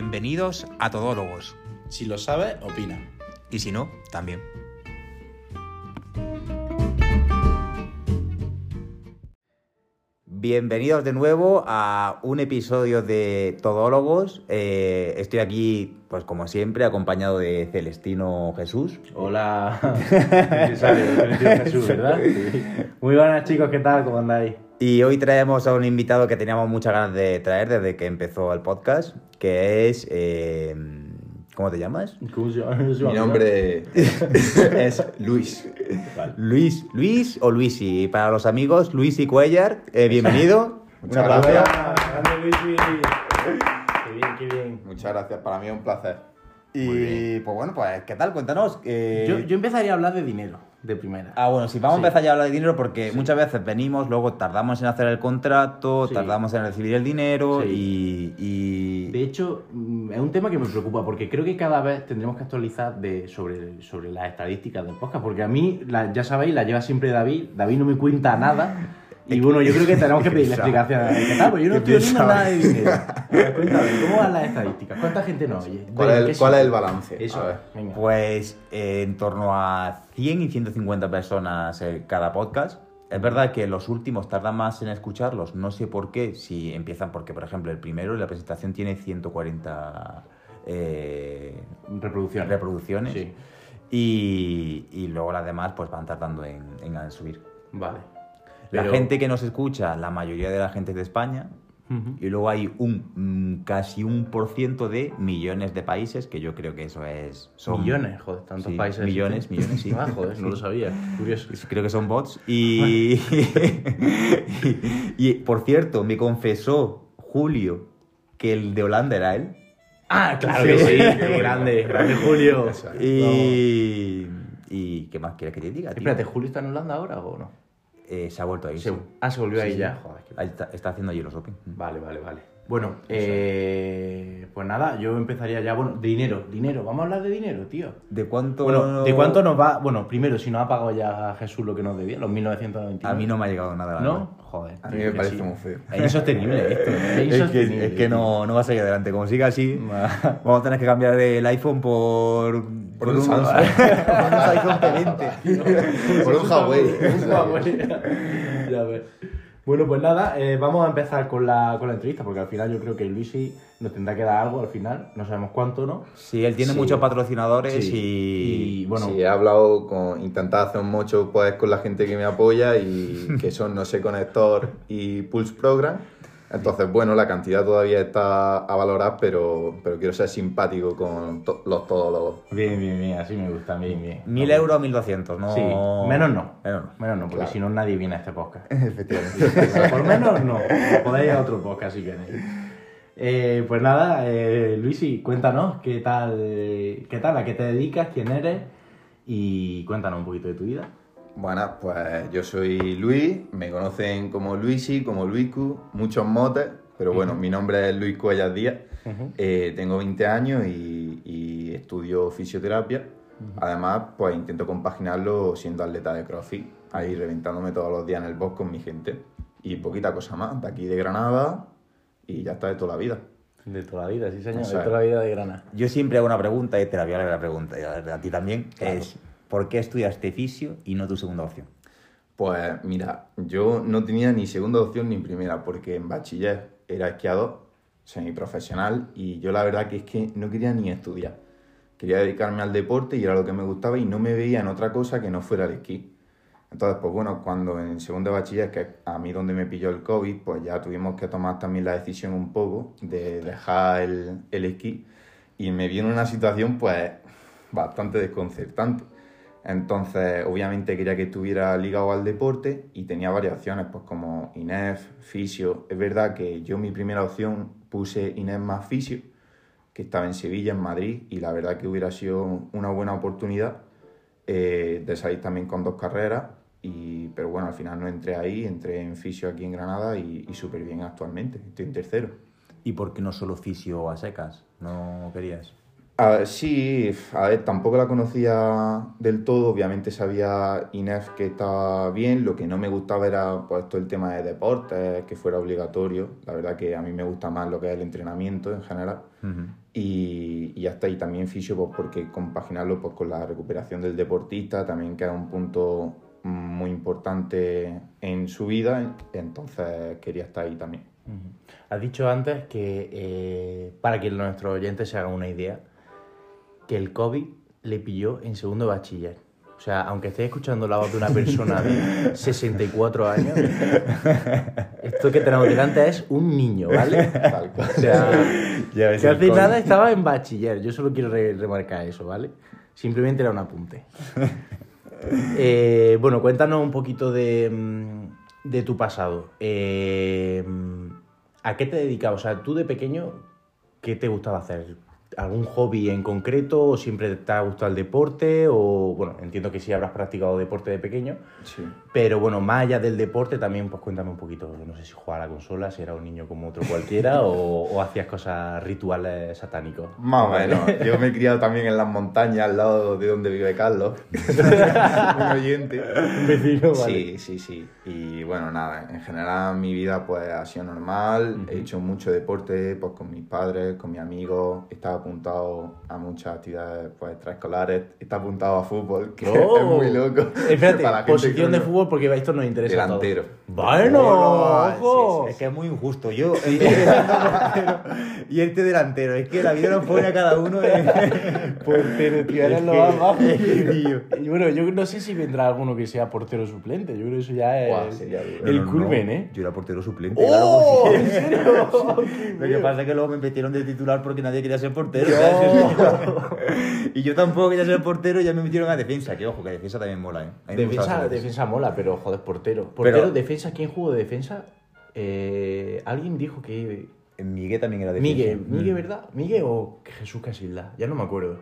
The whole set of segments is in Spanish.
Bienvenidos a Todólogos. Si lo sabes, opina. Y si no, también. Bienvenidos de nuevo a un episodio de Todólogos. Eh, estoy aquí, pues como siempre, acompañado de Celestino Jesús. Hola, Jesús, ¿verdad? Muy buenas chicos, ¿qué tal? ¿Cómo andáis? Y hoy traemos a un invitado que teníamos muchas ganas de traer desde que empezó el podcast, que es... eh, ¿Cómo te llamas? ¿Cómo se llama? Mi nombre es Luis. Luis, Luis o Luisi. Para los amigos, Luis y Cuellar, eh, bienvenido. Muchas Un aplauso. gracias. Grande Luisi. Qué bien, qué bien. Muchas gracias, para mí es un placer. Y pues bueno, pues ¿qué tal? Cuéntanos. eh, Yo, yo empezaría a hablar de dinero, de primera. Ah, bueno, sí, vamos Sí. a empezar ya a hablar de dinero porque muchas veces venimos, luego tardamos en hacer el contrato, Sí. tardamos en recibir el dinero y, y- De hecho, mm, es un tema que me preocupa porque creo que cada vez tendremos que actualizar de, sobre, sobre las estadísticas del podcast. Porque a mí, la- ya sabéis, la lleva siempre David. David no me cuenta nada. Y bueno, yo creo que tenemos que pedirle pesado. explicaciones. ¿Qué tal? Pues yo no estoy oyendo pesado. nada de dinero. Cuéntame, ¿cómo van las estadísticas? ¿Cuánta gente nos oye? ¿Cuál es, ¿qué el- cuál es sitio? el balance? Eso, A ver. venga. Pues eh, en torno a 100 y 150 personas eh, cada podcast. Es verdad que los últimos tardan más en escucharlos, no sé por qué, si empiezan porque, por ejemplo, el primero, la presentación tiene 140 eh, reproducciones Sí. y, y luego las demás pues van tardando en, en subir. Vale. La Pero- gente que nos escucha, la mayoría de la gente es de España, y luego hay un mm, casi un por ciento de millones de países, que yo creo que eso es... son- Millones, joder, tantos Sí, países. millones, millones, sí. Ah, joder, no lo sabía. Curioso. Creo que son bots. Y, y, y, por cierto, me confesó Julio que el de Holanda era él. Ah, claro Sí. que sí. Qué grande, grande Julio. Y, y ¿qué más quieres que te diga? Espérate, ¿Julio está en Holanda ahora o no? Eh, se ha vuelto ahí. Se- sí. Ah, se volvió Sí, ahí sí. ya. Joder, qué- Ahí está, está haciendo allí los Open. Vale, vale, vale. Bueno, eh, pues nada, yo empezaría ya. Bueno, dinero, dinero. Vamos a hablar de dinero, tío. ¿De cuánto? Bueno, ¿de cuánto nos va? Bueno, primero, si nos ha pagado ya Jesús lo que nos debía, los 1999. A mí no me ha llegado nada. la verdad. ¿No? Joder. A mí me parece sí. muy feo. Es insostenible esto. Es, Es que, es que tío. no, no va a salir adelante. Como siga así, vamos a tener que cambiar el iPhone por, por, un Samsung. por unos iPhone P20. Por un Huawei. Un Huawei. ya ves. Bueno, pues nada, eh, vamos a empezar con la, con la entrevista, porque al final yo creo que Luisi nos tendrá que dar algo al final, no sabemos cuánto, ¿no? Sí, él tiene Sí. muchos patrocinadores Sí. y... Y bueno, Sí, he hablado con. Intentar hacer un mocho pues, con la gente que me apoya y que son No sé Conector y Pulse Program. Entonces, bueno, la cantidad todavía está a valorar, pero, pero quiero ser simpático con to- los todólogos. bien, bien, bien, así me gusta, bien, bien. Mil euros a 1200, ¿no? Sí, menos no. Menos no. Menos no, porque Claro. si no nadie viene a este podcast. Efectivamente. Por menos no. Podéis ir a otro podcast si queréis. Eh, pues nada, eh, Luisi, cuéntanos qué tal, qué tal, a qué te dedicas, quién eres y cuéntanos un poquito de tu vida. Bueno, pues yo soy Luis, me conocen como Luisi, como Luiscu, muchos motes, pero bueno, mi nombre es Luis Cuellas Díaz, Eh, tengo 20 años y, y estudio fisioterapia. Además, pues intento compaginarlo siendo atleta de CrossFit, ahí reventándome todos los días en el box con mi gente. Y poquita cosa más, de aquí de Granada y ya está de toda la vida. De toda la vida, sí señor, Eso de es. toda la vida de Granada. Yo siempre hago una pregunta y te la voy a la pregunta y a a ti también. Claro. Es, ¿por qué estudiaste fisio y no tu segunda opción? Pues mira, yo no tenía ni segunda opción ni primera, porque en bachiller era esquiador, semiprofesional, y yo la verdad que es que no quería ni estudiar. Quería dedicarme al deporte y era lo que me gustaba y no me veía en otra cosa que no fuera el esquí. Entonces, pues bueno, cuando en segundo bachiller, que a mí donde me pilló el COVID, pues ya tuvimos que tomar también la decisión un poco de dejar el, el esquí y me vi en una situación pues bastante desconcertante. Entonces, obviamente quería que estuviera ligado al deporte y tenía varias opciones, pues como INEF, fisio. Es verdad que yo mi primera opción puse INEF más fisio, que estaba en Sevilla, en Madrid, y la verdad que hubiera sido una buena oportunidad eh, de salir también con dos carreras. Y, pero bueno, al final no entré ahí, entré en fisio aquí en Granada y, y súper bien actualmente. Estoy en tercero. ¿Y por qué no solo fisio a secas? ¿No querías? A ver, sí, a ver, tampoco la conocía del todo. Obviamente sabía Inés que estaba bien. Lo que no me gustaba era pues, todo el tema de deportes, que fuera obligatorio. La verdad que a mí me gusta más lo que es el entrenamiento en general. y, y hasta ahí también fisio, pues, porque compaginarlo pues, con la recuperación del deportista también queda un punto muy importante en su vida. Entonces quería estar ahí también. Has dicho antes que, eh, para que nuestros oyentes se hagan una idea, que el COVID le pilló en segundo bachiller. O sea, aunque estéis escuchando la voz de una persona de 64 años, esto que tenemos delante es un niño, ¿vale? Tal cual. O sea, Ya ves que hace nada estaba en bachiller. Yo solo quiero re- remarcar eso, ¿vale? Simplemente era un apunte. Eh, bueno, cuéntanos un poquito de, mm, de tu pasado. Eh, ¿A qué te dedicabas? O sea, tú de pequeño, ¿qué te gustaba hacer? ¿Algún hobby en concreto? ¿O siempre te ha gustado el deporte? O, bueno, entiendo que sí habrás practicado deporte de pequeño. Sí. Pero bueno, más allá del deporte, también pues cuéntame un poquito, no sé si jugaba a la consola, si era un niño como otro cualquiera o, o hacías cosas rituales satánicos. Más o menos. Yo me he criado también en las montañas, al lado de donde vive Carlos. Un oyente. Un vecino, vale. Sí, sí, sí. Y bueno, nada, en general mi vida pues ha sido normal. He hecho mucho deporte pues con mis padres, con mis amigos. Estaba apuntado a muchas actividades pues extraescolares. Está apuntado a fútbol, que Oh. es muy loco. Espérate, Para la gente posición de no- fútbol porque esto nos interesa. Delantero. Bueno, ojo. Es que es muy injusto. Yo portero y este delantero. Es que la vida nos pone a cada uno en... Portero, tío, eres Es lo más bajo. Y bueno, yo no sé si vendrá alguno que sea portero suplente. Yo creo que eso ya es sería el No, culmen, no. ¿eh? Yo era portero suplente. ¡Oh! claro, ¿En porque- serio? Lo que pasa es que luego me metieron de titular porque nadie quería ser portero. Y yo tampoco quería ser portero y ya me metieron a defensa. Que ojo, que defensa también mola, ¿eh? A mí Defensa, defensa mola, pero joder, portero. Portero, Pero- defensa, ¿quién jugó de defensa? Eh, alguien dijo que. Miguel también era defensa. Miguel, Miguel, Mm. ¿verdad? Miguel o Jesús Casilda, ya no me acuerdo.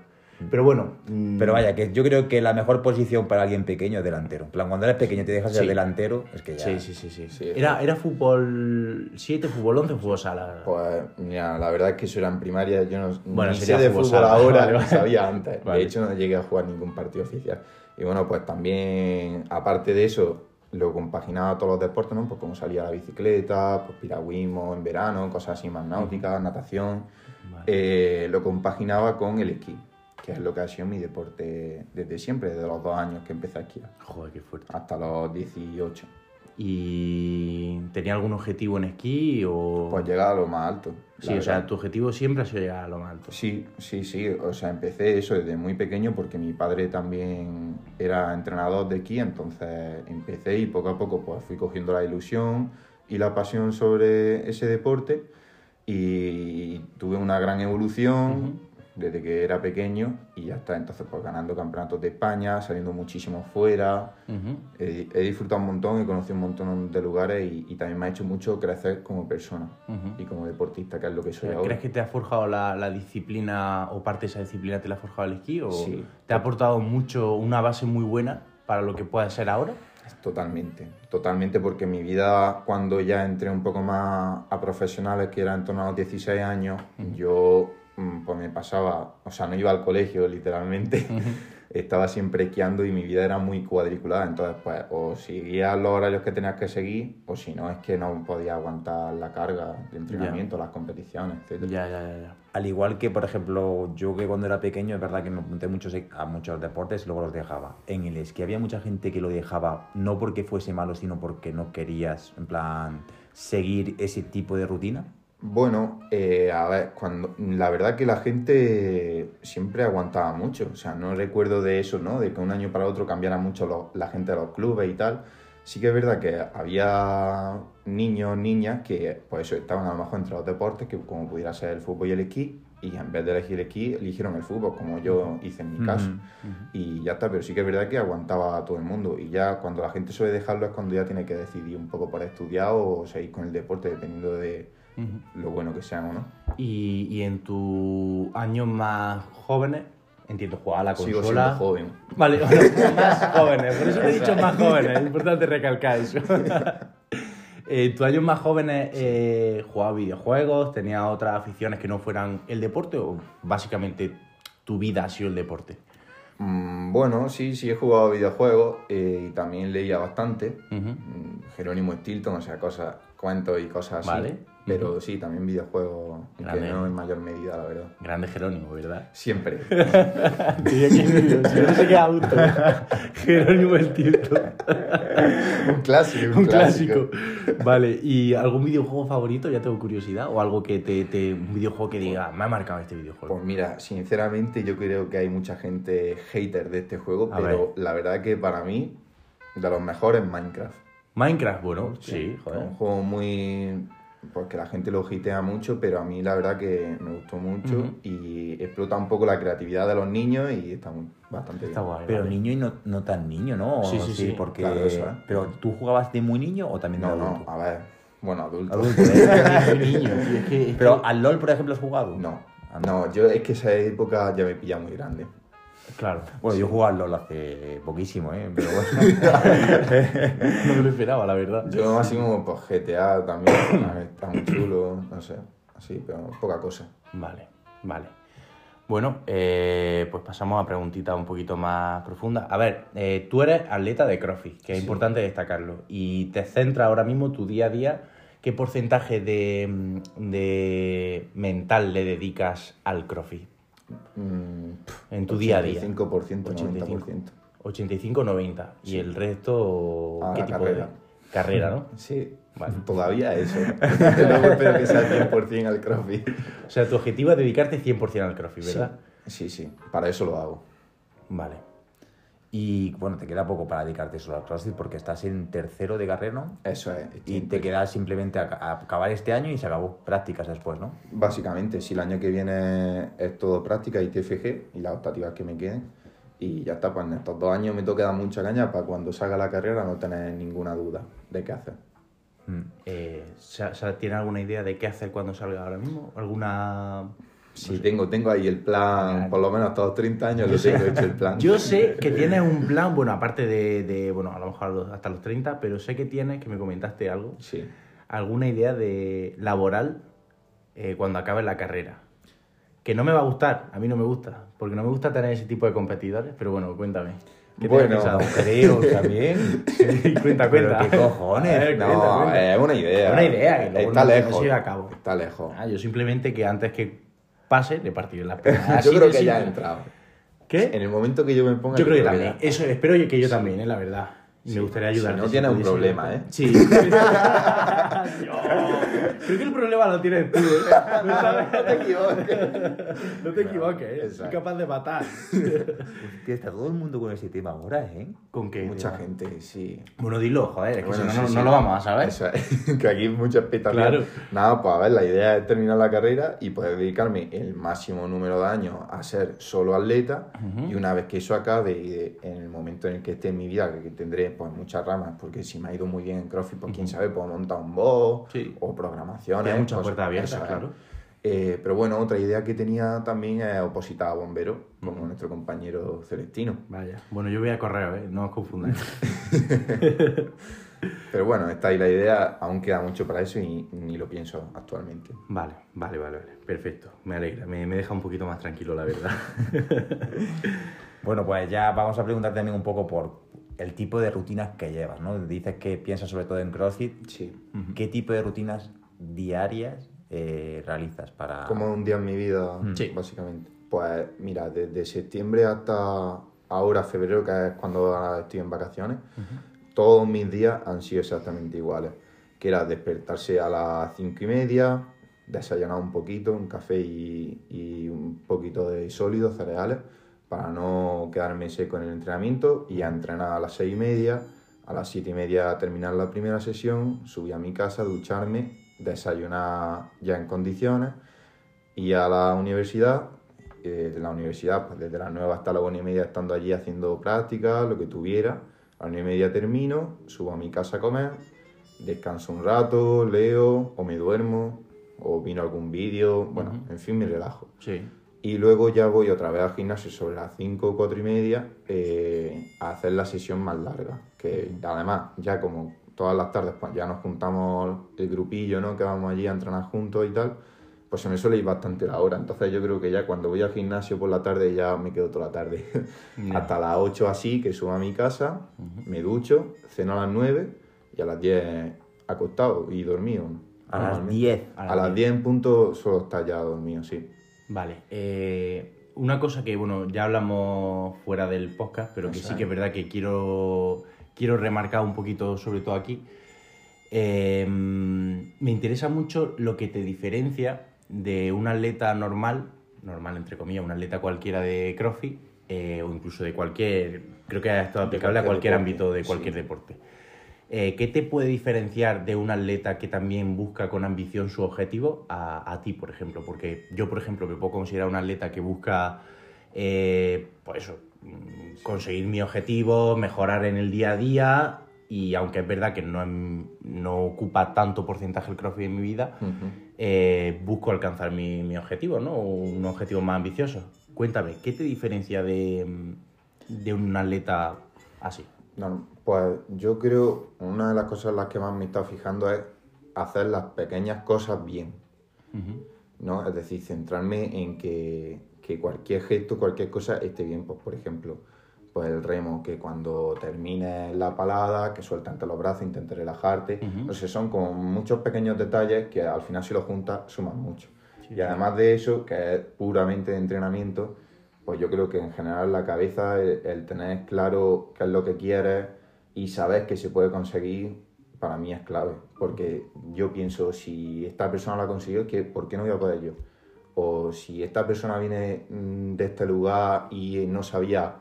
Pero bueno. mm, Pero vaya, que yo creo que la mejor posición para alguien pequeño es delantero. En plan, cuando eres pequeño y te dejas ser Sí. delantero, es que ya... Sí, sí, sí, sí. Sí, era, era fútbol 7, fútbol 11, fútbol sala. Pues mira, la verdad es que eso era en primaria, yo no Bueno, ni sé sería de fútbol fútbol sala, ahora, vale, lo vale. sabía antes. Vale. De hecho, no llegué a jugar ningún partido oficial. Y bueno, pues también, aparte de eso, lo compaginaba todos los deportes, ¿no? Pues como salía la bicicleta, pues piragüismo en verano, cosas así más náuticas, natación. Vale. Eh, lo compaginaba con el esquí, que es lo que ha sido mi deporte desde siempre, desde los dos años que empecé a esquiar, Joder, qué fuerte. hasta los 18. ¿Y tenía algún objetivo en esquí o...? Pues llegar a lo más alto. sí, la o sea, verdad. tu objetivo siempre ha sido llegar a lo más alto. Sí, sí, sí. O sea, empecé eso desde muy pequeño porque mi padre también era entrenador de esquí, entonces empecé y poco a poco pues fui cogiendo la ilusión y la pasión sobre ese deporte y tuve una gran evolución desde que era pequeño y ya está. Entonces pues ganando campeonatos de España, saliendo muchísimo fuera. Ujú. He, he disfrutado un montón, he conocido un montón de lugares y, y también me ha hecho mucho crecer como persona Ujú. y como deportista, que es lo que soy ¿Crees ahora. que te ha forjado la, la disciplina o parte de esa disciplina te la ha forjado el esquí? ¿O Sí. te ha aportado mucho, una base muy buena para lo que pueda ser ahora? Totalmente, totalmente, porque mi vida, cuando ya entré un poco más a profesionales, que era en torno a los 16 años, yo mm, pues me pasaba, o sea, no iba al colegio literalmente, estaba siempre esquiando y mi vida era muy cuadriculada, entonces pues o seguías los horarios que tenías que seguir, o si no es que no podía aguantar la carga de entrenamiento, las competiciones, etc. Ya, ya, ya. ya. Al igual que, por ejemplo, yo que cuando era pequeño, es verdad que me apunté muchos, a muchos deportes y luego los dejaba. En el esquí había mucha gente que lo dejaba no porque fuese malo, sino porque no querías, en plan, seguir ese tipo de rutina. Bueno, eh, a ver, cuando la verdad que la gente siempre aguantaba mucho, o sea, no recuerdo de eso, ¿no? De que un año para otro cambiara mucho lo- la gente de los clubes y tal. Sí que es verdad que había niños, niñas que, pues eso, estaban a lo mejor entre los deportes, que como pudiera ser el fútbol y el esquí, y en vez de elegir esquí, eligieron el fútbol, como yo hice en mi caso. Y ya está, pero sí que es verdad que aguantaba a todo el mundo. Y ya cuando la gente suele dejarlo es cuando ya tiene que decidir un poco por estudiar o seguir con el deporte, dependiendo de Lo bueno que sean o no. Y, y en tus años más jóvenes, entiendo, jugar a la Sigo consola. siendo joven. Vale, más jóvenes, por eso te he dicho más jóvenes, es importante recalcar eso. Eh, ¿Tus años más jóvenes eh, jugabas videojuegos? ¿Tenías otras aficiones que no fueran el deporte? ¿O básicamente tu vida ha sido el deporte? Mm, bueno, sí, sí he jugado videojuegos eh, y también leía bastante. Mm, Jerónimo Stilton, o sea, cosas, cuentos y cosas así. Vale. Pero sí, también videojuegos, aunque Grande. no en mayor medida, la verdad. Grande Jerónimo, ¿verdad? Siempre. Si no se queda adulto. Jerónimo el Tilto. un clásico, Un clásico. Vale, ¿y algún videojuego favorito? Ya tengo curiosidad. ¿O algo que te, te- un videojuego que diga, me ha marcado este videojuego? Pues mira, sinceramente yo creo que hay mucha gente hater de este juego, A pero la verdad que para mí, de los mejores es Minecraft. Minecraft, bueno, sí, Es joder. un juego muy... Porque la gente lo hitea mucho, pero a mí la verdad que me gustó mucho y explota un poco la creatividad de los niños y está muy- bastante Está bien. guay. Pero vale. niño y no, no tan niño, ¿no? Sí, sí, sí. Porque... Claro, eso, ¿eh? Pero tú jugabas de muy niño o también de No, no, adulto? a ver, bueno, adulto. Adulto, ¿eh? Muy niño, tío, es que- es Pero que- al LOL, por ejemplo, has jugado. No, no, yo es que esa época ya me pilla muy grande. Claro. Bueno, yo jugaba al LOL hace poquísimo, ¿eh? Pero bueno. No me lo esperaba, la verdad. Yo máximo, pues GTA también, está muy chulo, no sé, así, pero poca cosa. Vale, vale. Bueno, eh, pues pasamos a preguntita un poquito más profunda. A ver, eh, tú eres atleta de CrossFit, que es Sí. importante destacarlo, y te centra ahora mismo tu día a día. ¿Qué porcentaje de, de mental le dedicas al CrossFit Mm, en tu día a día? 85%, 90%. 85-90. Y Sí. el resto, A ¿qué tipo carrera. de carrera, no? Sí, Vale. todavía eso. Luego espero que sea 100% al CrossFit. O sea, tu objetivo es dedicarte 100% al CrossFit, ¿verdad? Sí, sí, para eso lo hago. Vale. Y bueno, te queda poco para dedicarte solo al CrossFit porque estás en tercero de carrera, ¿no? Eso es. Y te queda simplemente a, a acabar este año y se acabó prácticas después, ¿no? Básicamente, si el año que viene es todo práctica y TFG y las optativas que me queden, y ya está, pues en estos dos años me toca dar mucha caña para cuando salga la carrera no tener ninguna duda de qué hacer. Mm. Eh, ¿sa- sa- ¿Tiene alguna idea de qué hacer cuando salga ahora mismo? ¿Alguna...? Sí, tengo, tengo ahí el plan, por lo menos hasta los 30 años lo tengo hecho el plan. Yo sé que tienes un plan, bueno, aparte de, de, bueno, a lo mejor hasta los 30, pero sé que tienes, que me comentaste algo, Sí. alguna idea de laboral eh, cuando acabes la carrera. Que no me va a gustar, a mí no me gusta, porque no me gusta tener ese tipo de competidores, pero bueno, cuéntame. ¿Qué Bueno? Creo también. Sí, cuenta, Pero cuenta. qué cojones. Ver, No, cuenta, cuenta. es una idea. Una idea que luego Está no- no lejos. se lleva a cabo. Está lejos. Ah, yo simplemente que antes que pase le partiré las piernas. yo creo que ya ha entrado. ¿Qué? En el momento que yo me ponga. Yo creo que también. Eso, espero que yo también, eh, la verdad. Y me gustaría ayudar. Si no tienes un problema, ¿eh? Sí. Creo que el problema lo tienes tú, ¿eh? No, sabes- No te equivoques. no te equivoques, ¿eh? Soy capaz de matar. Hostia, está todo el mundo con ese tema ahora, ¿eh? ¿Con qué? Mucha gente, sí. Bueno, dilo, joder, es que Bueno, si no, no, sí. no lo vamos a saber. Eso es, que aquí hay mucha expectativa. Claro. Nada, pues a ver, la idea es terminar la carrera y poder dedicarme el máximo número de años a ser solo atleta. Ujú. Y una vez que eso acabe, y de- en el momento en el que esté en mi vida, que tendré pues muchas ramas, porque si me ha ido muy bien en CrossFit, pues quién sabe, puedo montar un boss Sí. o programaciones. Tiene muchas puertas abiertas, claro. Eh, pero bueno, otra idea que tenía también es opositar a bombero, como nuestro compañero Celestino. Vaya. Bueno, yo voy a correo, ¿eh? No os confundáis. Pero bueno, está ahí la idea, aún queda mucho para eso y ni lo pienso actualmente. Vale, vale, vale, vale. Perfecto. Me alegra. Me, me deja un poquito más tranquilo, la verdad. Bueno, pues ya vamos a preguntar también un poco por el tipo de rutinas que llevas, ¿no? Dices que piensas sobre todo en CrossFit. Sí. ¿Qué tipo de rutinas diarias eh, realizas para...? Como un día en mi vida, Sí. básicamente. Pues mira, desde septiembre hasta ahora, febrero, que es cuando ahora estoy en vacaciones, todos mis días han sido exactamente iguales. Que era despertarse a las cinco y media, desayunar un poquito, un café y, y un poquito de sólidos, cereales, para no quedarme seco en el entrenamiento y a entrenar a las seis y media. A las siete y media terminar la primera sesión, subir a mi casa, ducharme, desayunar ya en condiciones y a la universidad, eh, de la universidad, pues desde las 9 hasta las 1 y media estando allí haciendo prácticas, lo que tuviera. A las 9 y media termino, subo a mi casa a comer, descanso un rato, leo o me duermo o miro algún vídeo, bueno, en fin, me relajo. Sí. Y luego ya voy otra vez al gimnasio sobre las 5 o 4 y media eh, a hacer la sesión más larga. Que además, ya como todas las tardes pues, ya nos juntamos el grupillo, ¿no? Que vamos allí a entrenar juntos y tal. pues se me suele ir bastante la hora. Entonces yo creo que ya cuando voy al gimnasio por la tarde ya me quedo toda la tarde. Hasta las 8 así, que subo a mi casa, me ducho, ceno a las 9 y a las 10 acostado y dormido. A las normalmente. 10. A las 10 en punto solo está ya dormido, sí. Vale. eh, una cosa que, bueno, ya hablamos fuera del podcast, pero que sí que es verdad que quiero, quiero remarcar un poquito, sobre todo aquí. Eh, me interesa mucho lo que te diferencia de un atleta normal, normal entre comillas, un atleta cualquiera de CrossFit, eh, o incluso de cualquier, creo que esto es aplicable a cualquier deporte, ámbito de sí. cualquier deporte. Eh, ¿Qué te puede diferenciar de un atleta que también busca con ambición su objetivo a, a ti, por ejemplo? Porque yo, por ejemplo, me puedo considerar un atleta que busca, eh, pues eso, conseguir mi objetivo, mejorar en el día a día y aunque es verdad que no, em- no ocupa tanto porcentaje el CrossFit en mi vida, eh, busco alcanzar mi, mi objetivo, ¿no? Un objetivo más ambicioso. Cuéntame, ¿qué te diferencia de, mm, de un atleta así? No, pues yo creo, una de las cosas en las que más me he estado fijando es hacer las pequeñas cosas bien. ¿no? Es decir, centrarme en que, que cualquier gesto, cualquier cosa esté bien. Pues, por ejemplo, pues el remo, que cuando termines la palada, que suelta entre los brazos, intentes relajarte. Sé, son como muchos pequeños detalles que al final si los juntas suman mucho. Sí, y además de eso, que es puramente de entrenamiento, pues yo creo que en general la cabeza, el, el tener claro qué es lo que quieres y saber que se puede conseguir, para mí es clave. Porque yo pienso, si esta persona conseguido, que ¿por qué no voy a poder yo? O si esta persona viene mm, de este lugar y no sabía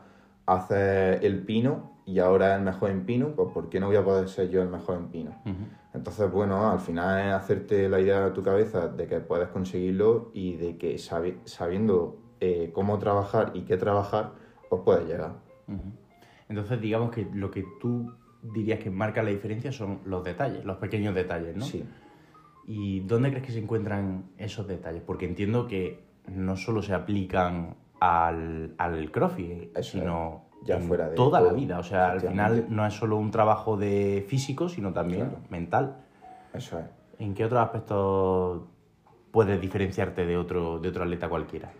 hacer el pino y ahora es el mejor en pino, pues ¿por qué no voy a poder ser yo el mejor en pino? Entonces, bueno, al final es hacerte la idea de tu cabeza de que puedes conseguirlo y de que sabi- sabiendo eh, cómo trabajar y qué trabajar, pues puedes llegar. Entonces, digamos que lo que tú dirías que marca la diferencia son los detalles, los pequeños detalles, ¿no? Sí. ¿Y dónde crees que se encuentran esos detalles? Porque entiendo que no solo se aplican al, al CrossFit, Eso sino es, ya en fuera de toda la vida. O sea, al final no es solo un trabajo de físico, sino también Claro. mental. Eso es. ¿En qué otros aspectos puedes diferenciarte de otro, de otro atleta cualquiera?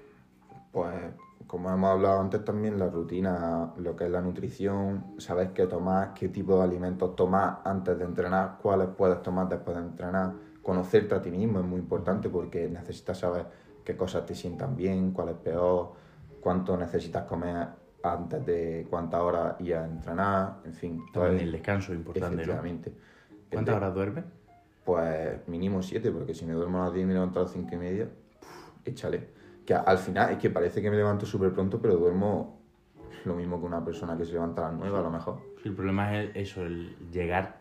Pues, como hemos hablado antes también, la rutina, lo que es la nutrición, saber qué tomar, qué tipo de alimentos tomar antes de entrenar, cuáles puedes tomar después de entrenar. Conocerte a ti mismo es muy importante porque necesitas saber qué cosas te sientan bien, cuál es peor, cuánto necesitas comer antes de cuántas horas ir a entrenar, en fin. También el descanso es importante, ¿no? efectivamente. ¿Cuántas El de- horas duermes? Pues mínimo siete, porque si me duermo a las 10 y me levanto a las 5 y media, échale. Que al final es que parece que me levanto súper pronto, pero duermo lo mismo que una persona que se levanta a las 9 a lo mejor. Sí, el problema es eso, el llegar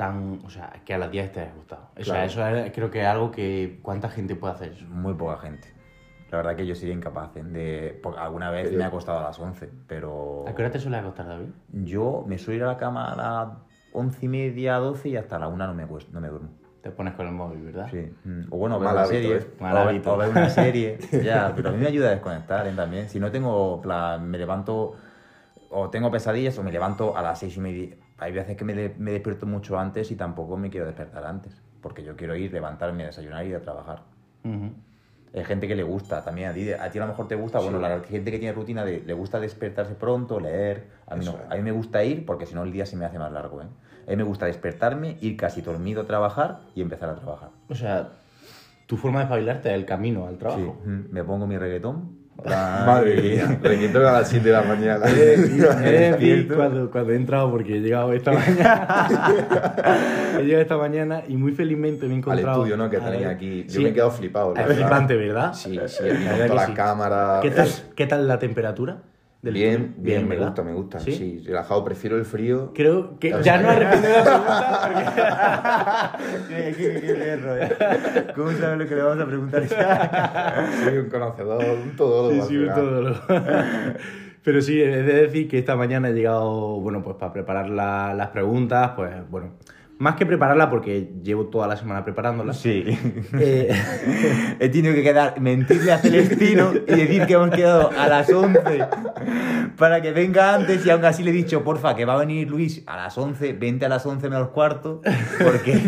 tan. O sea, que a las 10 estés ajustado. O sea, Claro. eso es- creo que es algo que. ¿Cuánta gente puede hacer eso? Muy poca gente. La verdad que yo sería incapaz ¿eh? de... porque alguna vez Pero- me ha costado a las 11, pero... ¿A qué hora te suele acostar, David? Yo me suelo ir a la cama a las 11 y media, 12 y hasta la 1 no me, no me duermo. Te pones con el móvil, ¿verdad? Sí. Mm, O bueno, ver Mal una serie. ¿eh? Mal o, ver- o ver una serie. ya, pero a mí me ayuda a desconectar ¿eh? también. Si no tengo plan, me levanto o tengo pesadillas o me levanto a las 6 y media. Hay veces que me, de- me despierto mucho antes y tampoco me quiero despertar antes. Porque yo quiero ir, levantarme, desayunar y ir a trabajar. Ujú. Hay gente que le gusta también. A ti, a ti a lo mejor te gusta, bueno, Sí. la gente que tiene rutina de le gusta despertarse pronto, leer. A mí no. A mí me gusta ir porque si no el día se me hace más largo. ¿eh? A mí me gusta despertarme, ir casi dormido a trabajar y empezar a trabajar. O sea, tu forma de espabilarte es el camino al trabajo. Sí, me pongo mi reggaetón. Madre mía, reggaetón a las 7 de la mañana. Cierto. cuando, cuando he entrado, porque he llegado esta mañana. he llegado esta mañana y muy felizmente me he Al encontrado. estudio, ¿no? Que tenéis aquí. Yo sí, me he quedado flipado. Es flipante, ¿verdad? Sí, sí, aquí con todas las sí. cámaras. ¿Qué tal, ¿Qué tal la temperatura? Del Bien, bien, me ¿verdad? gusta, me gusta. ¿Sí? Sí, relajado, prefiero el frío. Creo que ya no he respondido la pregunta Qué- qué- perro, ¿eh? ¿Cómo sabes lo que le vamos a preguntar? Soy un conocedor, un todólogo. Sí, sí, todo lo- Pero sí, he de decir que esta mañana he llegado, bueno, pues para preparar la- las preguntas, pues bueno, más que prepararla, porque llevo toda la semana preparándola. Sí. eh, He tenido que quedar, mentirle a Celestino y decir que hemos quedado a las 11 para que venga antes y aún así le he dicho, porfa, que va a venir Luis a las 11, vente a las 11 menos cuarto, porque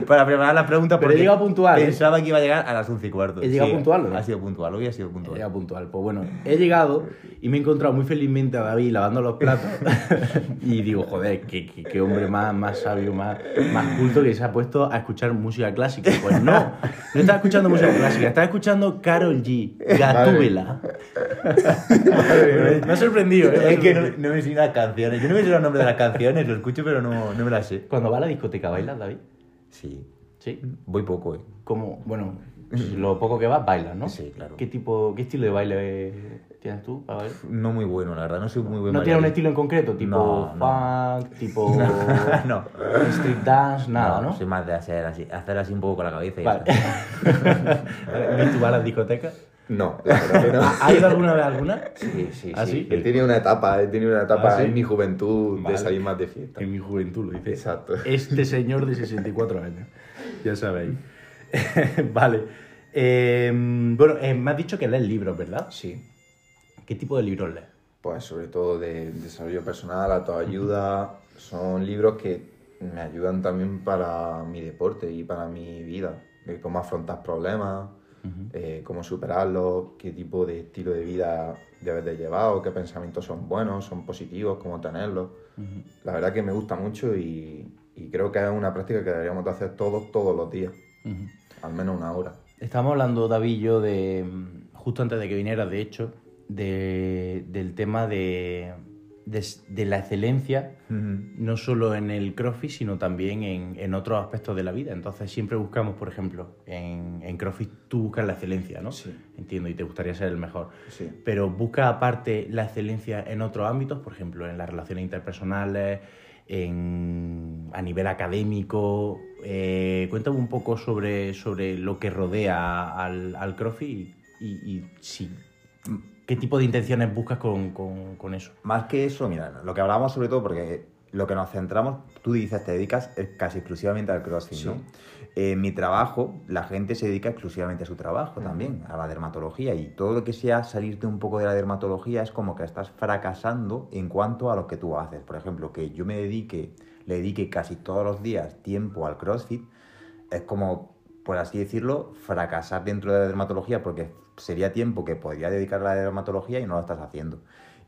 para preparar las preguntas Pero he llegado puntual, ¿eh? Pensaba que iba a llegar a las 11 y cuarto. ¿He llegado puntual o no? Ha sido puntual, hoy ha sido He puntual. llegado puntual. Pues bueno, he llegado y me he encontrado muy felizmente a David lavando los platos. y digo, joder, qué, qué- qué hombre más, más sabio, más, más culto que se ha puesto a escuchar música clásica. Pues no, no estaba escuchando música clásica, estaba escuchando Carol G, Gatúbela. me ha sorprendido, ¿eh? Es que no, no me sé las canciones. Yo no me sé los nombres de las canciones, lo escucho, pero no, no me las sé. Cuando va a la discoteca, ¿bailas, David? Sí, Sí. voy poco, eh. Como, bueno, lo poco que vas, bailas, ¿no? Sí, claro. ¿Qué tipo, qué estilo de baile tienes tú para bailar? No muy bueno, la verdad, no soy muy buen ¿No tienes un estilo en concreto? Tipo No, no. funk, tipo no. street dance, nada, ¿no? Soy más de hacer así, hacer así un poco con la cabeza y Vale. ya está. ¿Ves tú vas a las discotecas? No, la verdad que no. ¿Has ido alguna vez alguna? Sí, sí, ¿Ah, sí. sí? He tenido una etapa, he tenido una etapa ¿Ah, sí? en mi juventud Vale. de salir más de fiesta. En mi juventud lo dice. Exacto. Este señor de 64 años. Ya sabéis. vale. Eh, bueno, eh, me has dicho que lees libros, ¿verdad? Sí. ¿Qué tipo de libros lees? Pues sobre todo de desarrollo personal, autoayuda. Son libros que me ayudan también para mi deporte y para mi vida. Cómo afrontar problemas, eh, cómo superarlos, qué tipo de estilo de vida debes de llevar, o qué pensamientos son buenos, son positivos, cómo tenerlos. La verdad que me gusta mucho y, y creo que es una práctica que deberíamos de hacer todos, todos los días. Ujú. Al menos una hora. Estábamos hablando, David y yo, de, justo antes de que vinieras, de hecho, de- del tema de, de, de la excelencia, no solo en el CrossFit, sino también en, en otros aspectos de la vida. Entonces siempre buscamos, por ejemplo, en, en CrossFit tú buscas la excelencia, ¿no? Sí. Entiendo, y te gustaría ser el mejor. Sí. Pero busca aparte la excelencia en otros ámbitos, por ejemplo, en las relaciones interpersonales, en, a nivel académico. Eh, cuéntame un poco sobre, sobre lo que rodea al, al CrossFit y, y- y si, qué tipo de intenciones buscas con, con- con eso. Más que eso, mira, lo que hablamos sobre todo, porque lo que nos centramos, tú dices, te dedicas eh, casi exclusivamente al CrossFit, Sí. ¿no? En mi trabajo, la gente se dedica exclusivamente a su trabajo también, a la dermatología, y todo lo que sea salirte un poco de la dermatología es como que estás fracasando en cuanto a lo que tú haces. Por ejemplo, que yo me dedique, le dedique casi todos los días tiempo al CrossFit, es como, por así decirlo, fracasar dentro de la dermatología porque sería tiempo que podría dedicar a la dermatología y no lo estás haciendo.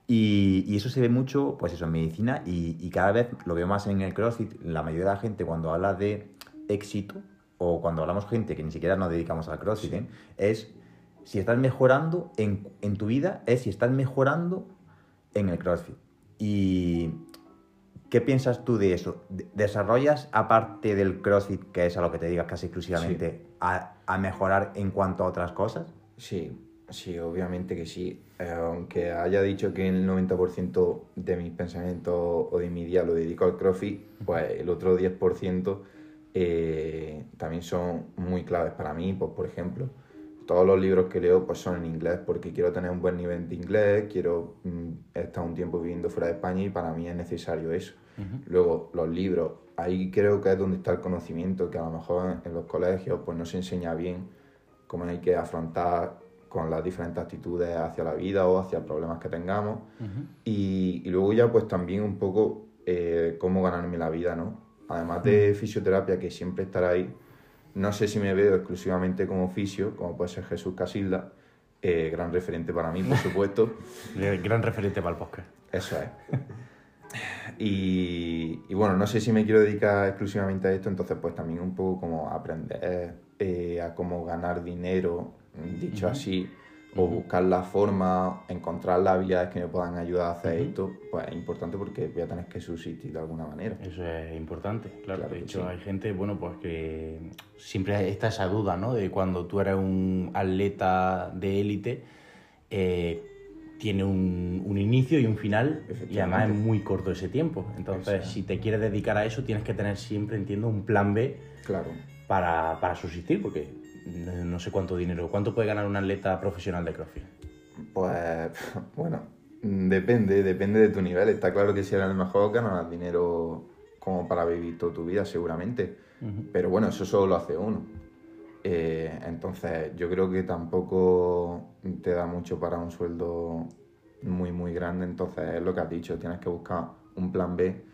Y, y eso se ve mucho, pues eso, en medicina y, y cada vez lo veo más en el CrossFit. La mayoría de la gente cuando habla de éxito o cuando hablamos gente que ni siquiera nos dedicamos al CrossFit, ¿eh? es si estás mejorando en, en tu vida, es si estás mejorando en el CrossFit. Y ¿Qué piensas tú de eso? ¿De- ¿Desarrollas, aparte del CrossFit, que es a lo que te dedicas casi exclusivamente, a, a mejorar en cuanto a otras cosas? Sí, sí, obviamente que sí. Eh, aunque haya dicho que el 90% de mis pensamientos o de mi día lo dedico al CrossFit, pues el otro 10% eh, también son muy claves para mí. Pues, por ejemplo, todos los libros que leo pues, son en inglés porque quiero tener un buen nivel de inglés, quiero mm, estar un tiempo viviendo fuera de España y para mí es necesario eso. Luego, los libros, ahí creo que es donde está el conocimiento, que a lo mejor en los colegios pues, no se enseña bien cómo hay que afrontar con las diferentes actitudes hacia la vida o hacia problemas que tengamos. y, y luego ya pues también un poco eh, cómo ganarme la vida, ¿no? Además de fisioterapia, que siempre estará ahí, no sé si me veo exclusivamente como fisio, como puede ser Jesús Casilda, eh, gran referente para mí, por supuesto. Gran referente para el podcast. Eso es. Y, y bueno, no sé si me quiero dedicar exclusivamente a esto, entonces pues también un poco como aprender eh, a cómo ganar dinero, dicho así, o buscar la forma, encontrar las habilidades que me puedan ayudar a hacer esto, pues es importante porque voy a tener que subsistir de alguna manera. Eso es importante, claro. Claro de hecho, sí. hay gente, bueno, pues que siempre está esa duda, ¿no? De cuando tú eres un atleta de élite, eh, tiene un, un inicio y un final, y además es muy corto ese tiempo. Entonces, si te quieres dedicar a eso, tienes que tener siempre, entiendo, un plan B Claro. para, para subsistir, porque no, sé cuánto dinero, cuánto puede ganar un atleta profesional de CrossFit. Pues bueno, depende, depende de tu nivel. Está claro que si eres el mejor ganarás dinero como para vivir toda tu vida, seguramente. Pero bueno, eso solo lo hace uno. Eh, entonces, yo creo que tampoco te da mucho para un sueldo muy, muy grande. Entonces, es lo que has dicho, tienes que buscar un plan B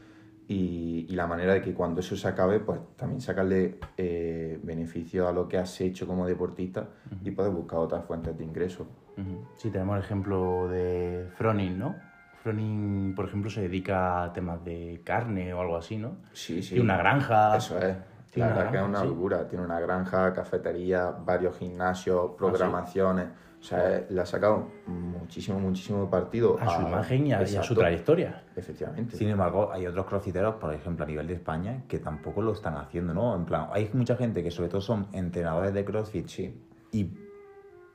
y, y la manera de que cuando eso se acabe, pues también sacarle eh, beneficio a lo que has hecho como deportista y puedes buscar otras fuentes de ingresos. Ujú. Sí, tenemos el ejemplo de Froning, ¿no? Froning, por ejemplo, se dedica a temas de carne o algo así, ¿no? Sí, sí. Tiene una granja. Eso es. La verdad que es una sí. locura. Tiene una granja, cafetería, varios gimnasios, programaciones. O sea, le ha sacado muchísimo, muchísimo partido A su imagen y a, y a su trayectoria. Efectivamente. Sin embargo, hay otros crossfiteros, por ejemplo, a nivel de España, que tampoco lo están haciendo, ¿no? En plan, hay mucha gente que sobre todo son entrenadores de crossfit Sí. y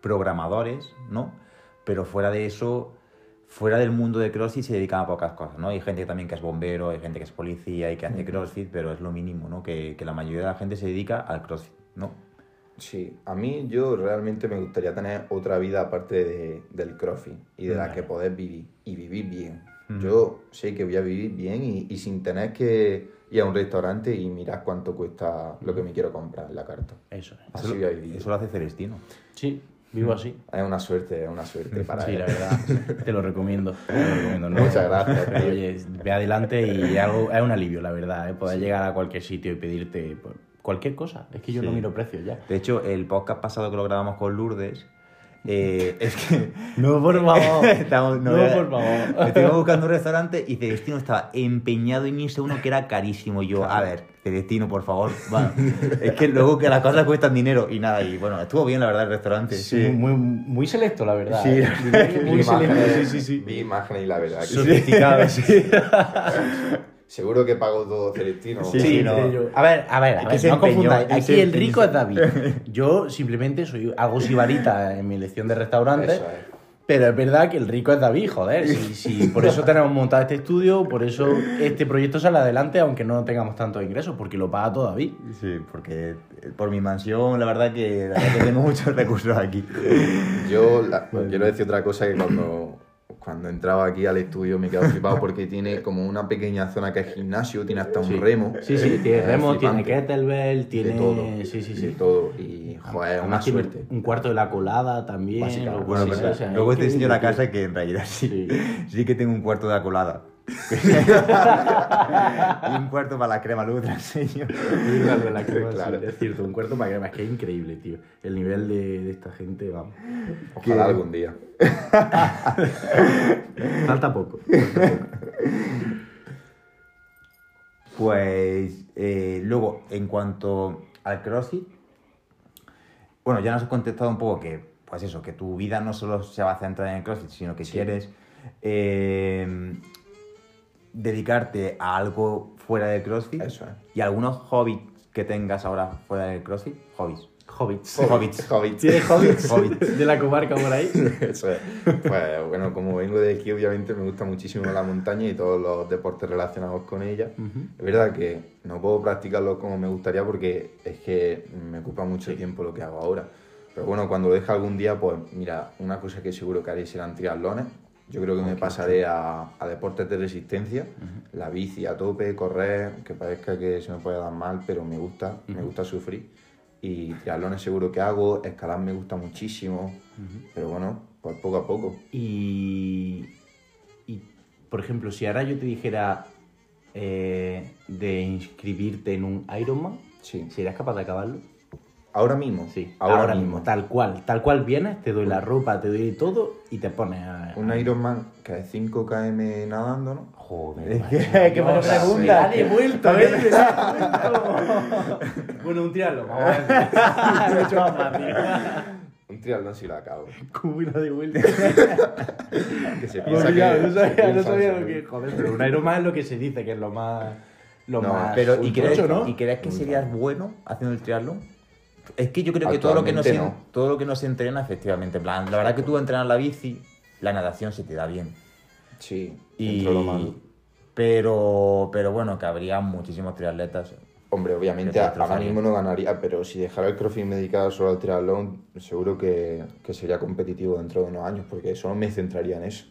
programadores, ¿no? Pero fuera de eso, fuera del mundo de CrossFit se dedican a pocas cosas, ¿no? Hay gente también que es bombero, hay gente que es policía y que hace CrossFit, pero es lo mínimo, ¿no? Que, que la mayoría de la gente se dedica al CrossFit, ¿no? Sí, a mí yo realmente me gustaría tener otra vida aparte de- del crossfit y de la que poder vivir y vivir bien. Yo sé que voy a vivir bien y, y sin tener que ir a un restaurante y mirar cuánto cuesta lo que me quiero comprar en la carta. Eso es. Así Eso, voy a vivir. eso lo hace Celestino. Sí, vivo así. Es una suerte, es una suerte para Sí, él. la verdad, te lo recomiendo. te lo recomiendo, ¿no? Muchas gracias, tío. Oye, ve adelante y es algo, es un alivio, la verdad, ¿eh? poder llegar a cualquier sitio y pedirte pues, cualquier cosa. Es que yo no Sí. miro precios ya. De hecho, el podcast pasado que lo grabamos con Lourdes, eh, es que No, por favor. Estamos- no, era- por favor. Estuvimos buscando un restaurante y Celestino estaba empeñado en irse uno que era carísimo. Y yo, a ver, Celestino, por favor, va. es que luego que las cosas cuestan dinero y nada. Y bueno, estuvo bien, la verdad, el restaurante. Muy, muy, muy selecto, la verdad. Sí, ¿eh? muy Vi selecto. imágenes, Sí, sí, sí. Vi imágenes y la verdad Sofisticado, sí. seguro que pago todo Celestino. Sí, no. A ver, a ver, a ver, no confundáis. Aquí el rico es David. Yo simplemente soy algo sibarita en mi lección de restaurante. Eso es. Pero es verdad que el rico es David, joder. Sí, sí, por eso tenemos montado este estudio, por eso este proyecto sale adelante, aunque no tengamos tantos ingresos, porque lo paga todo David. Sí, porque eh, por mi mansión, la verdad que, la verdad que tengo muchos recursos aquí. Yo la- quiero decir otra cosa que cuando, cuando entraba aquí al estudio me quedaba flipado porque tiene como una pequeña zona que es gimnasio, tiene hasta un Sí. remo. Sí, sí, tiene remo, tiene kettlebell, tiene. De todo. Sí, sí, De sí. todo. Y, joder, una tiene suerte. Un cuarto de la colada también. Básicamente. lo- Bueno, sí, pero sí, o sea, luego te enseño la casa que en realidad sí, Sí. sí que tengo un cuarto de la colada. Y un cuarto para la crema, luego te la enseño. De la crema, Claro. sí, es cierto, un cuarto para crema, es que es increíble, tío. El nivel de, de esta gente, vamos. Ojalá algún día. Falta poco. Pues eh, luego, en cuanto al CrossFit, bueno, ya nos has contestado un poco que, pues eso, que tu vida no solo se va a centrar en el CrossFit, sino que Sí. quieres eh, dedicarte a algo fuera del CrossFit. Eso es. Y algunos hobbies que tengas ahora fuera del CrossFit, hobbies. Hobbits. Hobbits. Hobbits. ¿Tienes hobbits? Hobbits. de la comarca por ahí? Eso es. Pues bueno, como vengo de aquí, obviamente me gusta muchísimo la montaña y todos los deportes relacionados con ella. Es verdad que no puedo practicarlo como me gustaría porque es que me ocupa mucho tiempo lo que hago ahora. Pero bueno, cuando lo deje algún día, pues mira, una cosa que seguro que haré serán triatlones. Yo creo que me pasaré a, a deportes de resistencia, la bici a tope, correr, que parezca que se me puede dar mal, pero me gusta, me gusta sufrir. Y triatlones seguro que hago, escalar me gusta muchísimo, pero bueno, pues poco a poco. Y, y, por ejemplo, si ahora yo te dijera eh, de inscribirte en un Ironman, Sí. ¿serías capaz de acabarlo? Ahora mismo. Sí, ahora, mismo. tal cual. Tal cual vienes, te doy la ropa, te doy todo y te pones a... Un Ironman que es 5 km nadando, ¿no? Joder, que- que me me ha devuelto, ¿eh? Bueno, un trialo, vamos a ver. Me he hecho más fácil. Un triatlón si lo acabo. ¿Cómo me la ha devuelto? Que se No, piensa que... no sabía, no sabía lo que. Joder, pero un Ironman es lo que se dice, que es lo más. Lo No, más. Pero, ¿y crees. ¿y crees que serías bueno. bueno haciendo el triatlón? Es que yo creo que todo lo que, no todo lo que no se entrena, efectivamente. En plan, la verdad que tú entrenas la bici, la natación se te da bien. Sí, Y, dentro de lo malo. pero, pero bueno, que habría muchísimos triatletas. Hombre, obviamente te ahora mismo no ganaría, pero si dejara el crossfit y me dedicara solo al triatlón, seguro que, que sería competitivo dentro de unos años, porque solo me centraría en eso.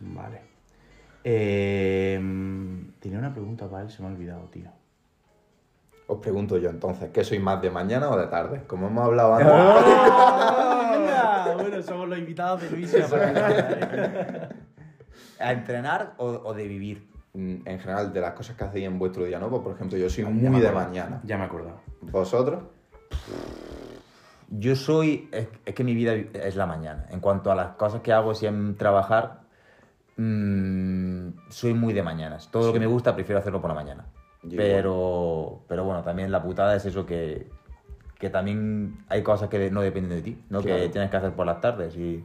Vale. Eh, Tenía una pregunta para él, se me ha olvidado, tío. Os pregunto yo entonces, ¿qué sois más de mañana o de tarde? Como hemos hablado antes. ¡Ah! bueno, somos los invitados de Luis. ¿A entrenar o, o de vivir? Mm, En general, de las cosas que hacéis en vuestro día, ¿no? Pues, por ejemplo, yo soy Ya muy de acuerdo. mañana. Ya me he acordado. ¿Vosotros? Yo soy. Es, es que mi vida es la mañana. En cuanto a las cosas que hago, si en trabajar, mm, soy muy de mañanas. Todo lo que me gusta, prefiero hacerlo por la mañana. Yo Pero, pero bueno, también la putada es eso que, que también hay cosas que no dependen de ti, ¿no? Claro. Que tienes que hacer por las tardes. ¿Y,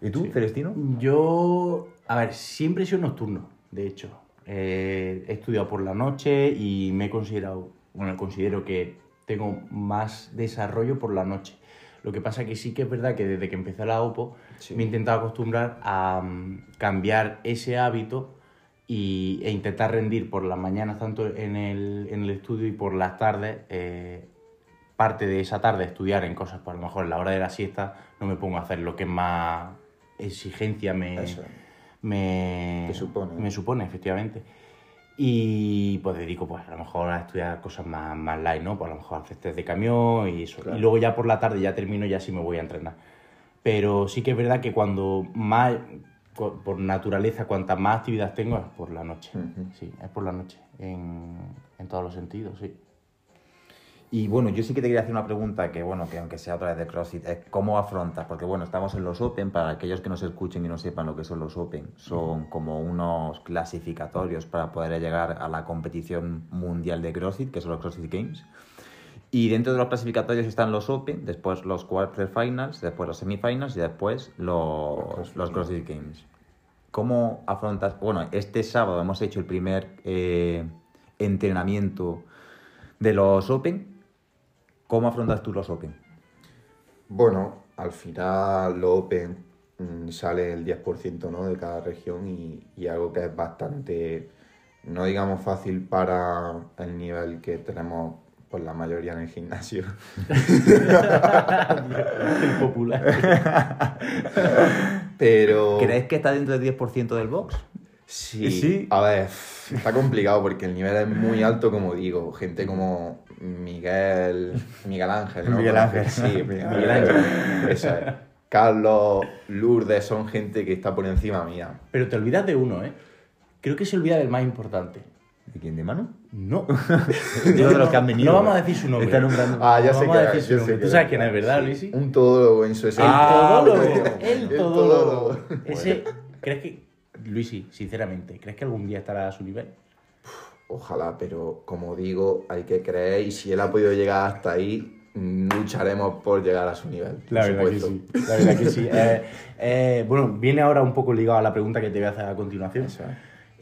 ¿y tú, Celestino? Yo, a ver, siempre he sido nocturno, de hecho. Eh, he estudiado por la noche y me he considerado, bueno, considero que tengo más desarrollo por la noche. Lo que pasa que sí que es verdad que desde que empecé la OPO Sí. me he intentado acostumbrar a mm, cambiar ese hábito y, e intentar rendir por las mañanas tanto en el, en el estudio y por las tardes. eh, parte de esa tarde estudiar en cosas, pues a lo mejor en la hora de la siesta no me pongo a hacer lo que más exigencia me, Eso. me, Te supone. me supone, efectivamente. Y pues dedico pues a lo mejor a estudiar cosas más, más light, ¿no? Pues a lo mejor hacer test de camión y eso. Claro. Y luego ya por la tarde ya termino, ya sí me voy a entrenar. Pero sí que es verdad que cuando más, por naturaleza, cuantas más actividad tengo es por la noche. Sí, es por la noche, en, en todos los sentidos, sí. Y bueno, yo sí que te quería hacer una pregunta que, bueno, que aunque sea otra vez de CrossFit, es cómo afrontas, porque bueno, estamos en los Open, para aquellos que nos escuchen y no sepan lo que son los Open, son como unos clasificatorios para poder llegar a la competición mundial de CrossFit, que son los CrossFit Games. Y dentro de los clasificatorios están los Open, después los Quarterfinals, después los Semifinals y después los, los CrossFit Games. ¿Cómo afrontas? Bueno, este sábado hemos hecho el primer eh, entrenamiento de los Open. ¿Cómo afrontas tú los Open? Bueno, al final lo Open mm, sale el 10% ¿no? de cada región y, y algo que es bastante, no digamos fácil para el nivel que tenemos pues la mayoría en el gimnasio. El popular. Pero... ¿Crees que está dentro del 10% del box? Sí, Sí. a ver, está complicado porque el nivel es muy alto, como digo. Gente como Miguel, Miguel Ángel, ¿no? Miguel Ángel. Sí, Miguel Miguel Ángel. Eso es. Carlos, Lourdes, son gente que está por encima mía. Pero te olvidas de uno, ¿eh? Creo que se olvida del más importante. ¿De quién? ¿De Manu? No. Uno de los que han venido. No vamos a decir su nombre. Está nombrando. Ah, ya No sé vamos a que decir su yo nombre. sé Tú sabes quién es, ¿verdad, sí. Luisi? Un todólogo en su El esencia. todólogo. bueno. El El todólogo. todólogo. Ese, ¿crees que, Luisi, sinceramente, ¿crees que algún día estará a su nivel? Ojalá, pero como digo, hay que creer y si él ha podido llegar hasta ahí, lucharemos por llegar a su nivel. La verdad que sí. La verdad que sí. Eh, eh, bueno, viene ahora un poco ligado a la pregunta que te voy a hacer a continuación. Eso.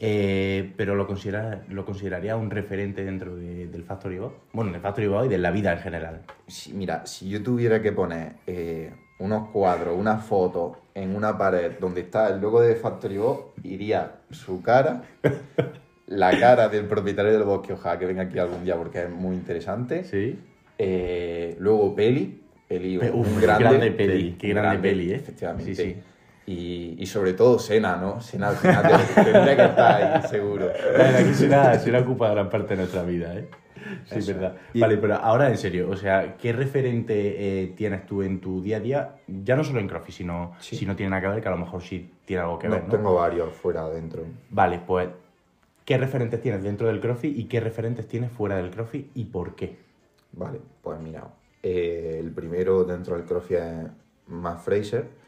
Eh, pero lo, considera, lo consideraría un referente dentro de- del Factory Bow. Bueno, del Factory Bow y de la vida en general. Si- mira, si yo tuviera que poner eh, unos cuadros, una foto en una pared donde está el logo de Factory Box, iría su cara, la cara del propietario del bosque, ojalá que venga aquí algún día porque es muy interesante. Sí. Eh, luego Peli, Peli Pe- un uf, grande, grande Peli, qué grande Peli, ¿eh? Efectivamente. Sí, sí. Y, y sobre todo Sena, ¿no? Sena al final te- tendría que estar ahí, seguro. Verdad que será, será ocupa gran parte de nuestra vida, ¿eh? Sí, es Eso. verdad. Vale, pero ahora en serio, o sea, ¿qué referente eh, tienes tú en tu día a día? Ya no solo en CrossFit, sino Sí. si no tiene nada que ver, que a lo mejor sí tiene algo que No, ver, ¿no? Tengo varios fuera adentro. Vale, pues, ¿qué referentes tienes dentro del CrossFit y qué referentes tienes fuera del CrossFit y por qué? Vale, pues mira, eh, el primero dentro del CrossFit es Matt Fraser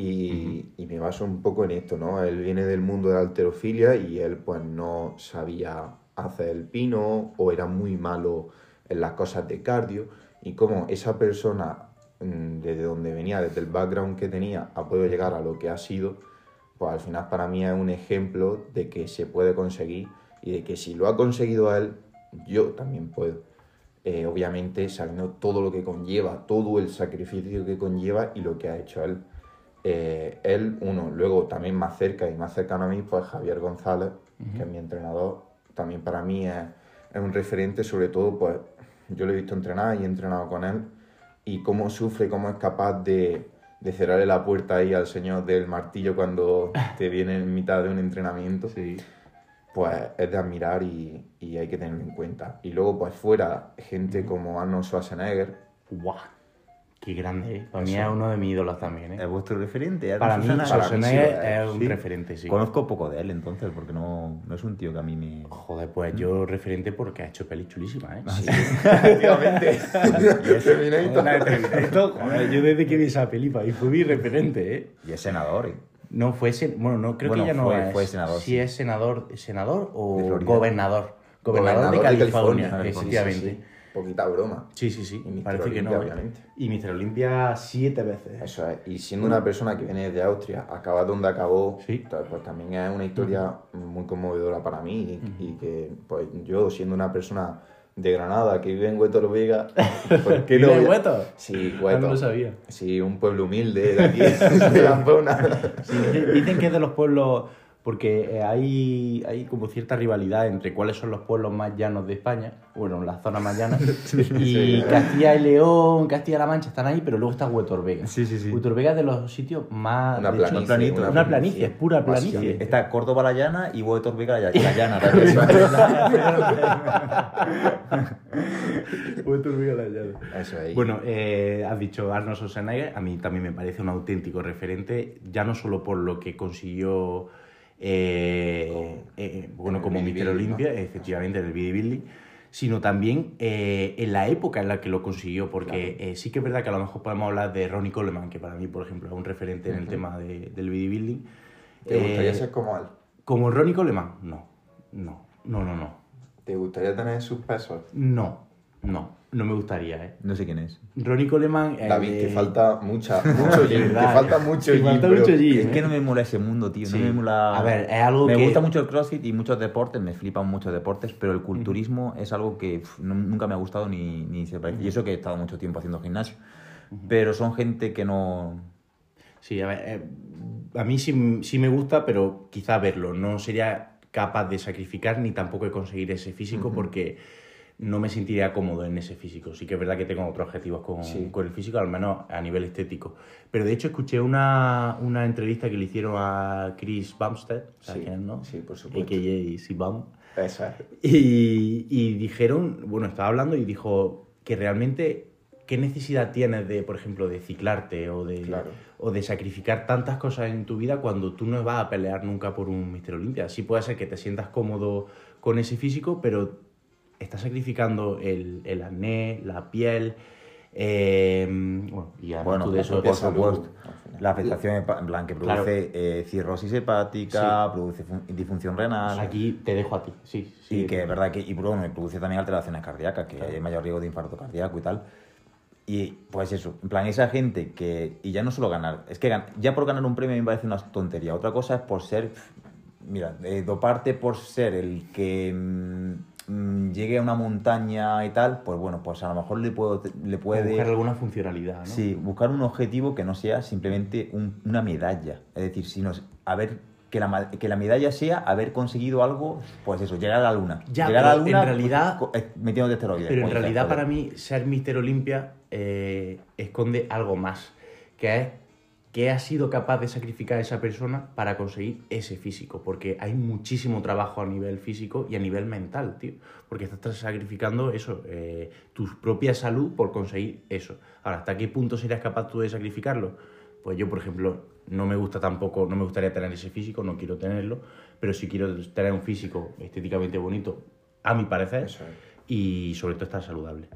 y, y me baso un poco en esto, ¿no? Él viene del mundo de la alterofilia y él pues no sabía hacer el pino o era muy malo en las cosas de cardio y como esa persona mm, desde donde venía, desde el background que tenía, ha podido llegar a lo que ha sido, pues al final para mí es un ejemplo de que se puede conseguir y de que si lo ha conseguido él, yo también puedo. Eh, obviamente sabiendo todo lo que conlleva, todo el sacrificio que conlleva y lo que ha hecho él. Eh, él, uno, luego también más cerca y más cercano a mí, pues Javier González, que es mi entrenador, también para mí es, es un referente, sobre todo, pues yo lo he visto entrenar y he entrenado con él, y cómo sufre, cómo es capaz de, de cerrarle la puerta ahí al señor del martillo cuando te viene en mitad de un entrenamiento. Sí. pues es de admirar y, y hay que tenerlo en cuenta. Y luego, pues fuera, gente como Arnold Schwarzenegger, ¡Guau! Qué grande, ¿eh? Para mí es uno de mis ídolos también, ¿eh? ¿Es vuestro referente? Para mí, Susana? Para mí sí es un Sí. referente, sí. Conozco poco de él entonces, porque no, no es un tío que a mí me... Joder, pues yo referente porque ha hecho pelis chulísimas, ¿eh? efectivamente, Terminator. Esto, joder, yo desde que vi esa peli, mí fue mi referente, ¿eh? Y es senador, ¿eh? No, fue sen- bueno, no, creo Bueno, que ya no es. fue senador, Si sí. es senador, senador De o gobernador. Gobernador, Gobernador de de California, California, efectivamente. Poquita broma. Sí, sí, sí. Y. Parece que no. ¿eh? obviamente. Y Mr. Olimpia siete veces. Eso es. Y siendo una persona que viene de Austria, acaba donde acabó, Sí. pues también es una historia muy conmovedora para mí. Y, y que, pues yo, siendo una persona de Granada que vive en Huetor Vega, ¿por qué ¿Vive no en voy a- Huetor? Sí, Ah, Huetor. no lo sabía. Sí, un pueblo humilde de aquí, de la zona. Sí, dice- dicen que es de los pueblos. Porque eh, hay, hay como cierta rivalidad entre cuáles son los pueblos más llanos de España, bueno, las zonas más llanas, y Sí. Castilla y León, Castilla-La Mancha están ahí, pero luego está Huetor Vega. Sí, sí, sí. Huetor Vega es de los sitios más... Una de hecho, planicie, planito, una, una planicie, planicie. es pura planicie. Está Córdoba la llana y Huetor Vega la, la llana. Huetor Vega la llana. Eso ahí. Bueno, eh, has dicho Arnold Schwarzenegger, a mí también me parece un auténtico referente, ya no solo por lo que consiguió, eh, eh, bueno, como Mr. bodybuilding, Olympia, ¿no? efectivamente, en el bodybuilding, sino también eh, en la época en la que lo consiguió, porque eh, sí que es verdad que a lo mejor podemos hablar de Ronnie Coleman, que para mí, por ejemplo, es un referente en el tema de- del bodybuilding. ¿Te gustaría ser como él? ¿Como Ronnie Coleman? No, no, no, no, no, ¿Te gustaría tener sus pesos? no, no, no me gustaría, ¿eh? No sé quién es. Ronnie Coleman... eh, David, te de- falta mucha, mucho te verdad, falta eh. mucho Te gym, falta mucho gym. Es ¿eh? que no me mola ese mundo, tío. Sí. No me mola. A ver, es algo Me que- gusta mucho el crossfit y muchos deportes, me flipan muchos deportes, pero el culturismo es algo que no- nunca me ha gustado ni, ni se parece. Y eso que he estado mucho tiempo haciendo gimnasio. Pero son gente que no. Sí, a ver, eh, a mí sí, sí me gusta, pero quizá verlo. No sería capaz de sacrificar ni tampoco de conseguir ese físico porque no me sentiría cómodo en ese físico. Sí que es verdad que tengo otros objetivos con, Sí. con el físico, al menos a nivel estético. Pero de hecho escuché una, una entrevista que le hicieron a Chris Bumstead, ¿sabes Sí, quién no? sí, por supuesto. A.K.A. Sibam. Eso es. Y, y dijeron, bueno, estaba hablando y dijo que realmente, ¿qué necesidad tienes de, por ejemplo, de ciclarte o de, Claro. o de sacrificar tantas cosas en tu vida cuando tú no vas a pelear nunca por un Mister Olimpia? Sí puede ser que te sientas cómodo con ese físico, pero estás sacrificando el, el acné, la piel, eh, bueno, y Bueno, tú de eso... por supuesto. La afectación en plan que Claro. produce eh, cirrosis hepática, produce fun- disfunción renal. Aquí te dejo a ti, sí. sí Y que es verdad que y bueno, produce también alteraciones cardíacas, que hay mayor riesgo de infarto cardíaco y tal. Y pues eso, en plan, esa gente que. Y ya no solo ganar, es que ya por ganar un premio me parece una tontería. Otra cosa es por ser. Mira, eh, doparte por ser el que mm, mm, llegue a una montaña y tal, pues bueno, pues a lo mejor le, puedo, le puede. Buscar alguna funcionalidad, ¿no? Sí, buscar un objetivo que no sea simplemente un- una medalla. Es decir, sino haber que la, que la medalla sea haber conseguido algo, pues eso, llegar a la luna. Ya, llegar a la pero en luna realidad- eh, metiéndote esteroides. Pero en Pues realidad para mí ser Mister Olimpia eh, esconde algo más, que es que ha sido capaz de sacrificar a esa persona para conseguir ese físico, porque hay muchísimo trabajo a nivel físico y a nivel mental, tío, porque estás sacrificando eso, eh, tu propia salud por conseguir eso. Ahora, ¿hasta qué punto serías capaz tú de sacrificarlo? Pues yo, por ejemplo, no me gusta tampoco, no me gustaría tener ese físico, no quiero tenerlo, pero sí quiero tener un físico estéticamente bonito, a mi parecer, es. y sobre todo estar saludable.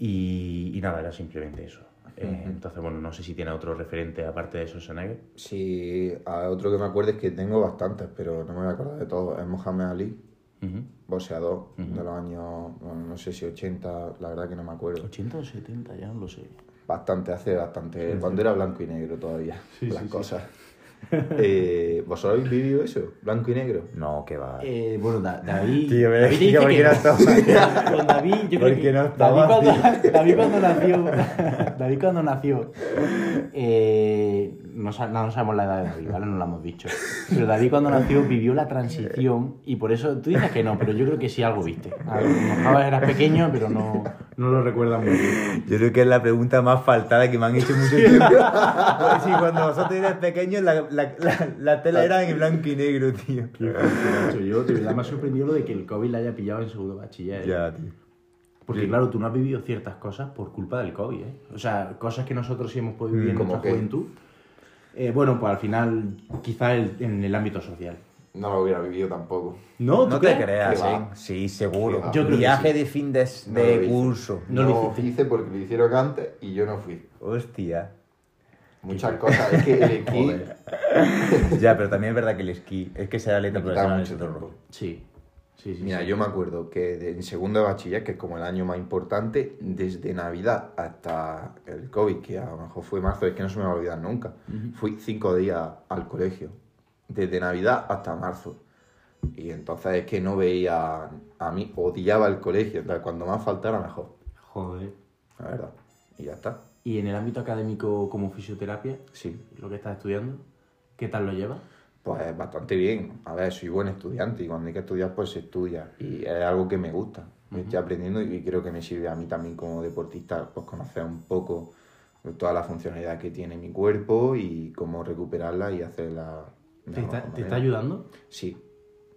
Y, y nada, era simplemente eso. Eh, entonces, bueno, no sé si tiene otro referente aparte de Schwarzenegger. Sí, a otro que me acuerdo es que tengo bastantes, pero no me voy a acordar de todos. Es Mohamed Ali, Ujú. boxeador de los años, bueno, no sé si 80, la verdad que no me acuerdo. 80 o 70, ya no lo sé. Bastante, hace bastante. Cuando era blanco y negro todavía, Sí, las sí, sí. cosas. Eh, ¿Vosotros habéis vivido eso? ¿Blanco y negro? No, que va. Eh, bueno, Da- David. Tío, pero David dice que que no estaba- Con David, yo creo que. no estaba, David, cuando, David cuando nació. David cuando nació. eh, no, sa- no sabemos la edad de David, ¿vale? No lo hemos dicho. Pero David cuando nació vivió la transición y por eso. Tú dices que no, pero yo creo que sí algo viste. Mejor eras pequeño, pero no, no lo recuerdas muy bien. Yo creo que es la pregunta más faltada que me han hecho mucho tiempo. Porque si cuando vosotros eres pequeños, la, la, la- la tela era en blanco y negro, tío. Yo de verdad me ha sorprendido lo de que el COVID la haya pillado en segundo bachiller. ¿eh? Ya, tío. Porque claro, tú no has vivido ciertas cosas por culpa del COVID, ¿eh? O sea, cosas que nosotros sí hemos podido vivir en ¿Cómo nuestra juventud. Eh, bueno, pues al final, quizá el- en el ámbito social. No lo hubiera vivido tampoco. No, No ¿tú te creas, ¿Qué ¿eh? Sí, seguro. Yo creo que Viaje sí. de fin de, curso. No No, lo hice porque lo hicieron antes y yo no fui. Hostia. Muchas cosas. Es que el esquí ya, pero también es verdad que el esquí, es que atleta me quitaba profesional mucho es. Sí. Sí, sí. Mira, sí. yo me acuerdo que en segundo de bachiller, que es como el año más importante, desde Navidad hasta el COVID, que a lo mejor fue marzo, es que no se me va a olvidar nunca. Fui cinco días al colegio, desde Navidad hasta marzo. Y entonces es que no veía a mí, odiaba el colegio, entonces cuando más faltara mejor, Joder. la verdad. Y ya está. ¿Y en el ámbito académico como fisioterapia, Sí, lo que estás estudiando, qué tal lo llevas? Pues bastante bien. A ver, soy buen estudiante y cuando hay que estudiar, pues se estudia. Y es algo que me gusta. Me estoy aprendiendo y creo que me sirve a mí también como deportista, pues conocer un poco toda la funcionalidad que tiene mi cuerpo y cómo recuperarla y hacerla. ¿Te está, te está ayudando? Sí,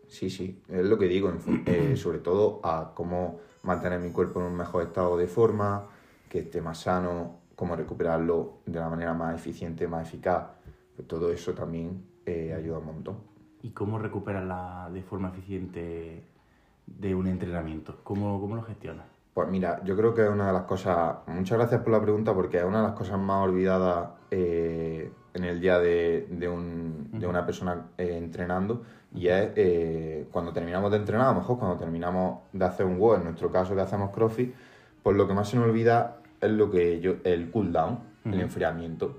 sí, sí. Es lo que digo, eh, sobre todo a cómo mantener mi cuerpo en un mejor estado de forma, que esté más sano, cómo recuperarlo de la manera más eficiente, más eficaz. Pues todo eso también eh, ayuda un montón. ¿Y cómo recuperas la, de forma eficiente de un entrenamiento? ¿Cómo, cómo lo gestionas? Pues mira, yo creo que es una de las cosas, muchas gracias por la pregunta, porque es una de las cosas más olvidadas eh, en el día de, de un- de una persona eh, entrenando, y es eh, cuando terminamos de entrenar, a lo mejor cuando terminamos de hacer un WOD, en nuestro caso que hacemos CrossFit, pues lo que más se nos olvida es lo que yo, el cool down, el enfriamiento,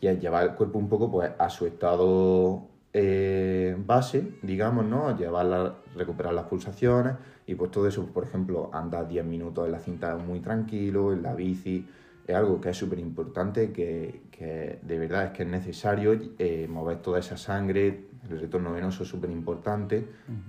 y es llevar el cuerpo un poco pues, a su estado eh, base, digamos, ¿no? Llevarla, recuperar las pulsaciones y pues todo eso, por ejemplo, andar 10 minutos en la cinta muy tranquilo, en la bici, es algo que es súper importante, que, que de verdad es que es necesario eh, mover toda esa sangre, el retorno venoso es súper importante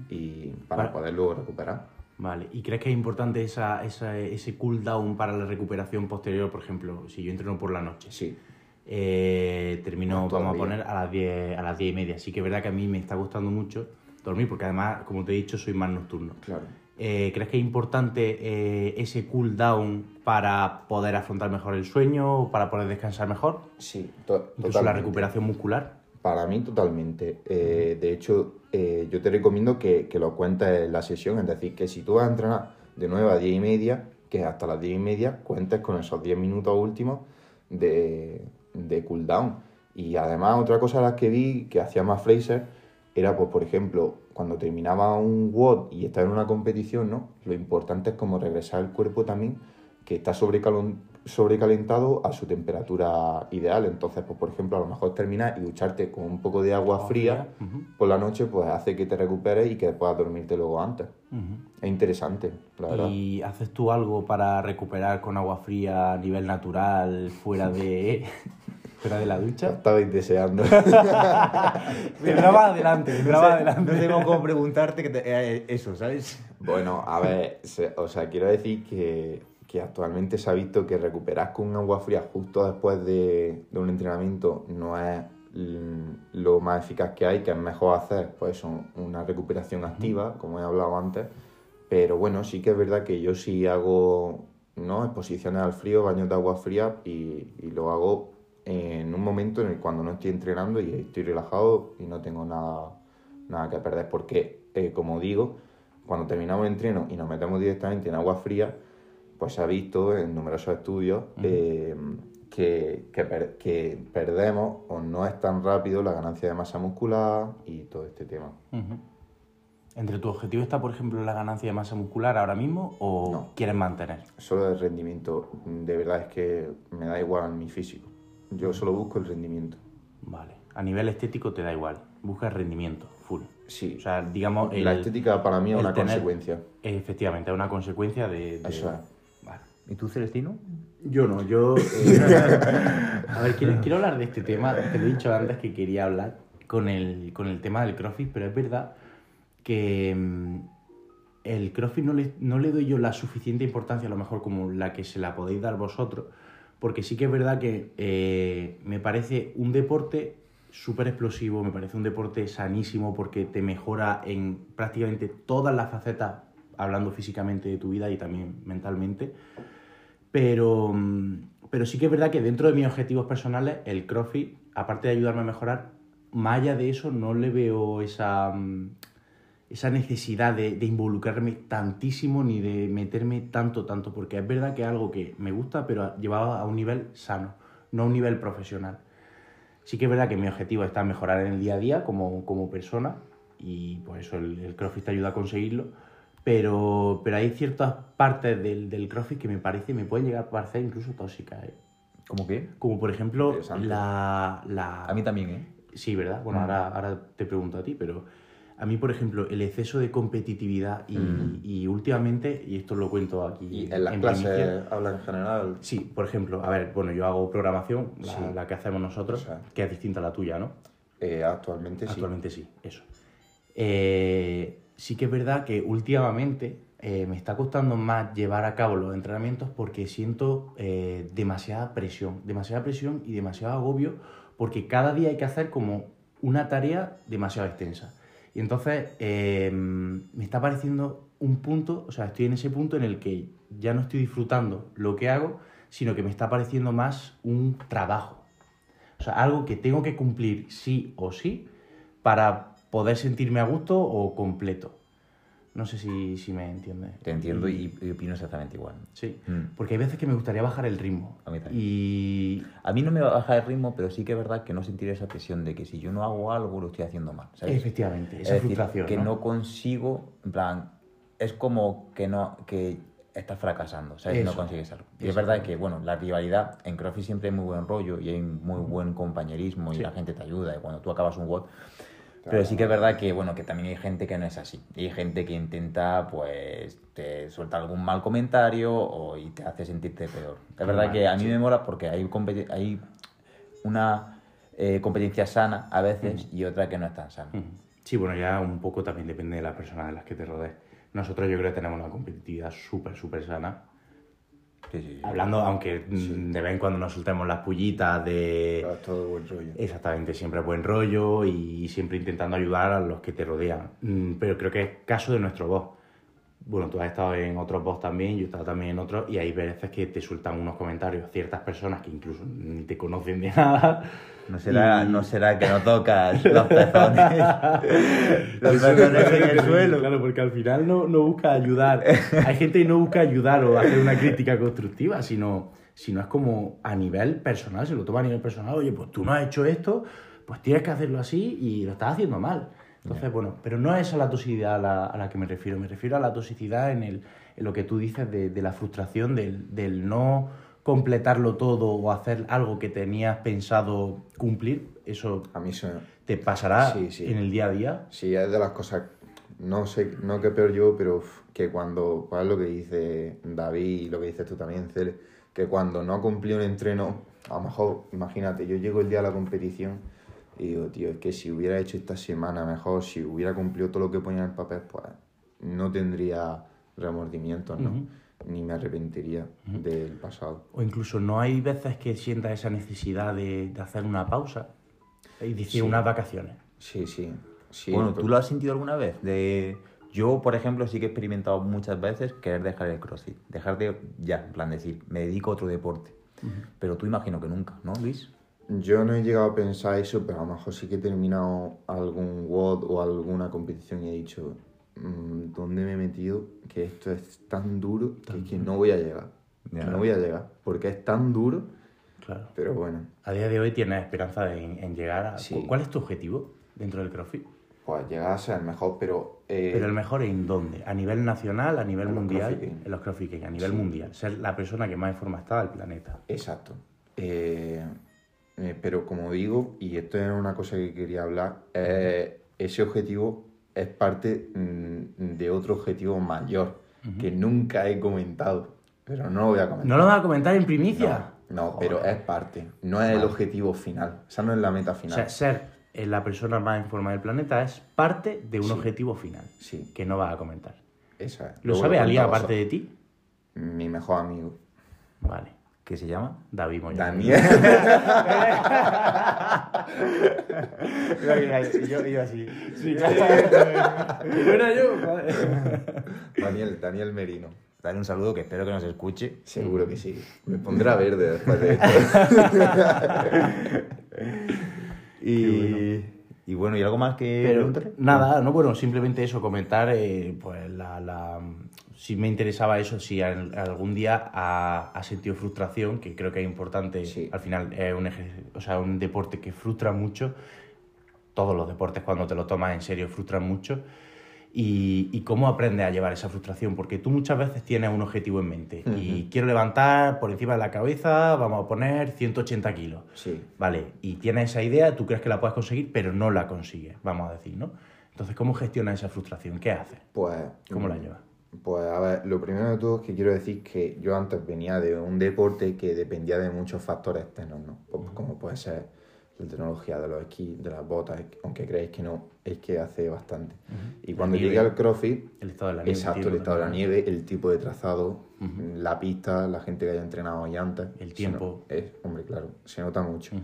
y para Vale. poder luego recuperar. Vale, ¿y crees que es importante esa, esa- ese cool down para la recuperación posterior? Por ejemplo, si yo entreno por la noche, Sí, eh, termino, No, todo vamos a poner, a las 10, a las 10 y media. Sí que es verdad que a mí me está gustando mucho dormir, porque además, como te he dicho, soy más nocturno. claro. Eh, ¿Crees que es importante eh, ese cool down para poder afrontar mejor el sueño, o para poder descansar mejor? Sí, to- Incluso la recuperación muscular. Para mí totalmente. Eh, de hecho, yo te recomiendo que, que lo cuentes en la sesión, es decir, que si tú vas a entrenar de 9 a 10 y media, que hasta las 10 y media cuentes con esos 10 minutos últimos de, de cooldown. Y además otra cosa de las que vi que hacía más Fraser era, pues por ejemplo, cuando terminaba un WOD y estaba en una competición, ¿no? Lo importante es como regresar el cuerpo también, que está sobrecalon- sobrecalentado a su temperatura ideal. Entonces, pues por ejemplo, a lo mejor terminar y ducharte con un poco de agua fría por la noche, pues hace que te recuperes y que puedas dormirte luego antes. Es interesante, la verdad. ¿Y haces tú algo para recuperar con agua fría a nivel natural, fuera de, fuera de la Lo ducha? estabais deseando. Vendrá más adelante, vendrá más adelante. No tengo cómo preguntarte que te- eh, eso, ¿sabes? Bueno, a ver, o sea, quiero decir que, que actualmente se ha visto que recuperar con agua fría justo después de, de un entrenamiento no es lo más eficaz que hay, que es mejor hacer pues una recuperación activa, como he hablado antes. Pero bueno, sí que es verdad que yo sí hago ¿no? exposiciones al frío, baños de agua fría y, y lo hago en un momento en el cuando no estoy entrenando y estoy relajado y no tengo nada, nada que perder. Porque, eh, como digo, cuando terminamos el entreno y nos metemos directamente en agua fría, pues se ha visto en numerosos estudios eh, que, que per- que perdemos o no es tan rápido la ganancia de masa muscular y todo este tema. ¿Entre tu objetivo está, por ejemplo, la ganancia de masa muscular ahora mismo o No. quieres mantener? Solo el rendimiento, de verdad es que me da igual mi físico. Yo solo busco el rendimiento. Vale. A nivel estético te da igual. Buscas rendimiento, full. Sí. O sea, digamos. la el- estética para mí es una tener- consecuencia. Efectivamente, es una consecuencia de. de- Eso es. ¿Y tú, Celestino? Yo no, yo. eh, a ver, quiero, quiero hablar de este tema. Te lo he dicho antes que quería hablar con el, con el tema del CrossFit, pero es verdad que mm, el CrossFit no le, no le doy yo la suficiente importancia, a lo mejor como la que se la podéis dar vosotros, porque sí que es verdad que eh, me parece un deporte súper explosivo, me parece un deporte sanísimo porque te mejora en prácticamente todas las facetas, hablando físicamente de tu vida y también mentalmente. Pero, pero sí que es verdad que dentro de mis objetivos personales, el CrossFit, aparte de ayudarme a mejorar, más allá de eso, no le veo esa, mm, esa necesidad de, de involucrarme tantísimo ni de meterme tanto, tanto, porque es verdad que es algo que me gusta, pero llevado a un nivel sano, no a un nivel profesional. Sí que es verdad que mi objetivo está mejorar en el día a día como, como persona y por eso el, el CrossFit te ayuda a conseguirlo, pero, pero hay ciertas partes del, del CrossFit que me parece, me pueden llegar a parecer incluso tóxicas, ¿eh? ¿Cómo qué? Como por ejemplo la, la... A mí también, ¿eh? Sí, ¿verdad? Bueno, Mm. ahora, ahora te pregunto a ti, pero a mí, por ejemplo, el exceso de competitividad y, Mm. y últimamente, y esto lo cuento aquí Y en las primicia, clases habla en general. Sí, por ejemplo, a ver, bueno, yo hago programación, la, Sí. la que hacemos nosotros, O sea. que es distinta a la tuya, ¿no? Eh, actualmente sí. Actualmente sí, eso. Eh, sí que es verdad que últimamente eh, me está costando más llevar a cabo los entrenamientos porque siento eh, demasiada presión, demasiada presión y demasiado agobio porque cada día hay que hacer como una tarea demasiado extensa. Y entonces eh, me está pareciendo un punto, o sea, estoy en ese punto en el que ya no estoy disfrutando lo que hago, sino que me está pareciendo más un trabajo. O sea, algo que tengo que cumplir sí o sí para poder sentirme a gusto o completo. No sé si, si me entiendes. Te entiendo y, y opino exactamente igual. Sí, Mm. porque hay veces que me gustaría bajar el ritmo. A mí también. Y A mí no me baja el ritmo, pero sí que es verdad que no sentir esa presión de que si yo no hago algo lo estoy haciendo mal. ¿sabes? efectivamente, Es esa decir, frustración. que ¿no? no consigo, en plan, es como que no que estás fracasando, ¿sabes? Eso. No consigues algo. Y es verdad que, bueno, la rivalidad en CrossFit siempre hay muy buen rollo y hay muy buen compañerismo y Sí. la gente te ayuda y cuando tú acabas un WOD. Pero sí que es verdad que, bueno, que también hay gente que no es así. Hay gente que intenta, pues, te suelta algún mal comentario o y te hace sentirte peor. Es verdad Vale, que a mí sí. me mola porque hay, hay una eh, competencia sana a veces y otra que no es tan sana. Sí, bueno, ya un poco también depende de las personas de las que te rodees. Nosotros yo creo que tenemos una competitividad súper, súper sana. Sí, sí, sí. Hablando, aunque mm, de vez en cuando nos soltemos las pullitas de... Pero es todo buen rollo. Exactamente, siempre buen rollo y siempre intentando ayudar a los que te rodean. Mm, Pero creo que es caso de nuestro boss. Bueno, tú has estado en otros boss también, yo he estado también en otros, y hay veces que te sueltan unos comentarios ciertas personas que incluso ni te conocen de nada. No será, Y- no será que no tocas los pezones. los pezones en el suelo. Claro, porque al final no, no busca ayudar. Hay gente que no busca ayudar o hacer una crítica constructiva, sino, sino es como a nivel personal, se lo toma a nivel personal. Oye, pues tú no has hecho esto, pues tienes que hacerlo así y lo estás haciendo mal. Entonces, bueno, pero no es a la toxicidad a la, a la que me refiero, me refiero a la toxicidad en, el, en lo que tú dices de, de la frustración, del, del no completarlo todo o hacer algo que tenías pensado cumplir. Eso A mí eso, te pasará Sí, sí. en el día a día. sí, es de las cosas, no sé, no que peor yo, pero que cuando, pues es lo que dice David y lo que dices tú también, Cele, que cuando no cumplí un entreno, a lo mejor, imagínate, yo llego el día de la competición y digo, tío, es que si hubiera hecho esta semana mejor, si hubiera cumplido todo lo que ponía en el papel, pues no tendría remordimientos, ¿no? Ni me arrepentiría del pasado. O incluso no hay veces que sientas esa necesidad de, de hacer una pausa y decir Sí. unas vacaciones. Sí, sí. sí bueno, pero- ¿tú lo has sentido alguna vez? De... Yo, por ejemplo, sí que he experimentado muchas veces querer dejar el CrossFit. Dejar de, ya, en plan decir, me dedico a otro deporte. Pero tú imagino que nunca, ¿no, Luis? Yo no he llegado a pensar eso, pero a lo mejor sí que he terminado algún WOD o alguna competición y he dicho, "Mm, ¿dónde me he metido? Que esto es tan duro que, es que no voy a llegar. Que no voy a llegar, porque es tan duro, Claro. pero bueno, A día de hoy tienes esperanza en, en llegar a... Sí. ¿Cuál es tu objetivo dentro del CrossFit? pues llegar a ser el mejor, pero... eh, Pero el mejor en dónde? ¿A nivel nacional, a nivel En los mundial? Games. En los CrossFit a nivel Sí. mundial. Ser la persona que más en forma está del planeta. Exacto. Eh, eh, pero como digo, y esto es una cosa que quería hablar, ese objetivo es parte mm, de otro objetivo mayor que nunca he comentado, pero no lo voy a comentar. ¿No lo vas a comentar en primicia? No, no, pero es parte, no es el objetivo final, esa no es la meta O final. sea, ser eh, la persona más en forma del planeta es parte de un Sí. objetivo final Sí, que no vas a comentar. esa es. ¿Lo Luego sabe alguien aparte de ti? Mi mejor amigo. Vale. ¿Qué se llama? David Moya. Daniel. yo, yo así. Sí, era yo. Daniel, Daniel Merino. Dale un saludo que espero que nos escuche. Seguro que sí. Me pondrá verde después de esto. Y, y bueno, ¿y algo más que Pero nada, no, bueno, simplemente eso, comentar, eh, pues la, la- si me interesaba eso, si al- algún día ha, ha sentido frustración, que creo que es importante, Sí. al final es un, o sea, un deporte que frustra mucho, todos los deportes cuando te lo tomas en serio frustran mucho, y, y cómo aprendes a llevar esa frustración, porque tú muchas veces tienes un objetivo en mente, y quiero levantar por encima de la cabeza, vamos a poner 180 kilos. Sí. Vale, y tienes esa idea, tú crees que la puedes conseguir, pero no la consigues, vamos a decir, ¿no? Entonces, ¿cómo gestionas esa frustración? ¿Qué haces? Pues. ¿Cómo la llevas? Pues a ver, lo primero de todo es que quiero decir que yo antes venía de un deporte que dependía de muchos factores externos, ¿no? Pues Como puede ser la tecnología de los esquís, de las botas, que creéis que no, es que hace bastante. Y cuando llegué al CrossFit, El estado de la nieve. exacto, el estado de la nieve, el tipo de trazado, la pista, la gente que haya entrenado ahí antes. El tiempo. no- es, hombre, claro, se nota mucho.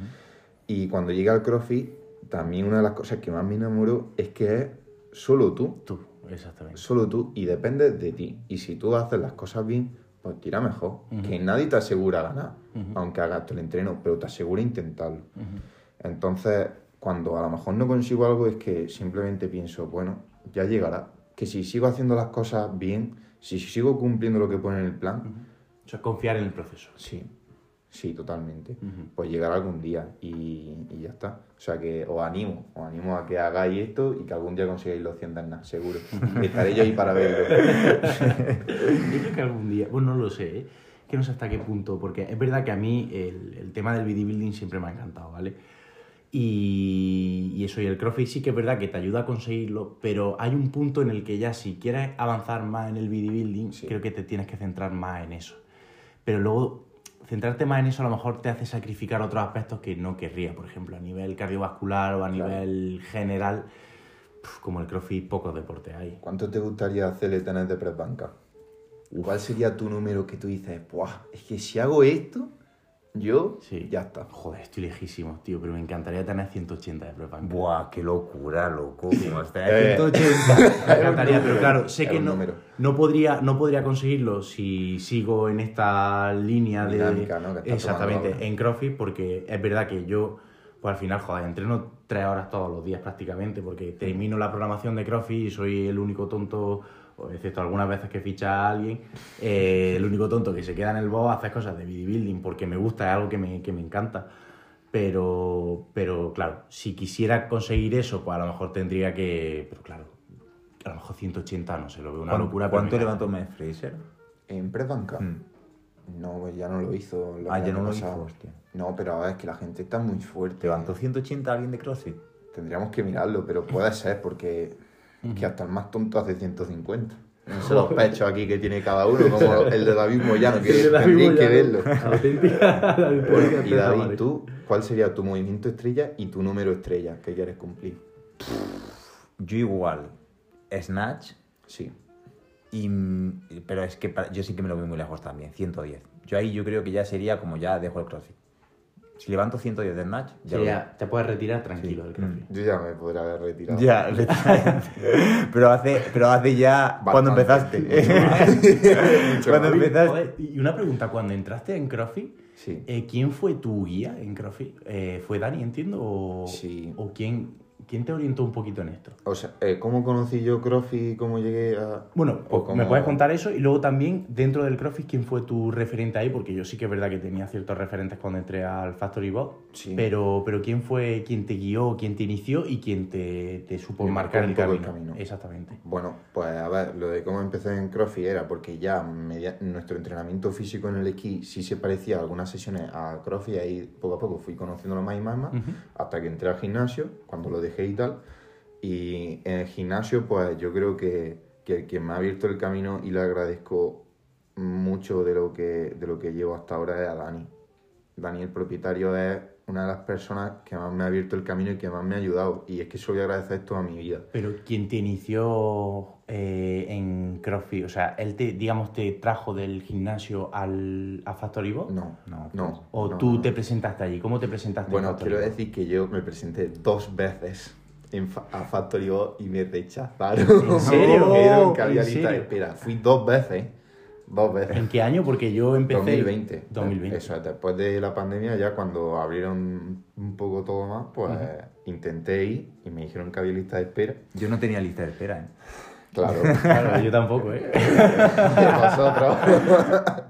Y cuando llegué al CrossFit, también una de las cosas que más me enamoró es que es solo tú Tú, exactamente. solo tú y depende de ti. Y si tú haces las cosas bien, pues tira mejor. Que nadie te asegura ganar, aunque hagas el entreno, pero te asegura intentarlo. Entonces, cuando a lo mejor no consigo algo, es que simplemente pienso, bueno, ya llegará. Que si sigo haciendo las cosas bien, si sigo cumpliendo lo que pone en el plan, O sea, confiar en el proceso. sí, sí, totalmente. Pues llegará algún día y, y ya está. O sea que os animo, os animo a que hagáis esto y que algún día consigáis los 100 nada, seguro. Estaré yo ahí para verlo. Yo creo que algún día, bueno, no lo sé, ¿eh? que no sé hasta qué punto, porque es verdad que a mí el, el tema del bodybuilding siempre me ha encantado, ¿vale? Y, y eso, y el CrossFit sí que es verdad que te ayuda a conseguirlo, pero hay un punto en el que ya si quieres avanzar más en el bodybuilding, Sí. creo que te tienes que centrar más en eso. Pero luego, centrarte más en eso a lo mejor te hace sacrificar otros aspectos que no querría, por ejemplo, a nivel cardiovascular o a Claro. nivel general, pf, como el CrossFit, pocos deportes hay. ¿Cuánto te gustaría hacerle tener de press banca? ¿Cuál sería tu número que tú dices, Buah, es que si hago esto, yo Sí. ya está? Joder, estoy lejísimo, tío, pero me encantaría tener 180 de banca. Buah, qué locura, loco. Como está Eh. en 180. Me encantaría, pero claro, sé Es que no, no, podría, no podría conseguirlo si sigo en esta línea de... Dinámica, ¿no? que estás Exactamente, en CrossFit, porque es verdad que yo, pues al final, joder, entreno tres horas todos los días prácticamente, porque termino la programación de CrossFit y soy el único tonto, excepto algunas veces que ficha a alguien, eh, el único tonto que se queda en el box a hacer cosas de bodybuilding, porque me gusta, es algo que me, que me encanta. Pero, pero claro, si quisiera conseguir eso, pues a lo mejor tendría que. Pero claro, a lo mejor 180, no sé, lo veo una ¿Cuán- locura. pero ¿Cuánto levantó Matt Fraser? ¿En press banca? Mm. No, pues ya no lo hizo. Ah, ya no lo pasado. hizo, hostia. No, pero es que la gente está muy fuerte. ¿Levantó 180 alguien de CrossFit? Tendríamos que mirarlo, pero puede ser porque que hasta el más tonto hace 150. No sé los pechos aquí que tiene cada uno, como el de David Moyano, que tendréis que verlo. Bueno, y David, tú, ¿cuál sería tu movimiento estrella y tu número estrella que quieres cumplir? Yo igual. Snatch. Sí. Y, pero es que para- yo sí que me lo veo muy lejos también. 110. Yo ahí yo creo que ya sería como ya dejo el CrossFit. Si levanto 110 de Snatch, ya Sería- te puedes retirar tranquilo del CrossFit. Yo ya me podría haber retirado. Ya, pero hace, pero hace ya cuando Bastante. empezaste. Mucho cuando empezaste. Joder, y una pregunta, cuando entraste en CrossFit, Sí. eh, ¿quién fue tu guía en CrossFit? Eh, ¿Fue Dani, entiendo? ¿O, Sí. o quién, quién te orientó un poquito en esto? O sea, eh, ¿cómo conocí yo CrossFit y cómo llegué a...? Bueno, pues cómo- me puedes contar eso y luego también dentro del CrossFit, ¿quién fue tu referente ahí? Porque yo sí que es verdad que tenía ciertos referentes cuando entré al Factory Box, Sí. pero, pero ¿quién fue quien te guió, quién te inició y quién te, te supo Me marcar el camino? poco el camino. Exactamente. Bueno, pues a ver, lo de cómo empecé en CrossFit era porque ya media- nuestro entrenamiento físico en el esquí sí se parecía a algunas sesiones a CrossFit y ahí poco a poco fui conociéndolo más y más y más hasta que entré al gimnasio, cuando lo dejé y tal. Y en el gimnasio, pues yo creo que, que el que me ha abierto el camino y le agradezco mucho de lo que, de lo que llevo hasta ahora es a Dani. Dani, el propietario, es una de las personas que más me ha abierto el camino y que más me ha ayudado. Y es que eso voy a agradecer toda mi vida. Pero quien te inició eh, en CrossFit, o sea, él te, digamos, te trajo del gimnasio al, a Factory Box? No, No, no. ¿O no, tú no. te presentaste allí? ¿Cómo te presentaste Bueno, en quiero decir que yo me presenté dos veces en fa- a Factory Box y me rechazaron. ¿En serio? Me dijeron que había ¿En lista de espera. Fui dos veces, dos veces. ¿En qué año? Porque yo empecé... 2020. 2020. Eso es, después de la pandemia, ya cuando abrieron un poco todo más, pues intenté ir y me dijeron que había lista de espera. Yo no tenía lista de espera, ¿eh? Claro, Claro, yo tampoco, ¿eh? vosotros.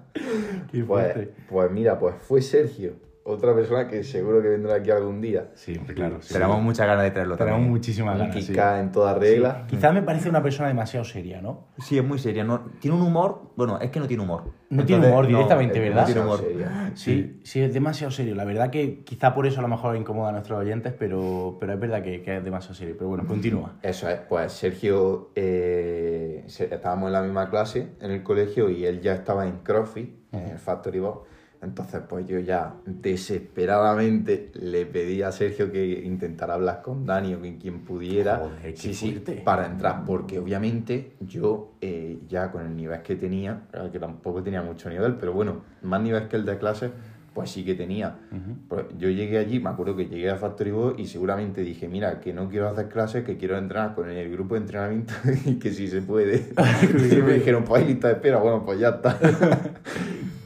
Qué Pues, fuerte. pues mira, pues fue Sergio, otra persona que seguro que vendrá aquí algún día. Sí, claro. sí. Tenemos muchas ganas de traerlo Tenemos también. muchísimas ganas, sí. Kika en toda regla. Quizás me parece una persona demasiado seria, ¿no? Sí, es muy seria. No, tiene un humor... Bueno, es que no tiene humor. No tiene humor directamente, es ¿verdad? demasiado Tiene humor. seria. Sí, sí, es demasiado serio. La verdad que quizá por eso a lo mejor incomoda a nuestros oyentes, pero, pero es verdad que, que es demasiado serio. Pero bueno, continúa. Eso es, pues Sergio, eh, estábamos en la misma clase en el colegio y él ya estaba en CrossFit, en el Factory Box. Entonces, pues yo ya desesperadamente le pedí a Sergio que intentara hablar con Dani o con quien pudiera. Joder, sí, sí, para entrar, porque obviamente yo eh, ya con el nivel que tenía, que tampoco tenía mucho nivel, pero bueno, más nivel que el de clase, pues sí que tenía. Pues yo llegué allí, me acuerdo que llegué a Factory Box y seguramente dije, mira, que no quiero hacer clases, que quiero entrenar con el grupo de entrenamiento y que si se puede. y me dijeron, pues hay lista de espera, bueno, pues ya está.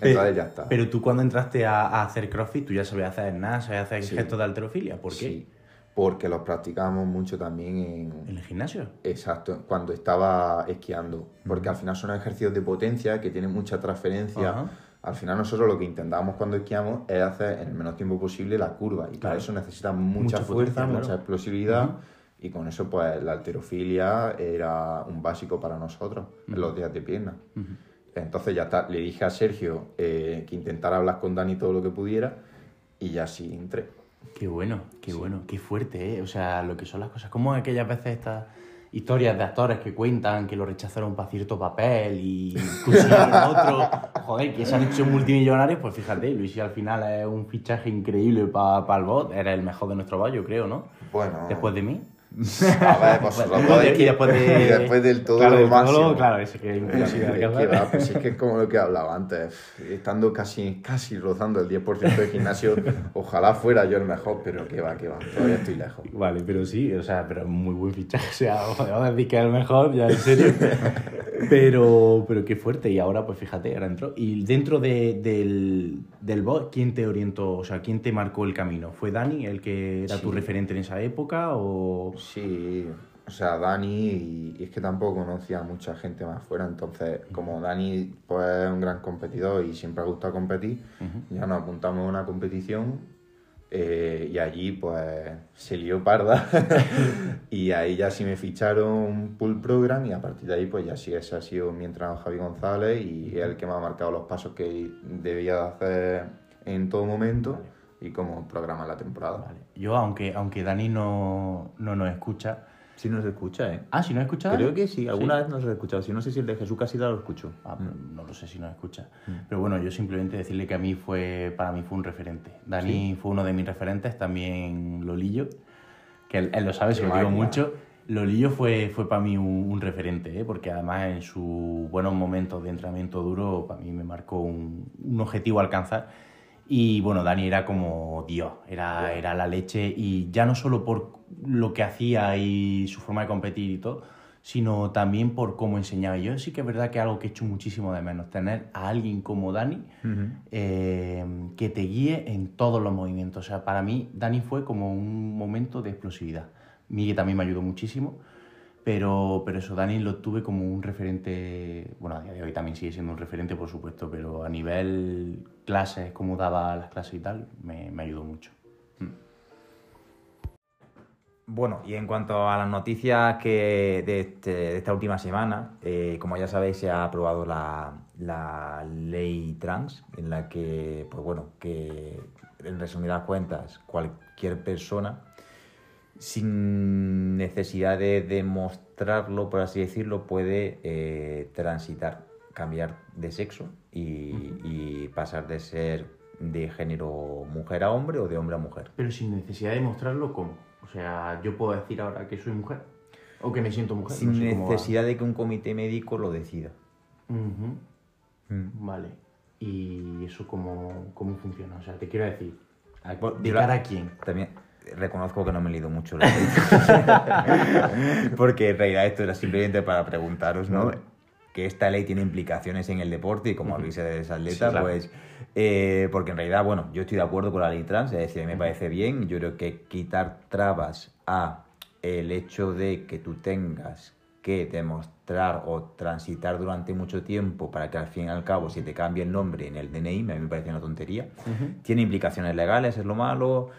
Entonces ya está. Pero tú cuando entraste a, a hacer CrossFit, tú ya sabías hacer nada, sabías hacer Sí. gestos de alterofilia. ¿Por qué? Sí, porque los practicábamos mucho también en, ¿En el gimnasio? Exacto, cuando estaba esquiando. Porque al final son ejercicios de potencia que tienen mucha transferencia. Ajá. Al final nosotros lo que intentamos cuando esquiamos es hacer en el menor tiempo posible la curva. Y para Claro. eso necesitas mucha, Mucha fuerza, claro. mucha explosividad. Y con eso pues la alterofilia era un básico para nosotros en los días de pierna. Entonces ya está, le dije a Sergio eh, que intentara hablar con Dani todo lo que pudiera y ya sí entré. Qué bueno, qué bueno, qué fuerte, ¿eh? O sea, lo que son las cosas. Como aquellas veces estas historias de actores que cuentan que lo rechazaron para cierto papel y pusieron otro. Joder, que se han hecho multimillonarios, pues fíjate, Luis y al final es un fichaje increíble para el bot. Era el mejor de nuestro yo creo, ¿no? Bueno, Después de mí. A ver, vosotros Bueno, dos, y después de- y después del todo claro, lo todo máximo. claro, ese que va, pues es que es como lo que hablaba antes, estando casi, casi rozando el 10% de gimnasio, ojalá fuera yo el mejor, pero que va, que va, todavía estoy lejos. Vale, pero sí, o sea, pero es muy buen fichaje. O sea, vamos a decir que es el mejor, ya en serio. Pero, pero qué fuerte. Y ahora, pues fíjate, ahora entró. Y dentro de- del, del bot, ¿quién te orientó? O sea, ¿quién te marcó el camino? ¿Fue Dani el que era tu referente en esa época? O... Sí, o sea, Dani, y, y es que tampoco conocía a mucha gente más fuera, entonces como Dani pues, es un gran competidor y siempre ha gustado competir, ya nos apuntamos a una competición eh, y allí pues se lió parda. Y ahí ya sí me ficharon un pool program y a partir de ahí pues ya sí ese ha sido mi entrenador Javi González y es el que me ha marcado los pasos que debía de hacer en todo momento y cómo programar la temporada. Vale. Yo, aunque, aunque Dani no, no nos escucha... Sí nos escucha, ¿eh? Ah, si no escucha. Dani? Creo que sí, alguna vez nos ha escuchado. Si no sé si el de Jesús casi lo escucho. Ah, pues no lo sé si nos escucha. Pero bueno, yo simplemente decirle que a mí fue, para mí fue un referente. Dani fue uno de mis referentes, también Lolillo, que él, él lo sabe, se lo digo mucho. Lolillo fue, fue para mí un, un referente, ¿eh? porque además en sus buenos momentos de entrenamiento duro, para mí me marcó un, un objetivo a alcanzar. Y bueno, Dani era como Dios, era, era la leche y ya no solo por lo que hacía y su forma de competir y todo, sino también por cómo enseñaba. Yo sí que es verdad que es algo que he hecho muchísimo de menos, tener a alguien como Dani eh, que te guíe en todos los movimientos. O sea, para mí Dani fue como un momento de explosividad. Miguel también me ayudó muchísimo, pero, pero eso, Dani lo tuve como un referente, bueno, a día de hoy también sigue siendo un referente, por supuesto, pero a nivel clases, cómo daba las clases y tal, me, me ayudó mucho. Bueno, y en cuanto a las noticias que de, este- esta última semana, eh, como ya sabéis, se ha aprobado la, la ley trans, en la que, pues bueno, que en resumidas cuentas, cualquier persona, sin necesidad de demostrarlo, por así decirlo, puede eh, transitar, cambiar de sexo y, y pasar de ser de género mujer a hombre o de hombre a mujer. Pero sin necesidad de mostrarlo, ¿cómo? O sea, yo puedo decir ahora que soy mujer o que me siento mujer. Sin no sé necesidad de que un comité médico lo decida. Mm. Vale. ¿Y eso cómo, cómo funciona? O sea, te quiero decir, ¿a- Bueno, ¿de cara a quién? También reconozco que no me he leído mucho la ley. Porque en realidad esto era simplemente para preguntaros, ¿no? Que esta ley tiene implicaciones en el deporte y como habéis de atleta, Sí, claro. pues... eh, porque en realidad, bueno, yo estoy de acuerdo con la ley trans, es decir, a mí me parece bien. Yo creo que quitar trabas a el hecho de que tú tengas que demostrar o transitar durante mucho tiempo para que al fin y al cabo se te cambie el nombre en el DNI, a mí me parece una tontería. Tiene implicaciones legales, es lo malo,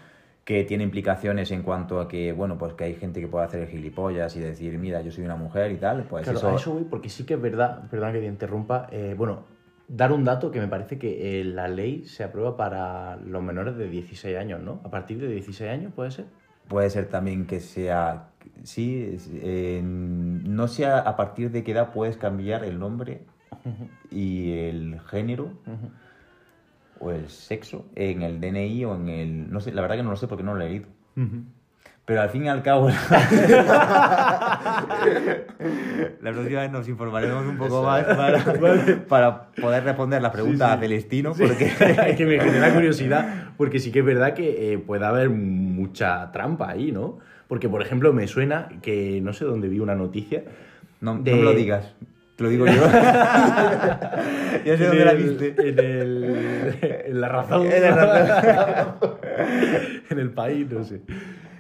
que tiene implicaciones en cuanto a que, bueno, pues que hay gente que puede hacer el gilipollas y decir, mira, yo soy una mujer y tal, pues Claro, eso... a eso voy porque sí que es verdad, perdón que te interrumpa, eh, bueno, dar un dato que me parece que eh, la ley se aprueba para los menores de 16 años, ¿no? A partir de 16 años, ¿puede ser? Puede ser también que sea, sí, eh, no sea a partir de qué edad puedes cambiar el nombre y el género o el sexo en el DNI o en el... No sé, la verdad que no lo sé porque no lo he leído. Pero al fin y al cabo, la próxima vez nos informaremos un poco más para, para poder responder la pregunta a Celestino, porque que me genera curiosidad, porque sí que es verdad que eh, puede haber mucha trampa ahí, ¿no? Porque, por ejemplo, me suena que no sé dónde vi una noticia. no, no me lo digas, te lo digo yo. ya sé en dónde la viste. En, el, en la razón. En el país, no sé.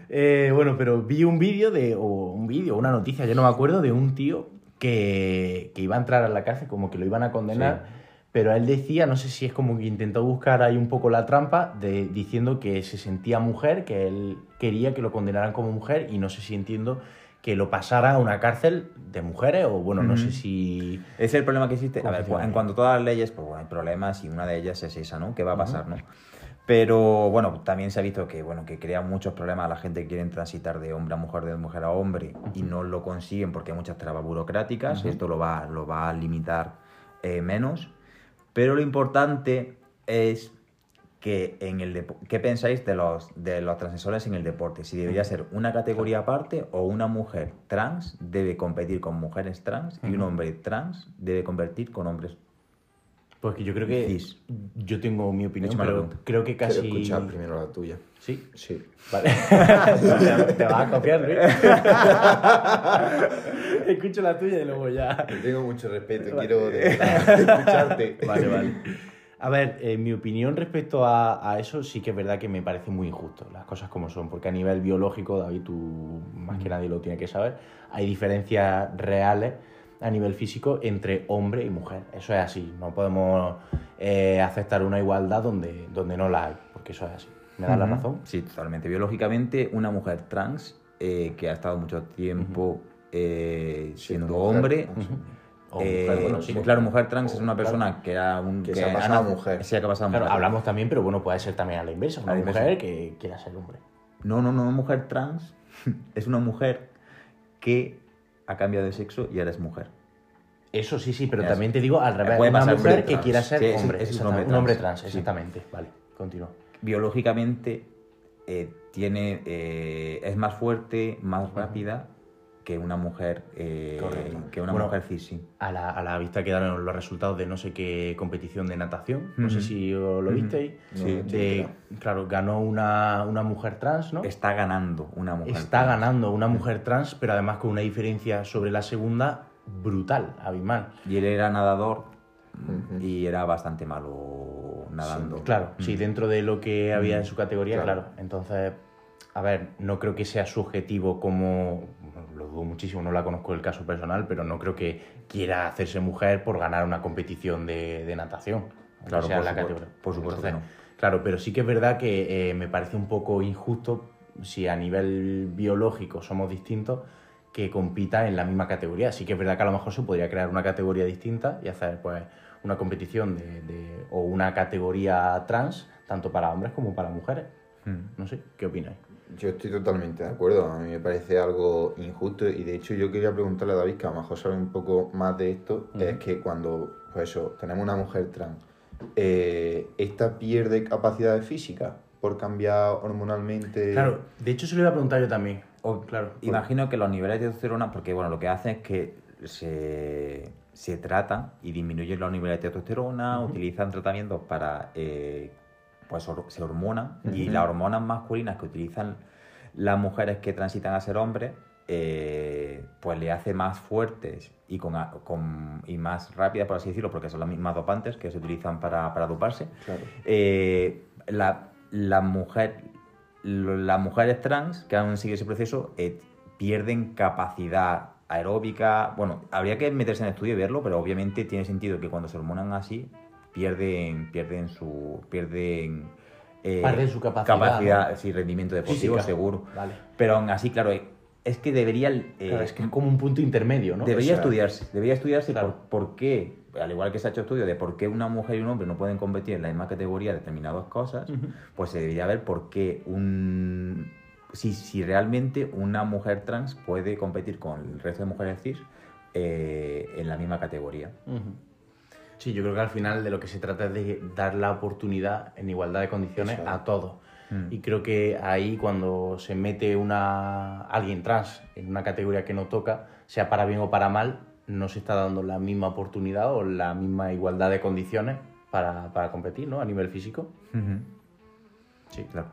Eh, bueno, pero vi un vídeo de. O un vídeo, una noticia, yo no me acuerdo, de un tío que, que iba a entrar a la cárcel, como que lo iban a condenar. Pero él decía, no sé si es como que intentó buscar ahí un poco la trampa, de, diciendo que se sentía mujer, que él quería que lo condenaran como mujer, y no sé si entiendo que lo pasara a una cárcel de mujeres, o bueno, no sé si. Es el problema que existe. A ver, en cuanto a todas las leyes, pues bueno, hay problemas y una de ellas es esa, ¿no? ¿Qué va a pasar, no? Pero bueno, también se ha visto que, bueno, que crea muchos problemas a la gente que quiere transitar de hombre a mujer, de mujer a hombre y no lo consiguen porque hay muchas trabas burocráticas. Esto lo va, lo va a limitar eh, menos. Pero lo importante es que en el ¿qué pensáis de los, de los transexuales en el deporte? Si debería ser una categoría aparte o una mujer trans debe competir con mujeres trans y un hombre trans debe competir con hombres. Pues que yo creo que. Cis. Yo tengo mi opinión, pero pregunta. creo que Quiero casi. escuchar primero la tuya. Sí. Sí. Vale. Te vas a copiar, ¿no? Escucho la tuya y luego ya. Te tengo mucho respeto, quiero de verdad escucharte. Vale, vale. A ver, en mi opinión respecto a, a eso sí que es verdad que me parece muy injusto, las cosas como son, porque a nivel biológico, David, tú más que nadie lo tiene que saber, hay diferencias reales a nivel físico entre hombre y mujer. Eso es así, no podemos eh, aceptar una igualdad donde, donde no la hay, porque eso es así. ¿Me das la razón? Sí, totalmente. Biológicamente, una mujer trans eh, que ha estado mucho tiempo eh, siendo hombre. O eh, mujer, bueno, sí. claro, mujer trans es una Claro. persona que era un Que se ha pasado a mujer. Sí, que ha pasado a Claro, mujer. hablamos también, pero bueno, puede ser también a la inversa, una la mujer que quiera ser hombre. No, no, no, una mujer trans es una mujer que ha cambiado de sexo y ahora es mujer. Eso sí, sí, pero también te digo al revés, Puede una pasar mujer hombre que trans. quiera ser Sí, hombre, es un hombre un hombre trans, sí. exactamente. Vale, continúa. Biológicamente eh, tiene, eh, es más fuerte, más rápida que una mujer eh, que una Bueno, mujer cis, sí. A la, a la vista quedaron los resultados de no sé qué competición de natación, no sé si lo visteis. Sí, sí, De, claro, ganó una, una mujer trans, ¿no? Está ganando una mujer Está trans. ganando una mujer trans, pero además con una diferencia sobre la segunda brutal, abismal. Y él era nadador y era bastante malo nadando. Claro, sí, dentro de lo que había en su categoría, claro. Claro. Entonces, a ver, no creo que sea su objetivo como. Lo dudo muchísimo, no la conozco el caso personal, pero no creo que quiera hacerse mujer por ganar una competición de, de natación. Claro, sea por la supuesto, categoría. por supuesto que Claro, pero sí que es verdad que eh, me parece un poco injusto si a nivel biológico somos distintos que compita en la misma categoría. Sí que es verdad que a lo mejor se podría crear una categoría distinta y hacer pues una competición de, de- o una categoría trans, tanto para hombres como para mujeres. Mm. No sé, ¿qué opináis? Yo estoy totalmente de acuerdo. A mí me parece algo injusto y de hecho yo quería preguntarle a David, que a lo mejor sabe un poco más de esto, es que cuando, pues eso, tenemos una mujer trans eh, ¿esta pierde capacidades físicas por cambiar hormonalmente? Claro, de hecho se lo iba a preguntar yo también. O, claro. Imagino que los niveles de testosterona, porque bueno, lo que hace es que se, se tratan y disminuyen los niveles de testosterona, utilizan tratamientos para, eh, pues se hormonan y las hormonas masculinas que utilizan las mujeres que transitan a ser hombres, eh, pues le hace más fuertes y, con, y más rápidas, por así decirlo, porque son las mismas dopantes que se utilizan para, para doparse. Claro. Eh, la, la mujer, las mujeres trans que han seguido ese proceso eh, pierden capacidad aeróbica. Bueno, habría que meterse en el estudio y verlo, pero obviamente tiene sentido que cuando se hormonan así pierden, pierden su, pierden eh, Pierden su capacidad, capacidad, sí, rendimiento deportivo Física. seguro. Vale. Pero aún así, claro, eh, es que debería, eh, Claro, es que es como un punto intermedio, ¿no? Debería O sea, estudiarse, debería estudiarse Claro. por, por qué, al igual que se ha hecho estudio de por qué una mujer y un hombre no pueden competir en la misma categoría de determinadas cosas, pues se debería ver por qué un si, si realmente una mujer trans puede competir con el resto de mujeres cis eh, en la misma categoría. Ujú. Sí, yo creo que al final de lo que se trata es de dar la oportunidad en igualdad de condiciones Eso es. a todos. Mm. Y creo que ahí cuando se mete una alguien trans en una categoría que no toca, sea para bien o para mal, no se está dando la misma oportunidad o la misma igualdad de condiciones para, para competir, ¿no? A nivel físico. Ujú. Sí, claro.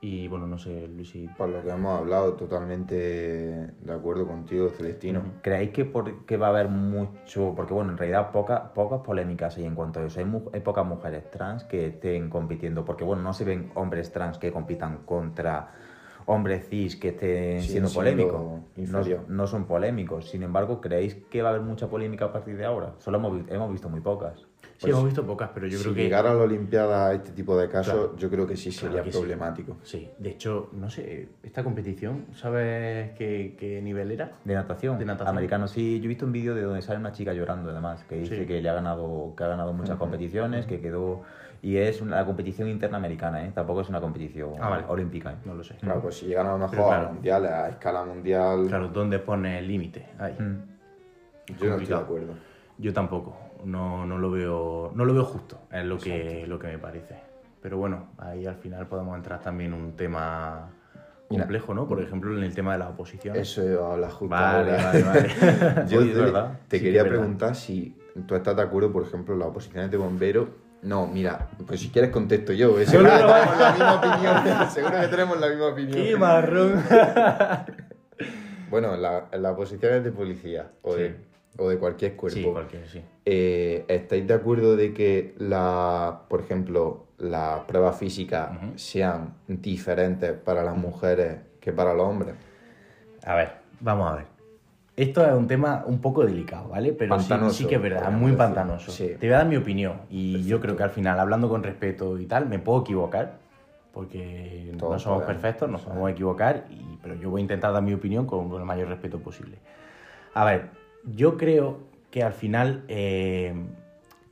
Y bueno, no sé, Luis, si... Por lo que hemos hablado, totalmente de acuerdo contigo, Celestino. ¿Creéis que, por, que va a haber mucho.? Porque, bueno, en realidad pocas pocas polémicas hay en cuanto a eso. Hay, mu- hay pocas mujeres trans que estén compitiendo. Porque, bueno, no se ven hombres trans que compitan contra hombres cis que estén Sí, siendo siendo polémicos. No, son polémicos. Sin embargo, ¿creéis que va a haber mucha polémica a partir de ahora? Solo hemos, hemos visto muy pocas. Sí, Pues, hemos visto pocas, pero yo si creo que... llegara a la Olimpiada este tipo de casos, Claro. yo creo que sí Claro sería que problemático. Sí, de hecho, no sé, esta competición, ¿sabes qué, qué nivel era? De natación. De natación. Americano, sí. Yo he visto un vídeo de donde sale una chica llorando, además, que dice Sí. que le ha ganado, que ha ganado muchas competiciones, que quedó. Y es una competición interna americana, ¿eh? Tampoco es una competición Ah, vale. olímpica. ¿eh? No lo sé. Claro, pues si llegan a lo mejor claro. a mundiales, a escala mundial, Claro, ¿dónde pone el límite? Ahí. Mm. yo no estoy de acuerdo. Yo tampoco, no, no, lo veo, no lo veo justo, es lo que, lo que me parece. Pero bueno, ahí al final podemos entrar también en un tema complejo, ¿no? Por ejemplo, en el tema de la oposición. Eso iba a hablar justo Vale, vale, vale. Yo Oye, te, verdad. te Sí, quería preguntar si tú estás de acuerdo, por ejemplo, en las oposiciones de bomberos. No, mira, pues si quieres contesto yo. ¿eh? Seguro, que tenemos la misma opinión. Seguro que tenemos la misma opinión. ¡Qué marrón! Bueno, en, la- las oposiciones de policía o, Sí. de, o de cualquier cuerpo. Sí, cualquier, sí. eh, ¿Estáis de acuerdo de que, la, por ejemplo, las pruebas físicas sean diferentes para las mujeres que para los hombres? A ver, vamos a ver. Esto es un tema un poco delicado, ¿vale? Pero sí, Pantanoso, sí que es verdad, podríamos muy pantanoso. Sí. Te voy a dar mi opinión y yo creo que al final, hablando con respeto y tal, me puedo equivocar, porque no somos podemos, perfectos, nos podemos equivocar, y, pero yo voy a intentar dar mi opinión con, con el mayor respeto posible. A ver, yo creo que al final eh,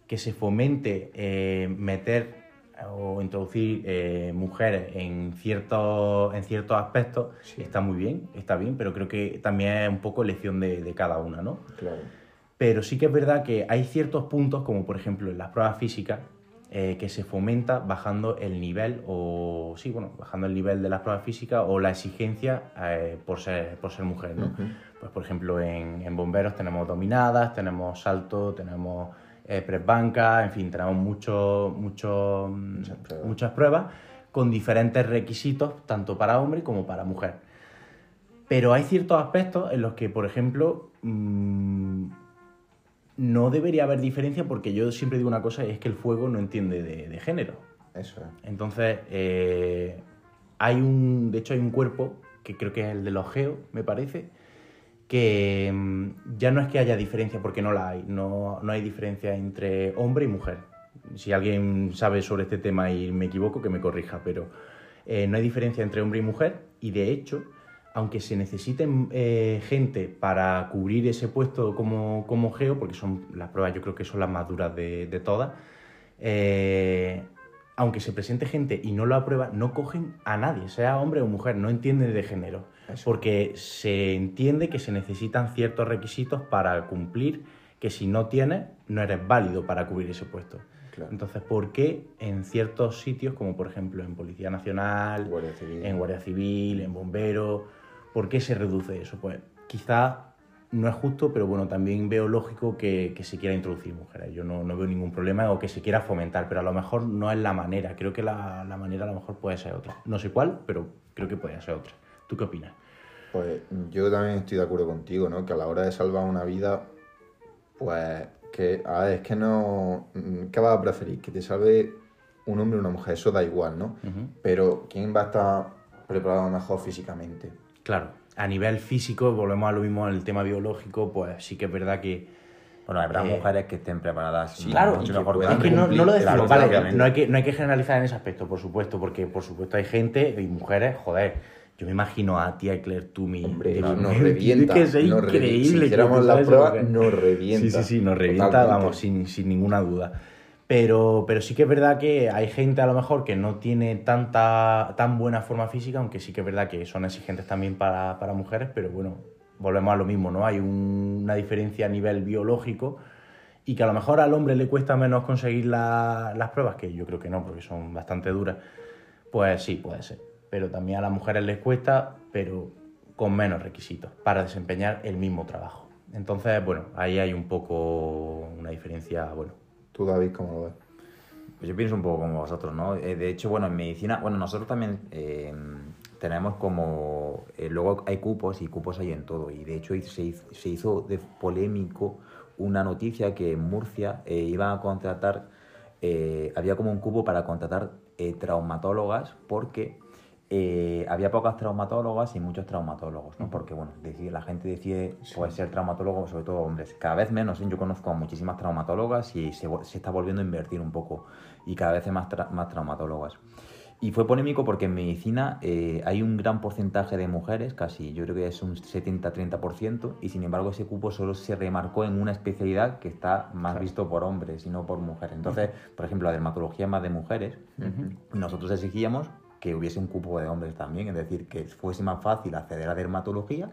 que se fomente eh, meter o introducir eh, mujeres en ciertos, en ciertos aspectos Sí. está muy bien, está bien, pero creo que también es un poco elección de, de cada una, ¿no? Claro. Pero sí que es verdad que hay ciertos puntos, como por ejemplo en las pruebas físicas, eh, que se fomenta bajando el nivel, o sí, bueno, bajando el nivel de las pruebas físicas o la exigencia eh, por, ser, por ser mujer, ¿no? Pues por ejemplo en, en bomberos tenemos dominadas, tenemos salto, tenemos eh, press banca, en fin, tenemos mucho, mucho, mm, Muchas pruebas. muchas pruebas con diferentes requisitos, tanto para hombre como para mujer. Pero hay ciertos aspectos en los que, por ejemplo, mm, no debería haber diferencia porque yo siempre digo una cosa y es que el fuego no entiende de, de género. Eso es. Entonces, eh, hay un, de hecho hay un cuerpo, que creo que es el de los geos, me parece, que mm, ya no es que haya diferencia, porque no la hay, no, no hay diferencia entre hombre y mujer. Si alguien sabe sobre este tema y me equivoco, que me corrija, pero eh, no hay diferencia entre hombre y mujer y de hecho, aunque se necesiten eh, gente para cubrir ese puesto como, como geo, porque son las pruebas yo creo que son las más duras de, de todas, eh, aunque se presente gente y no lo aprueba, no cogen a nadie, sea hombre o mujer, no entienden de género, Eso. porque se entiende que se necesitan ciertos requisitos para cumplir que si no tienes, no eres válido para cubrir ese puesto. Claro. Entonces, ¿por qué en ciertos sitios, como por ejemplo en Policía Nacional, Guardia Civil. en Guardia Civil, en Bomberos, ¿por qué se reduce eso? Pues quizás no es justo, pero bueno, también veo lógico que, que se quiera introducir mujeres. Yo no, no veo ningún problema o que se quiera fomentar, pero a lo mejor no es la manera. Creo que la, la manera a lo mejor puede ser otra. No sé cuál, pero creo que puede ser otra. ¿Tú qué opinas? Pues yo también estoy de acuerdo contigo, ¿no? Que a la hora de salvar una vida, pues que, a ver, es que no... mm, ¿Qué vas a preferir? Que te salve un hombre o una mujer, eso da igual, ¿no? Pero ¿quién va a estar preparado mejor físicamente? Claro, a nivel físico, volvemos a lo mismo en el tema biológico, pues sí que es verdad que Bueno, habrá Eh, mujeres que estén preparadas sí, Claro, mucho que Es que no, lo decimos, vale, no hay, que, no hay que generalizar en ese aspecto, por supuesto, porque por supuesto hay gente y mujeres, joder, yo me imagino a tía Claire Toomey. Hombre, de nos revienta. que nos increíble. Si que hiciéramos empezara la esa prueba, mujer. nos revienta. Sí, sí, sí, nos revienta, Totalmente. vamos, sin, sin ninguna duda. Pero, pero sí que es verdad que hay gente a lo mejor que no tiene tanta tan buena forma física, aunque sí que es verdad que son exigentes también para, para mujeres, pero bueno, volvemos a lo mismo, ¿no? Hay un- una diferencia a nivel biológico y que a lo mejor al hombre le cuesta menos conseguir la- las pruebas, que yo creo que no, porque son bastante duras, pues sí, puede ser. Pero también a las mujeres les cuesta, pero con menos requisitos para desempeñar el mismo trabajo. Entonces, bueno, ahí hay un poco una diferencia, bueno, Tú, David, ¿cómo lo ves? Pues yo pienso un poco como vosotros, ¿no? Eh, de hecho, bueno, en medicina, bueno, nosotros también eh, tenemos como, eh, luego hay cupos y cupos hay en todo. Y de hecho se hizo, se hizo de polémico una noticia que en Murcia eh, iban a contratar, eh, había como un cupo para contratar eh, traumatólogas porque eh, había pocas traumatólogas y muchos traumatólogos, ¿no? Porque, bueno, decide- la gente decide pues, ser traumatólogo, sobre todo hombres. Cada vez menos, ¿eh? yo conozco a muchísimas traumatólogas y se, se está volviendo a invertir un poco y cada vez hay más, tra- más traumatólogas. Y fue polémico porque en medicina eh, hay un gran porcentaje de mujeres, casi yo creo que es un 70-30%, y sin embargo ese cupo solo se remarcó en una especialidad que está más visto por hombres y no por mujeres. Entonces, por ejemplo, la dermatología es más de mujeres. Nosotros exigíamos que hubiese un cupo de hombres también, es decir, que fuese más fácil acceder a dermatología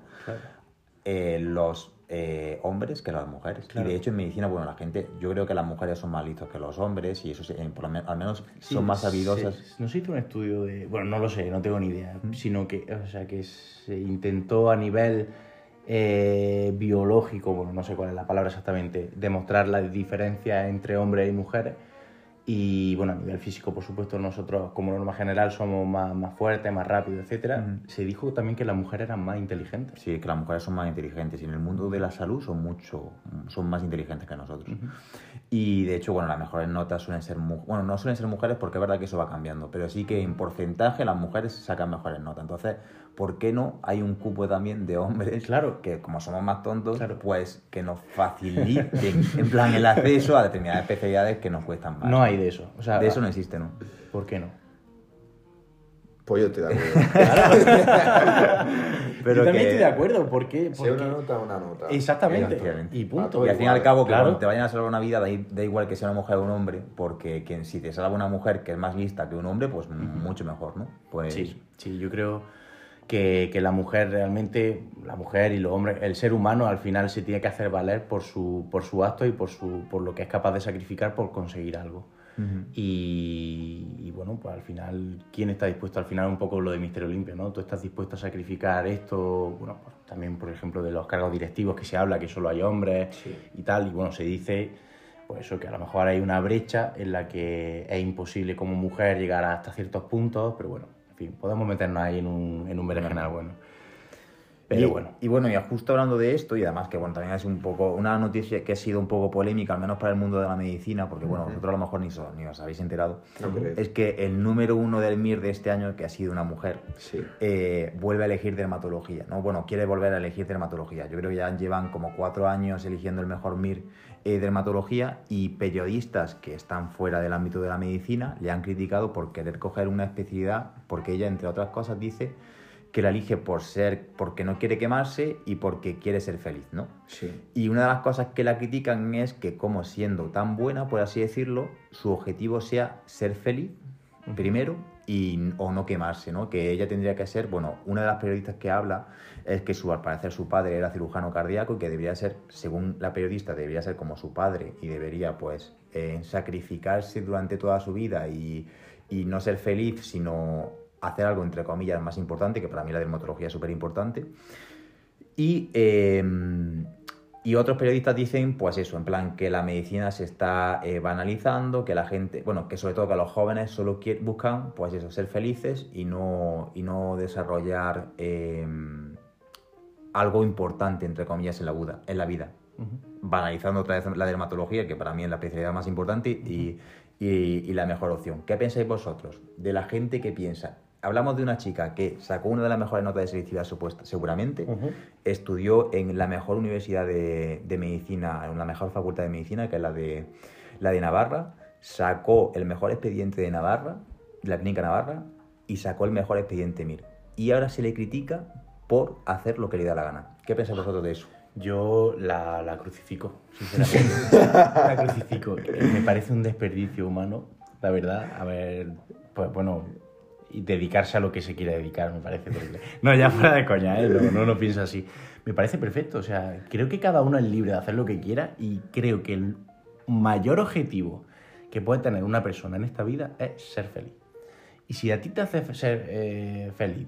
eh, los eh, hombres que las mujeres. Claro. Y de hecho en medicina, bueno, la gente, yo creo que las mujeres son más listos que los hombres y eso sí, eh, por lo al menos Sí, son más habilidosas. se- no se hizo un estudio de. Bueno, no lo sé, no tengo ni idea. Sino que, o sea, que se intentó a nivel eh, biológico, bueno, no sé cuál es la palabra exactamente, demostrar la diferencia entre hombres y mujeres. Y bueno, a nivel físico, por supuesto, nosotros como norma general somos más, más fuertes, más rápidos. Ujú. Se dijo también que las mujeres eran más inteligentes. Sí, que las mujeres son más inteligentes y en el mundo de la salud son mucho, son más inteligentes que nosotros. Y de hecho, bueno, las mejores notas suelen ser mu- bueno, no suelen ser mujeres porque es verdad que eso va cambiando, pero sí que en porcentaje las mujeres sacan mejores notas. Entonces, ¿por qué no hay un cupo también de hombres Claro. que como somos más tontos, Claro. pues que nos faciliten en plan el acceso a determinadas especialidades que nos cuestan más? No hay de eso. O sea, De eso no existe, ¿no? ¿Por qué no? Pues yo estoy de acuerdo. Pero Yo también que- estoy de acuerdo. ¿Por qué? Si Porque- una nota, una nota. Exactamente. Efectivamente. Y punto. Y al fin y al cabo, Claro. cuando te vayan a salvar una vida, da, igual que sea una mujer o un hombre, porque quien, si te salva una mujer que es más lista que un hombre, pues mucho mejor, ¿no? Pues Sí, sí, yo creo que, que la mujer realmente, la mujer y los hombres, el ser humano al final se tiene que hacer valer por su, por su acto y por, su, por lo que es capaz de sacrificar por conseguir algo. Ujú. Y, y bueno, pues al final, ¿quién está dispuesto? Al final un poco lo de Misterio Limpio, ¿no? Tú estás dispuesto a sacrificar esto, bueno, pues también por ejemplo de los cargos directivos que se habla que solo hay hombres Sí. y tal, y bueno, se dice pues eso, que a lo mejor hay una brecha en la que es imposible como mujer llegar hasta ciertos puntos, pero bueno, en fin, podemos meternos ahí en un, en un berenjenal bueno. Pero y, bueno, Y bueno, y justo hablando de esto, y además que bueno, también es un poco una noticia que ha sido un poco polémica, al menos para el mundo de la medicina, porque bueno, vosotros a lo mejor ni, so- ni os habéis enterado, No es que el número uno del MIR de este año, que ha sido una mujer, Sí. eh, vuelve a elegir dermatología, ¿no? Bueno, quiere volver a elegir dermatología. Yo creo que ya llevan como cuatro años eligiendo el mejor MIR eh, dermatología y periodistas que están fuera del ámbito de la medicina le han criticado por querer coger una especialidad, porque ella, entre otras cosas, dice que la elige por ser, porque no quiere quemarse y porque quiere ser feliz, ¿no? Sí. Y una de las cosas que la critican es que como siendo tan buena, por así decirlo, su objetivo sea ser feliz primero y, o no quemarse, ¿no? Que ella tendría que ser, bueno, una de las periodistas que habla es que su, al parecer su padre era cirujano cardíaco y que debería ser, según la periodista, debería ser como su padre y debería pues eh, sacrificarse durante toda su vida y, y no ser feliz, sino hacer algo entre comillas más importante, que para mí la dermatología es súper importante. Y, eh, y otros periodistas dicen, pues eso, en plan, que la medicina se está eh, banalizando, que la gente, bueno, que sobre todo que los jóvenes solo buscan, pues eso, ser felices y no, y no desarrollar eh, algo importante, entre comillas, en la, vida, en la vida. Banalizando otra vez la dermatología, que para mí es la especialidad más importante y, y- y la mejor opción. ¿Qué pensáis vosotros de la gente que piensa? Hablamos de una chica que sacó una de las mejores notas de selectividad supuesta, seguramente, estudió en la mejor universidad de, de medicina, en la mejor facultad de medicina, que es la de, la de Navarra, sacó el mejor expediente de Navarra, de la clínica Navarra, y sacó el mejor expediente MIR. Y ahora se le critica por hacer lo que le da la gana. ¿Qué pensáis vosotros de eso? Yo la, la crucifico, sinceramente. la crucifico. Me parece un desperdicio humano, la verdad. A ver, pues bueno, y dedicarse a lo que se quiere dedicar me parece terrible. No, ya fuera de coña, ¿eh? no, no lo pienso así. Me parece perfecto, o sea, creo que cada uno es libre de hacer lo que quiera y creo que el mayor objetivo que puede tener una persona en esta vida es ser feliz. Y si a ti te hace ser eh, feliz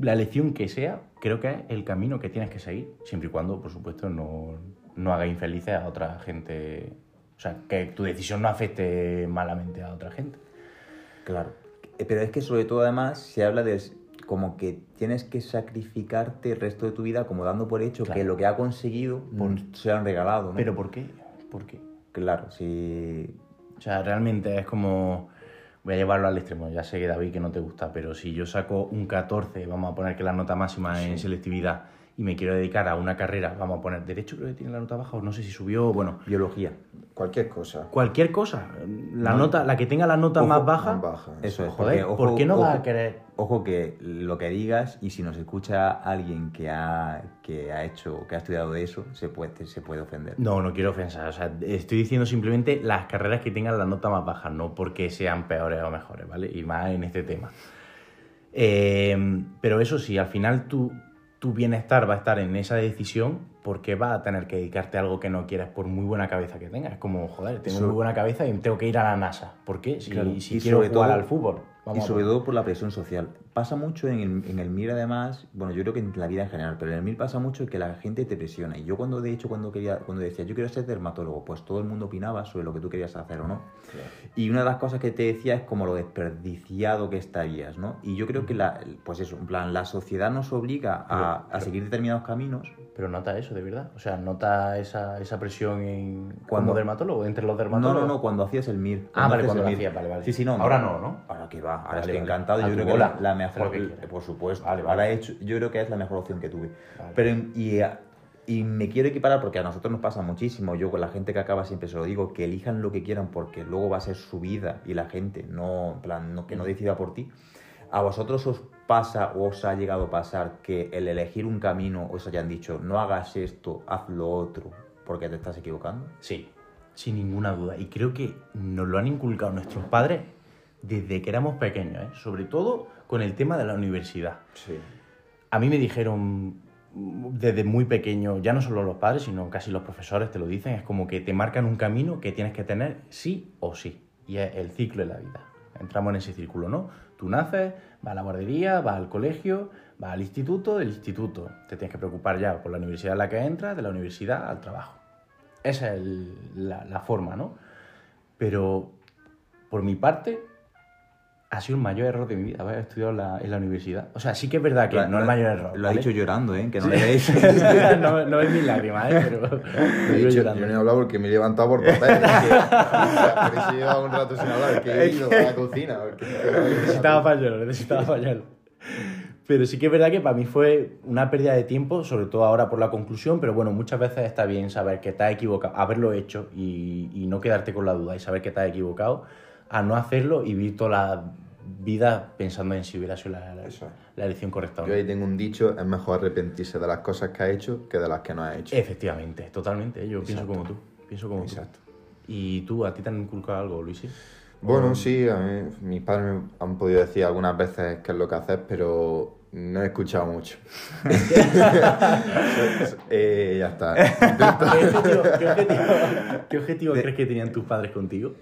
la elección que sea, creo que es el camino que tienes que seguir, siempre y cuando, por supuesto, no, no haga infelices a otra gente. O sea, que tu decisión no afecte malamente a otra gente. Claro. Eh, Pero es que sobre todo además se habla de como que tienes que sacrificarte el resto de tu vida como dando por hecho Claro. que lo que ha conseguido Por- mm, se lo han regalado, ¿no? ¿Pero por qué? ¿Por qué? Claro, sí. O sea, realmente es como... Voy a llevarlo al extremo, ya sé que David que no te gusta, pero si yo saco un 14, vamos a poner que la nota máxima en selectividad, y me quiero dedicar a una carrera, vamos a poner derecho, creo que tiene la nota baja, o no sé si subió, bueno, Biología. Cualquier cosa. cualquier cosa, la No. nota, la que tenga la nota Ojo, más baja, Más baja. Eso es. joder, porque, ¿por ojo- qué no vas ojo- a querer? Ojo que lo que digas y si nos escucha alguien que ha, que ha hecho, que ha estudiado eso, se puede, se puede ofender. No, no quiero ofensar, o sea, estoy diciendo simplemente las carreras que tengan la nota más baja, no porque sean peores o mejores, ¿vale? Y más en este tema. Eh, pero eso sí, al final tu, tu bienestar va a estar en esa decisión porque vas a tener que dedicarte a algo que no quieres por muy buena cabeza que tengas. Es como, joder, tengo So- muy buena cabeza y tengo que ir a la NASA. ¿Por qué? Si, Claro, si quiero jugar todo- al fútbol. Y Vamos sobre todo por la presión social. Pasa mucho en el, en el MIR además, bueno, yo creo que en la vida en general, pero en el MIR pasa mucho que la gente te presiona. Y yo cuando de hecho cuando quería, cuando decía yo quiero ser dermatólogo, pues todo el mundo opinaba sobre lo que tú querías hacer o no. Y una de las cosas que te decía es como lo desperdiciado que estarías, ¿no? Y yo creo que la, pues eso, en plan, la sociedad nos obliga a, a Pero- seguir determinados caminos. Pero nota eso, de verdad. O sea, nota esa, esa presión en, Cuando- como dermatólogo, entre los No, dermatólogos. no, no, cuando hacías el MIR. Ah, vale, haces cuando el lo hacías, vale, vale. Sí, sí, no. Ahora no, ¿no? Ahora que va, ahora Vale, estoy vale. encantado. A Yo creo que bola. la, la mejor, por supuesto. Vale, vale. Ahora he hecho, yo creo que es la mejor opción que tuve. Vale. Pero y, y me quiero equiparar porque a nosotros nos pasa muchísimo. Yo con la gente que acaba siempre se lo digo, que elijan lo que quieran porque luego va a ser su vida y la gente no, en plan, no, que no decida por ti. ¿A vosotros os pasa o os ha llegado a pasar que el elegir un camino os hayan dicho no hagas esto, haz lo otro porque te estás equivocando? Sí, sin ninguna duda. Y creo que nos lo han inculcado nuestros padres desde que éramos pequeños, ¿eh? sobre todo con el tema de la universidad. Sí. A mí me dijeron desde muy pequeño, ya no solo los padres, sino casi los profesores te lo dicen, es como que te marcan un camino que tienes que tener sí o sí. Y es el ciclo de la vida. Entramos en ese círculo, ¿no? Tú naces, vas a la guardería, vas al colegio, vas al instituto, del instituto. Te tienes que preocupar ya por la universidad en la que entras, de la universidad al trabajo. Esa es el- la, la forma, ¿no? Pero por mi parte, ha sido el mayor error de mi vida haber estudiado en la, en la universidad. O sea, sí que es verdad que Lo- no es el mayor error. Lo ha ¿vale? dicho llorando, ¿eh? Que no le veis. no, no es mi lágrima, ¿eh? pero lo He dicho, llorando. yo no he hablado porque me he levantado por papel. es que- Por eso llevaba un rato sin hablar, que he ido a la cocina. porque- necesitaba fallarlo, necesitaba fallarlo. Pero sí que es verdad que para mí fue una pérdida de tiempo, sobre todo ahora por la conclusión, pero bueno, muchas veces está bien saber que te has equivocado, haberlo hecho y, y no quedarte con la duda y saber que te has equivocado, a no hacerlo y vivir toda la vida pensando en si hubiera sido la, la- Eso es. la elección correcta Yo ahí tengo un dicho, es mejor arrepentirse de las cosas que ha hecho que de las que no ha hecho. Efectivamente, totalmente, yo pienso como tú, pienso como Exacto. tú. ¿Y tú, a ti te han inculcado algo, Luis? Bueno, sí, a mí, mis padres me han podido decir algunas veces qué es lo que haces, pero no he escuchado mucho. Eh, ya está. ¿Qué objetivo, qué objetivo- qué objetivo crees que tenían tus padres contigo?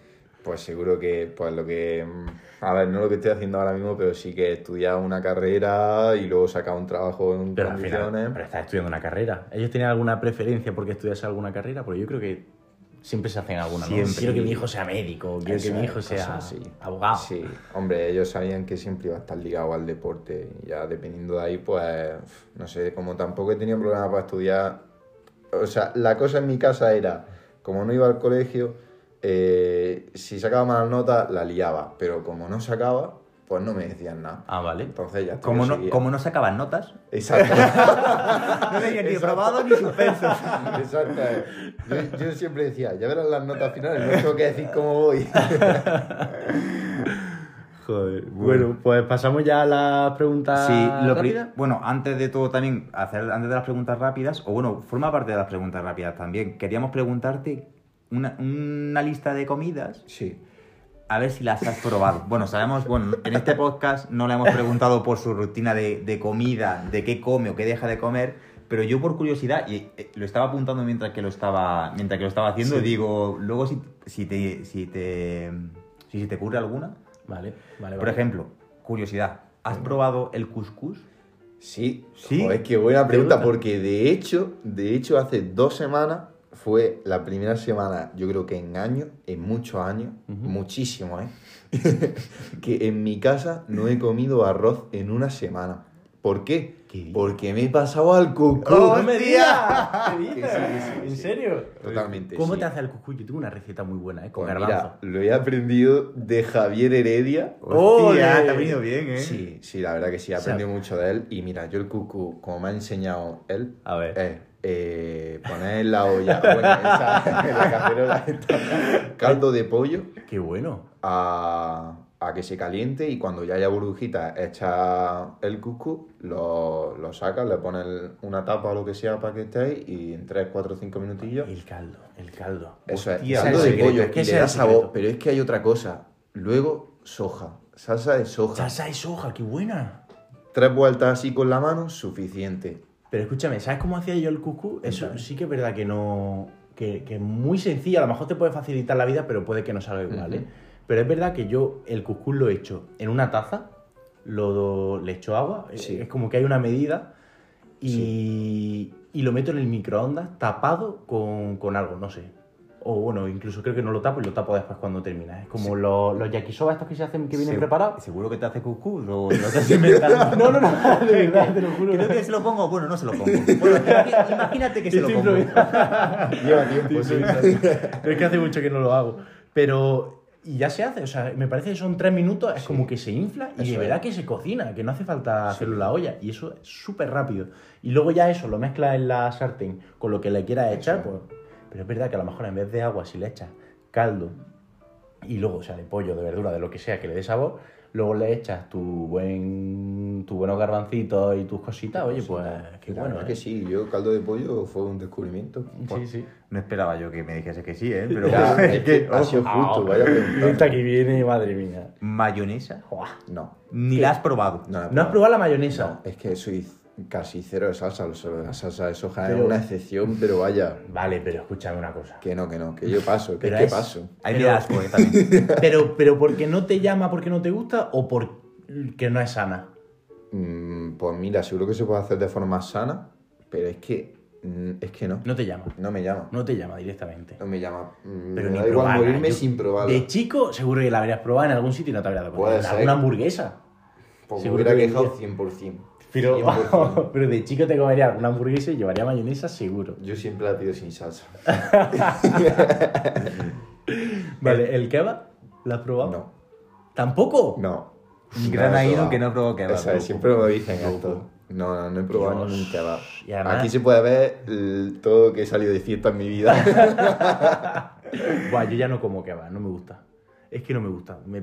Pues seguro que, pues lo que. mm, A ver, no lo que estoy haciendo ahora mismo, pero sí que he estudiado una carrera y luego sacar un trabajo en Pero al final, condiciones. pero estás estudiando una carrera. ¿Ellos tenían alguna preferencia porque estudias alguna carrera? Porque yo creo que siempre se hacen alguna. ¿no? Siempre. Quiero que mi hijo sea médico, quiero que mi hijo sea abogado. Sí, hombre, ellos sabían que siempre iba a estar ligado al deporte. Y ya dependiendo de ahí, pues, no sé, como tampoco he tenido problemas para estudiar. O sea, la cosa en mi casa era, como no iba al colegio, eh, si sacaba malas notas, la liaba. Pero como no sacaba, pues no me decían nada. Ah, vale. Entonces ya Como no, como no sacaban notas, Exacto. no tenían ni Exacto. probado ni suspenso. Exacto. Yo, yo siempre decía, ya verás las notas finales, no tengo que decir cómo voy. Joder. Bueno, pues pasamos ya a las preguntas Sí, lo rápidas. bueno, antes de todo también, hacer, antes de las preguntas rápidas, o bueno, forma parte de las preguntas rápidas también, queríamos preguntarte una, una lista de comidas, Sí. a ver si las has probado. Bueno, sabemos, bueno, en este podcast no le hemos preguntado por su rutina de, de comida, de qué come o qué deja de comer, pero yo por curiosidad, y eh, lo estaba apuntando mientras que lo estaba, mientras que lo estaba haciendo, Sí. digo, luego si, si te, si te, si te ocurre alguna, Vale, vale, por vale. ejemplo, curiosidad, ¿has probado el couscous? Sí, ¿Sí? Joder, qué buena pregunta, porque de hecho, de hecho hace dos semanas fue la primera semana, yo creo que en años, en muchos años, muchísimo, ¿eh? que en mi casa no he comido arroz en una semana. ¿Por qué? Porque me he pasado al cucú. ¡No me digas! ¿Qué Que dices? sí, que sí, que ¿En sí. serio? Totalmente, ¿Cómo sí. te hace el cucuy? Yo tengo una receta muy buena, ¿eh? Con Pues garbanzo. mira, lo he aprendido de Javier Heredia. Hostia, ¡Ole! te ha venido bien, ¿eh? Sí, sí, la verdad que sí, he O sea, aprendido mucho de él. Y mira, yo el cucú, como me ha enseñado él, A ver. es eh, poner en la olla, bueno, esa, en la cacerola, esta, caldo de pollo ¡Qué bueno! a, a que se caliente y cuando ya haya burbujitas, echa el cuscús, lo, lo sacas, le pones una tapa o lo que sea para que esté ahí y en 3, 4, 5 minutillos. El caldo, el caldo. Eso es, Hostia, caldo de secreto, pollo, es que le da sabor, pero es que hay otra cosa. Luego, soja, salsa de soja. Salsa de soja, qué buena. Tres vueltas así con la mano, suficiente. Pero escúchame, ¿sabes cómo hacía yo el cucú? Eso sí que es verdad que no. Que, que es muy sencillo, a lo mejor te puede facilitar la vida, pero puede que no salga igual, ¿eh? Pero es verdad que yo el cuscús lo he hecho en una taza, lo, le echo agua, eh, Sí. es como que hay una medida, y, y lo meto en el microondas tapado con, con algo, no sé. O bueno, incluso creo que no lo tapo y lo tapo después cuando termina. Es como los, los yakisoba estos que se hacen que vienen Se- preparados. ¿Seguro que te hace couscous o lo estás inventando? No, no, no, de verdad, te lo juro. Creo que se lo pongo, bueno, no se lo pongo. Bueno, imagi- imagínate que se lo pongo. Lleva tiempo, sí. Pero es que hace mucho que no lo hago. Pero. Y ya se hace, o sea, me parece que son tres minutos, es como que se infla y Eso de es. verdad que se cocina, que no hace falta hacerlo en la olla. Y eso es súper rápido. Y luego ya eso lo mezclas en la sartén con lo que le quieras echar, Eso pues. Pero es verdad que a lo mejor en vez de agua, si le echas caldo y luego, o sea, de pollo, de verdura, de lo que sea que le dé sabor, luego le echas tu buen tu buenos garbancitos y tus cositas, oye, pues qué bueno. verdad ¿eh? que sí, yo caldo de pollo fue un descubrimiento. Sí, sí. No esperaba yo que me dijese que sí, ¿eh? Pero Ya, es es que ha sido Ah, justo, vaya pregunta. Esta que viene, madre mía. mayonesa. No, ni la has probado. no, la he ¿No has probado la mayonesa? No, es que soy casi cero de salsa, solo la salsa de soja es Pero- una excepción, pero vaya, Vale, pero escúchame una cosa. que no, que no, que yo paso, que es que es- paso. Ahí me Pero- da asco, ¿eh? También. Pero, pero porque no te llama, porque no te gusta o porque no es sana. Mm, pues mira, seguro que se puede hacer de forma sana, pero es que, mm, es que no, No te llama. no me llama, No te llama directamente. no me llama. Mm, Pero me ni da igual probarla. morirme Yo- sin probarla. De chico, seguro que la habrías probado en algún sitio y no te habrías dado cuenta. Alguna hamburguesa. Pues me hubiera que quejado diría- 100%. Pero, 100%. pero de chico te comería alguna hamburguesa y llevaría mayonesa seguro. Yo siempre la pido sin salsa. Vale, ¿el kebab? ¿Lo has probado? No, ¿Tampoco? no. Un gran probado. que no probó kebab. Eso es, siempre me dicen esto. No, no, no he probado Dios. ningún kebab. Además- Aquí se puede ver el- todo lo que he salido de fiesta en mi vida. Buah, yo ya no como kebab, no me gusta. Es que no me gusta. Me-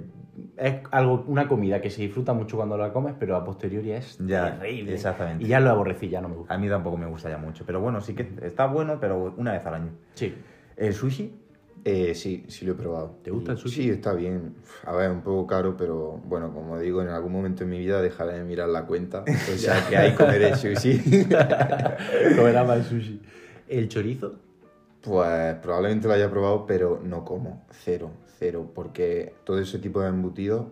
es algo, una comida que se disfruta mucho cuando la comes, pero a posteriori es Ya, terrible. exactamente. Y ya lo aborrecí, ya no me gusta. A mí tampoco me gusta ya mucho. Pero bueno, sí que está bueno, pero una vez al año. Sí. ¿El sushi? Eh, sí, sí lo he probado. ¿Te gusta el sushi? Sí, está bien. A ver, un poco caro, pero bueno, como digo, en algún momento en mi vida dejaré de mirar la cuenta. O sea, que ahí comeré sushi. Comerá más sushi. ¿El chorizo? Pues probablemente lo haya probado, pero no como. Cero, cero. Porque todo ese tipo de embutidos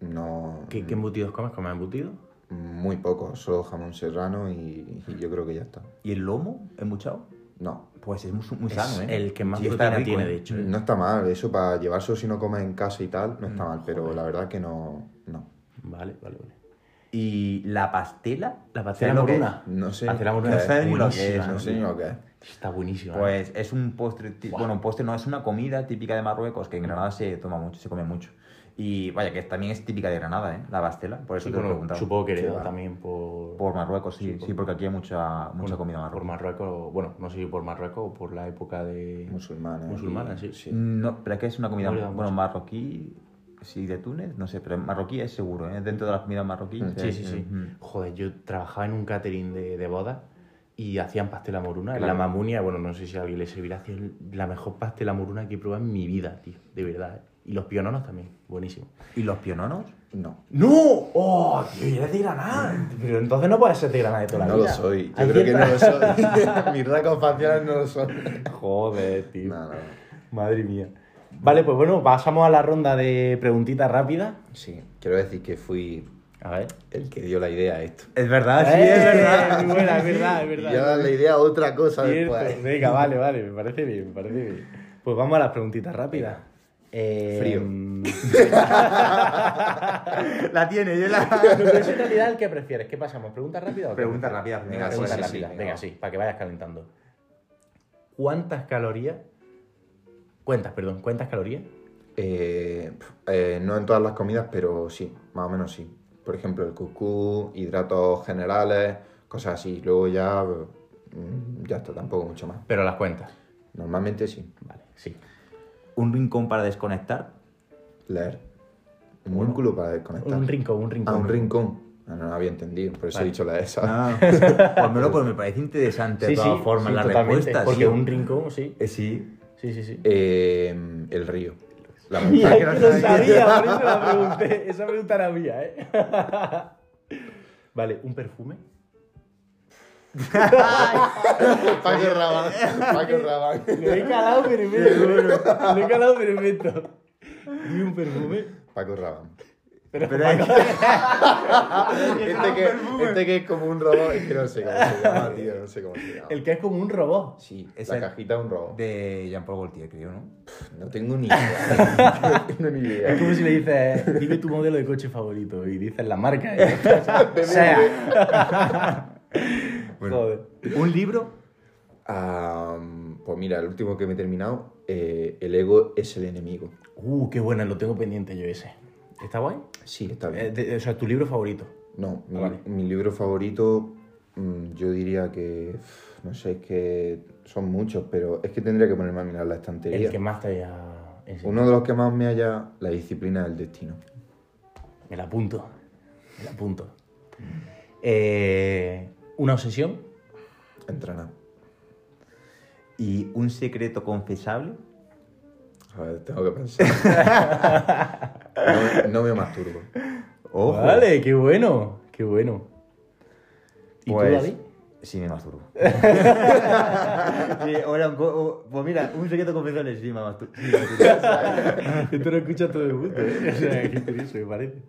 no. ¿Qué, qué embutidos comes? ¿Comes embutidos? Muy poco, solo jamón serrano y, y yo creo que ya está. ¿Y el lomo embuchado? No, Pues es muy, muy Es sano, ¿eh? el que más Sí, está proteína rico, tiene, ¿eh? de hecho. no está mal. Eso para llevarse si no comes en casa y tal, no Mm, está mal. Pero la verdad que no. no. Vale, vale, vale. ¿Y la pastela? ¿La pastela ¿Sabes lo que moruna? No sé. Pastela moruna es sabes ni lo que es, No sé ni lo que es. Está buenísima. Pues es un postre, ti- bueno, un postre no, es una comida típica de Marruecos que en Granada se toma mucho, se come mucho. Y vaya, que también es típica de Granada, ¿eh? La pastela, por eso Sí, te lo bueno, preguntado. supongo que Sí, heredado va. también por... Por Marruecos, sí, Sí, por- sí, porque aquí hay mucha, mucha bueno, comida Por marroquí. Marruecos, bueno, no sé si por Marruecos o por la época de... Musulmana. Musulmana, y- sí. No, pero es que es una comida, No bueno, marroquí, sí, de Túnez, no sé, pero marroquí es seguro, ¿eh? Dentro de las comidas marroquíes. Mm, Sí, sí, sí. mm. Joder, yo trabajaba en un catering de, de bodas y hacían pastel a moruna. En Claro. la mamunia, bueno, no sé si a alguien le servirá, hacían la mejor pastel a moruna que he probado en mi vida, tío. De verdad, ¿eh? Y los piononos también, buenísimo. ¿Y los piononos? No. ¡No! ¡Oh, tío! Y eres de Granada. Pero entonces no puedes ser de Granada de toda la No lo vida. soy. Yo creo que no lo soy. Mis rasgos faciales no lo son. Joder, tío. No, no. Madre mía. Vale, pues bueno, pasamos a la ronda de preguntitas rápidas. Sí, quiero decir que fui A ver. el que dio la idea a esto. Es verdad, Eh, Muy buena, es verdad, es verdad. ya dar la idea a otra cosa Cierto. después. Venga, vale, vale, me parece bien, me parece bien. Pues vamos a las preguntitas rápidas. Eh, Frío. La tiene, yo la... Pero es en realidad el que prefieres. ¿Qué pasamos? ¿Preguntas rápidas o qué Preguntas rápidas, venga, Preguntas sí, sí, sí, rápidas. venga, sí, para que vayas calentando. ¿Cuántas calorías? Cuentas, perdón, ¿cuántas calorías? Eh, eh, no en todas las comidas, pero sí, más o menos sí. Por ejemplo, el cuscús, hidratos generales, cosas así. Luego ya, mm, ya está, tampoco mucho más. Pero las cuentas. Normalmente sí. Vale, sí. Un rincón para desconectar. Leer. Un músculo para desconectar. Un rincón, un rincón. Ah, un rincón. Ah, no lo había entendido, por eso Vale. he dicho leer. ¿sabes? Ah, pues, me lo- pues me parece interesante Sí, de todas sí, formas sí, la respuesta. Porque sí. un rincón, sí. Eh, sí. Sí, sí, sí. Eh, el río. La Mira, montaña. que lo sabía, por eso la pregunté. Esa pregunta era mía, ¿eh? Vale, ¿un perfume? Paco Rabanne. Paco Rabanne. Lo he calado perfecto. Lo he calado perfecto. ¿Y un perfume? Paco Rabanne. Pero, Pero es Este que, este que es como un robot, es que no sé cómo se llama, tío, no sé cómo se llama. el que es como un robot. Sí, Es la el- cajita es un robot. de Jean-Paul Gaultier, creo, ¿no? No tengo ni idea. no tengo ni Es idea. como si le dices, dime tu modelo de coche favorito y dices la marca. ¿eh? sea. Bueno. Joder. Un libro. Pues mira, el último que me he terminado, eh, el ego es el enemigo. Uh, qué buena, lo tengo pendiente yo ese. ¿Está guay? Sí, está Eh, bien. de- o sea, tu libro favorito. No, mi, Ah, vale. mi libro favorito, mm, yo diría que, no sé, es que son muchos, pero es que tendría que ponerme a mirar la estantería. El que más te haya enseñado. Uno de los que más me haya, la disciplina del destino. Me la apunto. Me la apunto. Eh, ¿Una obsesión? Entrenar. Y un secreto confesable. A ver, tengo que pensar. no, no me masturbo. Ojo. Vale, qué bueno. Qué bueno. ¿Y Pues, tú, David? Sí, me masturbo. sí, un co- pues mira, un secreto confesable, sí, me masturbo. Sí, me masturbo. Esto lo escucha todo el mundo, ¿eh? O sea, qué curioso me parece.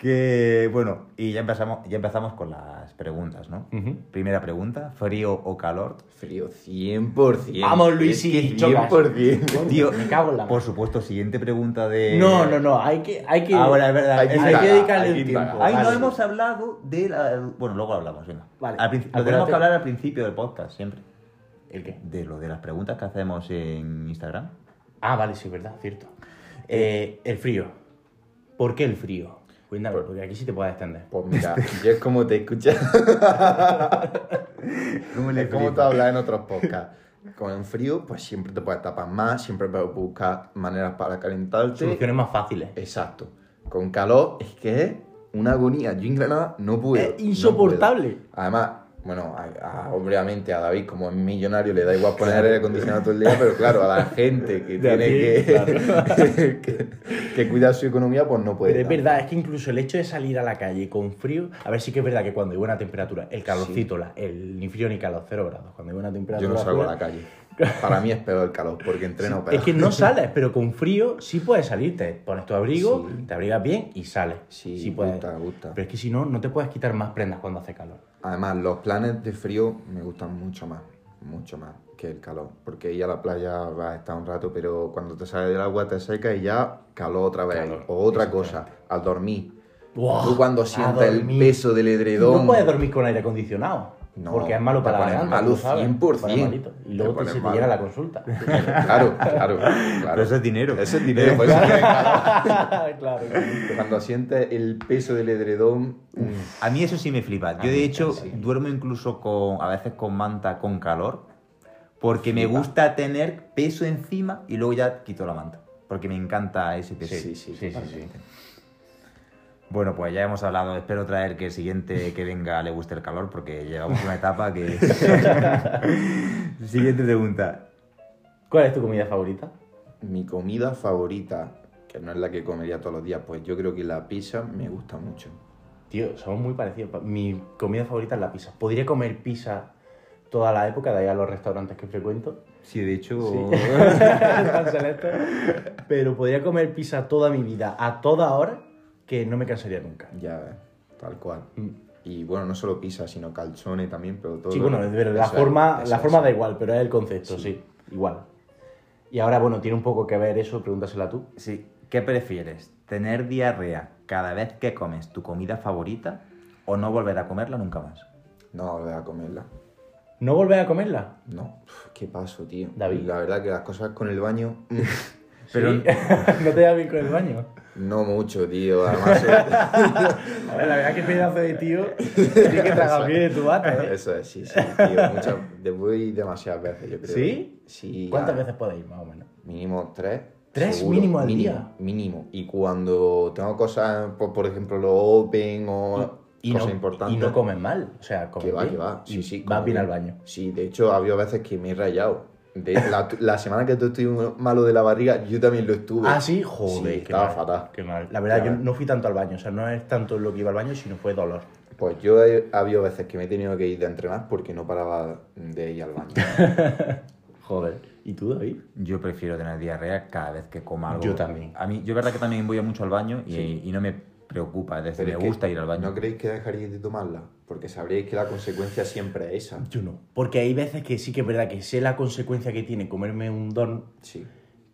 que, bueno, y ya empezamos, ya empezamos con las preguntas, ¿no? Primera pregunta, ¿frío o calor? Frío, 100%. Vamos, que chocas. 100%. Tío, me cago en la Por supuesto, siguiente pregunta de... No, no, no, hay que, hay que, Ahora, es verdad. Hay que hay dedicarle que tiempo. Ahí no hemos hablado de la... Bueno, luego hablamos, venga. Vale. Al lo tenemos que hablar al principio del podcast, siempre. ¿El qué? De lo de las preguntas que hacemos en Instagram. Ah, vale, sí, verdad, cierto. Eh, el frío. ¿Por qué el frío? Cuéntame, porque aquí sí te puedes extender. Pues mira, yo es como te escuchas. ¿Cómo le Es como te flipa? hablas en otros podcasts. Con el frío, pues siempre te puedes tapar más, siempre puedes buscar maneras para calentarte. Soluciones más fáciles. Exacto. Con calor es que es una agonía. Yo en Granada no puedo. Es insoportable. no puedo. Además, Bueno, a- a- obviamente a David, como es millonario, le da igual poner aire acondicionado todo el día, pero claro, a la gente que tiene aquí, que, que, que cuidar su economía, pues no puede. Pero es verdad, es que incluso el hecho de salir a la calle con frío, a ver sí que es verdad que cuando hay buena temperatura, el calorcito, la- el ni frío ni calor, cero grados, cuando hay buena temperatura. Yo no salgo a la calle. Para mí es peor el calor, porque entreno peor. Es que no sales, pero con frío sí puedes salir, te pones tu abrigo, Sí. te abrigas bien y sales. Sí, puedes. gusta, gusta. Pero es que si no, no te puedes quitar más prendas cuando hace calor. Además, los planes de frío me gustan mucho más, mucho más que el calor. Porque ir a la playa vas a estar un rato, pero cuando te sales del agua te seca y ya calor otra vez. Calor, o otra cosa, al dormir. Buah, Tú cuando sientes el peso del edredón... No puedes dormir con aire acondicionado. No, porque es malo para la garganta. malo tú sabes, 100%. te pones malito. Y luego Te te, se te la consulta. Claro, claro, claro. Pero eso es dinero. Eso es dinero, por eso claro. Cuando sientes el peso del edredón... A mí eso sí me flipa. Yo, de hecho, sí. duermo incluso con, a veces con manta con calor, porque me gusta tener peso encima y luego ya quito la manta. Porque me encanta ese peso. Sí, sí, sí, sí, totalmente. Bueno, pues ya hemos hablado. Espero traer que el siguiente que venga le guste el calor, porque llevamos una etapa que. siguiente pregunta. ¿Cuál es tu comida favorita? Mi comida favorita, que no es la que comería todos los días, pues yo creo que la pizza me gusta mucho. Tío, somos muy parecidos. Pa- Mi comida favorita es la pizza. Podría comer pizza toda la época, de ahí a los restaurantes que frecuento. Sí, de hecho. Tan selecto. Pero podría comer pizza toda mi vida, a toda hora, que no me cansaría nunca. Ya ves, tal cual. Mm. Y bueno, no solo pizza, sino calzone también, pero todo. Sí, bueno, pero la es, forma, la forma da igual, pero es el concepto, sí. Sí. igual. Y ahora, bueno, tiene un poco que ver eso, pregúntasela tú. Sí. ¿Qué prefieres? ¿Tener diarrea cada vez que comes tu comida favorita o no volver a comerla nunca más? No volver a comerla. ¿No volver a comerla? No, Uf, qué paso, tío. David. La verdad que las cosas con el baño. Pero- Sí. ¿No te da bien con el baño? No mucho, tío. Además, soy- A ver, la verdad que pedazo de tío tiene que tragar bien de tu bata, ¿eh? Eso es, sí, sí, tío. Muchas, de- voy demasiadas veces, yo creo. ¿Sí? Sí. ¿Cuántas ya. veces puedes ir, más o menos? Mínimo tres. ¿Tres seguro. mínimo al mínimo, día? Mínimo. Y cuando tengo cosas, por, por ejemplo, los open o Y cosas no, importantes. y no comes mal, o sea, comes Que va, bien. que va. Sí, sí. vas bien al baño. Sí, de hecho, había veces que me he rayado. De, la, la semana que tú estuviste malo de la barriga, yo también lo estuve. Ah, sí, joder, Sí, qué estaba mal, fatal. Qué mal. La verdad, yo no fui tanto al baño, o sea, no es tanto lo que iba al baño, sino fue dolor. Pues yo he ha habido veces que me he tenido que ir de entrenar porque no paraba de ir al baño. Joder. ¿Y tú, David? Yo prefiero tener diarrea cada vez que coma algo. Yo también. A mí, yo verdad que también voy mucho al baño y, Sí. y no me preocupa, es decir, Pero me es que, gusta ir al baño. ¿No creéis que dejaríais de tomarla? Porque sabríais que la consecuencia siempre es esa. Yo no. Porque hay veces que sí que es verdad que sé la consecuencia que tiene comerme un don Sí.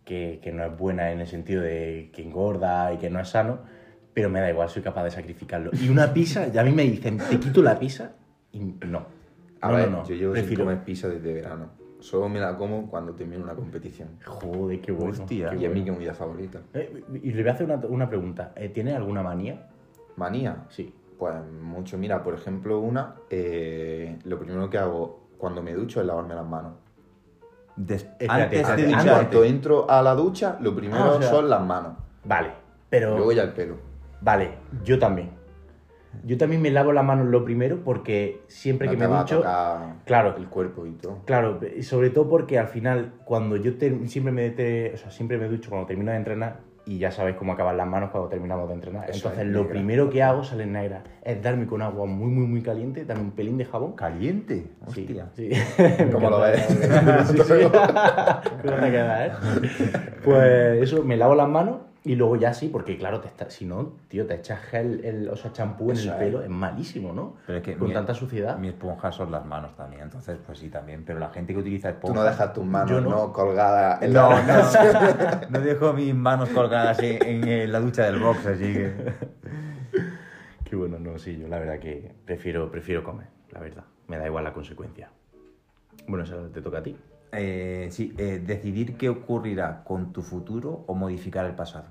que, que no es buena en el sentido de que engorda y que no es sano, pero me da igual, soy capaz de sacrificarlo. Y una pizza, ya a mí me dicen, te quito la pizza y no. A no, ver, no, no. yo llevo Prefiero... sin comer pizza desde verano. Solo me la como cuando termino una competición. Joder, qué bueno. Hostia. qué Y es mi bueno. comida favorita. Eh, y le voy a hacer una, una pregunta. Eh, ¿Tienes alguna manía? Manía. Sí. Pues mucho. Mira, por ejemplo, una, eh, lo primero que hago cuando me ducho es lavarme las manos. Des- antes de ducharte. cuanto entro a la ducha, lo primero Ah, o sea- son las manos. Vale, pero... Luego ya el pelo. Vale, yo también. Yo también me lavo las manos lo primero porque siempre No que te me ducho... Claro. el cuerpo y todo. Claro, sobre todo porque al final, cuando yo ter- siempre me te- o sea, siempre me ducho cuando termino de entrenar y ya sabéis cómo acaban las manos cuando terminamos de entrenar. Eso Entonces, es lo negra. primero que hago, salen negras, es darme con agua muy, muy, muy caliente, darme un pelín de jabón. Caliente. Sí, Hostia. sí. ¿Cómo lo ves? Sí, sí. ¿Cómo te queda, eh? Pues eso, me lavo las manos y luego ya sí, porque claro, te está, si no, tío, te echas gel, el, o sea, champú en Eso el es. pelo, es malísimo, ¿no? Pero es que Con mi- tanta suciedad. Mi esponja son las manos también, entonces pues sí también. Pero la gente que utiliza Tú esponja... no dejas tus manos no. no. colgadas en No, la no, no dejo mis manos colgadas en, en, la ducha del box, así que... Qué bueno, no, sí, yo la verdad que prefiero, prefiero comer, la verdad. Me da igual la consecuencia. Bueno, eso te toca a ti. Eh, sí, eh, decidir qué ocurrirá con tu futuro o modificar el pasado.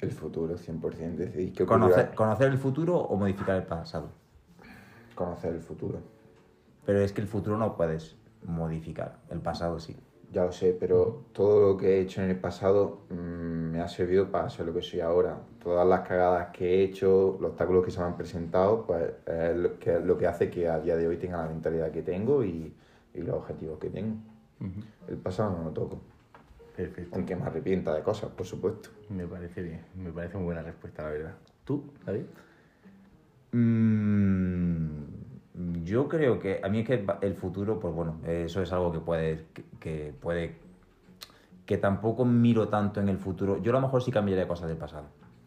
El futuro, 100%. Decidís que Conocer, conocer el futuro o modificar el pasado. conocer el futuro. Pero es que el futuro no puedes modificar, el pasado sí. ya lo sé, pero todo lo que he hecho en el pasado mm, me ha servido para ser lo que soy ahora. Todas las cagadas que he hecho, los obstáculos que se me han presentado, pues es lo que, lo que hace que a día de hoy tenga la mentalidad que tengo y, y los objetivos que tengo. El pasado no lo toco, Perfecto. aunque me arrepienta de cosas, por supuesto. Me parece bien, me parece muy buena respuesta, la verdad. ¿Tú, David? Mm, yo creo que a mí es que el futuro, pues bueno, eso es algo que puede, que, que puede, que tampoco miro tanto en el futuro. Yo a lo mejor sí cambiaría cosas del pasado.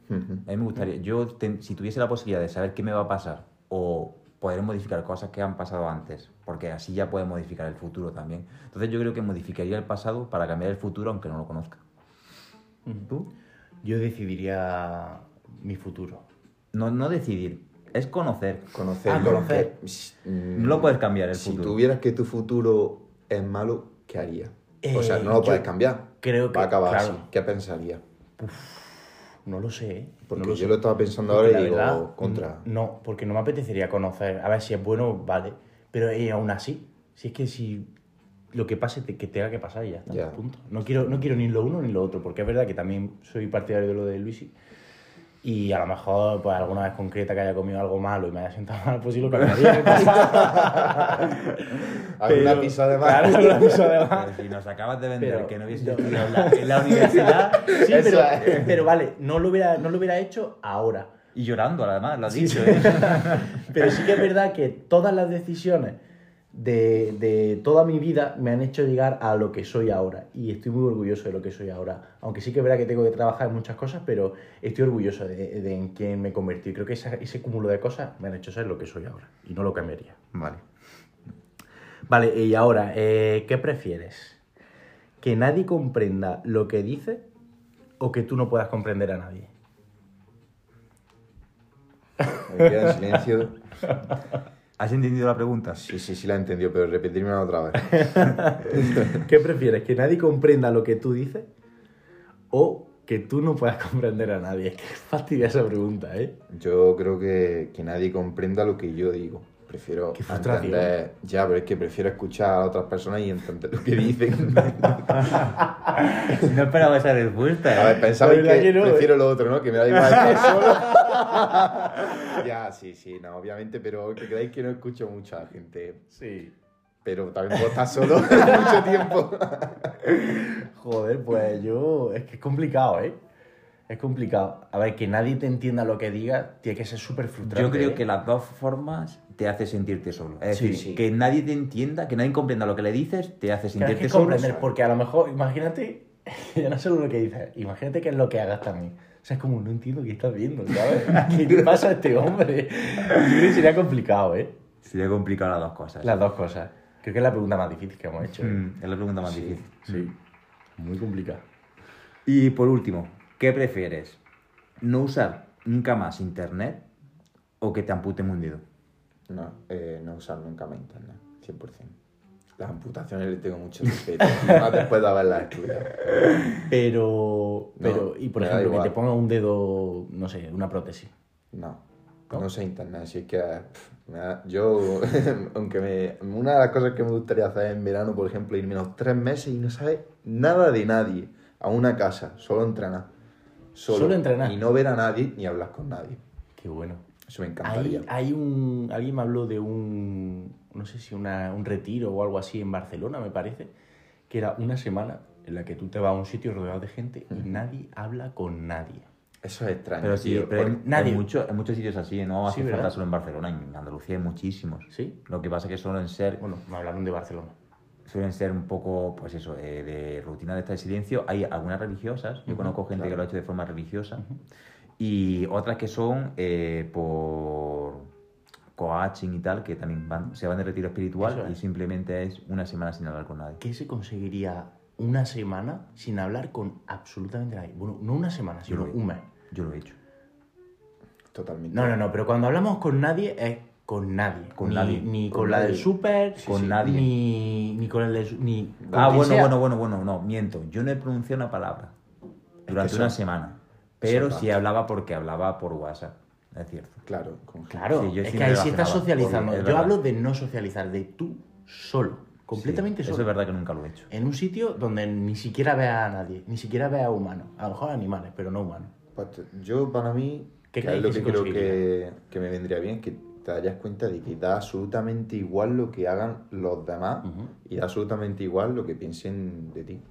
A mí me gustaría, yo ten- si tuviese la posibilidad de saber qué me va a pasar o poder modificar cosas que han pasado antes, porque así ya puedes modificar el futuro también. Entonces yo creo que modificaría el pasado para cambiar el futuro aunque no lo conozca. ¿Tú? Yo decidiría mi futuro. No, no decidir, es conocer. Conocerlo. Ah, conocer. que- mm, No lo puedes cambiar el si futuro. tuvieras que tu futuro es malo, ¿qué harías? o sea, Eh, no lo yo puedes cambiar. creo que- Va a acabar claro. así. ¿Qué pensarías? No lo sé. Porque no lo yo lo estaba pensando Porque ahora y digo, verdad, contra. No, porque no me apetecería conocer. A ver, si es bueno, vale. Pero eh, aún así, si es que si lo que pase, te- que tenga que pasar y ya está. Ya. Punto. No quiero, no quiero ni lo uno ni lo otro, porque es verdad que también soy partidario de lo de Luisi. Y a lo mejor, pues alguna vez concreta que haya comido algo malo y me haya sentado mal, pues sí lo cambiaría. Alguna Pero- pizza de más. Claro, alguna pizza de más. Pero si nos acabas de vender Pero- que no hubiese no. estudiado en la, en la universidad Sí, pero, es. pero vale, no lo, hubiera, no lo hubiera hecho ahora. y llorando además, lo has Sí, dicho. sí. ¿eh? Pero sí que es verdad que todas las decisiones de, de toda mi vida me han hecho llegar a lo que soy ahora. Y estoy muy orgulloso de lo que soy ahora. Aunque sí que es verdad que tengo que trabajar en muchas cosas, pero estoy orgulloso de, de en quién me convertí. Creo que esa- ese cúmulo de cosas me han hecho ser lo que soy ahora. Y no lo cambiaría. Vale. Vale, y ahora, eh, ¿qué prefieres? ¿Que nadie comprenda lo que dices o que tú no puedas comprender a nadie? Me queda en silencio. ¿Has entendido la pregunta? Sí, sí, sí la he entendido, pero repetirme otra vez. ¿Qué prefieres? ¿Que nadie comprenda lo que tú dices? ¿O que tú no puedas comprender a nadie? Es que fastidia esa pregunta, ¿eh? Yo creo que, que nadie comprenda lo que yo digo. Prefiero Qué entender. Ya, pero es que prefiero escuchar a otras personas y entender lo que dicen. No esperaba esa respuesta. A ver, verdad que, que no, prefiero lo otro, ¿no? Que me da igual estar solo. ya, sí, sí, no, obviamente, pero que creáis que no escucho mucho a la gente. Sí. Pero también puedo estar solo mucho tiempo. Joder, pues yo... Es que es complicado, ¿eh? Es complicado. A ver, que nadie te entienda lo que digas tiene que ser súper frustrante. Yo creo ¿eh? que las dos formas te hace sentirte solo. Es Sí, decir, sí. que nadie te entienda, que nadie comprenda lo que le dices, te hace sentirte que solo. comprender, porque a lo mejor, imagínate, ya no solo lo que dices, imagínate que es lo que hagas también. O sea, es como, no entiendo qué estás viendo, ¿sabes? ¿Qué le pasa a este hombre? Yo creo que sería complicado, ¿eh? Sería complicado las dos cosas. Las dos cosas. Creo que es la pregunta más difícil que hemos hecho. ¿eh? Mm, es la pregunta más Sí, difícil. Sí. Muy complicado. Y por último, ¿qué prefieres? ¿No usar nunca más internet o que te amputen un dedo? No, eh, no usar nunca más internet, 100%. Las amputaciones le tengo mucho respeto, más después de haberlas estudiado. Pero, pero No, y por ejemplo, que te ponga un dedo, no sé, una prótesis. No, ¿No? no, sé internet, es que pff, me da- yo, aunque me, una de las cosas que me gustaría hacer en verano, por ejemplo, irme unos tres meses y no saber nada de nadie, a una casa, solo entrenar. Solo entrenar. Y no ver a nadie ni hablar con nadie. Qué bueno. Eso me encantaría. Hay, hay un. Alguien me habló de un. No sé si una- un retiro o algo así en Barcelona, me parece. Que era una semana en la que tú te vas a un sitio rodeado de gente y nadie habla con nadie. Eso es extraño. Pero sí, tío, pero en, nadie- en mucho- en muchos sitios así, no Sí, hace falta ¿verdad? solo en Barcelona, en Andalucía hay muchísimos. ¿Sí? Lo que pasa es que suelen ser, Bueno, me hablaron de Barcelona. Suelen ser un poco, pues eso, eh, de rutina de esta de silencio. Hay algunas religiosas, yo Ujú, conozco gente que claro. lo ha hecho de forma religiosa, y otras que son eh, por coaching y tal, que también van, se van de retiro espiritual es. y simplemente es una semana sin hablar con nadie. ¿Qué se conseguiría una semana sin hablar con absolutamente nadie? Bueno, no una semana, sino un mes. Yo lo he hecho. Totalmente. No, no, no, pero cuando hablamos con nadie es con nadie. Con ni, nadie. Ni con, Con la nadie. del súper, Con sí, nadie. Ni, ni con el del... su- Ni Ah, bueno, sea. bueno, bueno, bueno, no, miento. Yo no he pronunciado una palabra durante una semana, pero sí hablaba porque hablaba por WhatsApp, es cierto. Claro, con. Claro, Sí, es que ahí sí estás socializando. es Yo verdad. hablo de no socializar, de tú solo. Completamente Sí, solo. Eso es verdad que nunca lo he hecho. En un sitio donde ni siquiera veas a nadie, ni siquiera veas a humanos. A lo mejor animales, pero no humanos. Pues yo, para mí, ¿Qué que es lo que creo que, que me vendría bien, que te hayas cuenta de que da absolutamente igual lo que hagan los demás y da absolutamente igual lo que piensen de ti.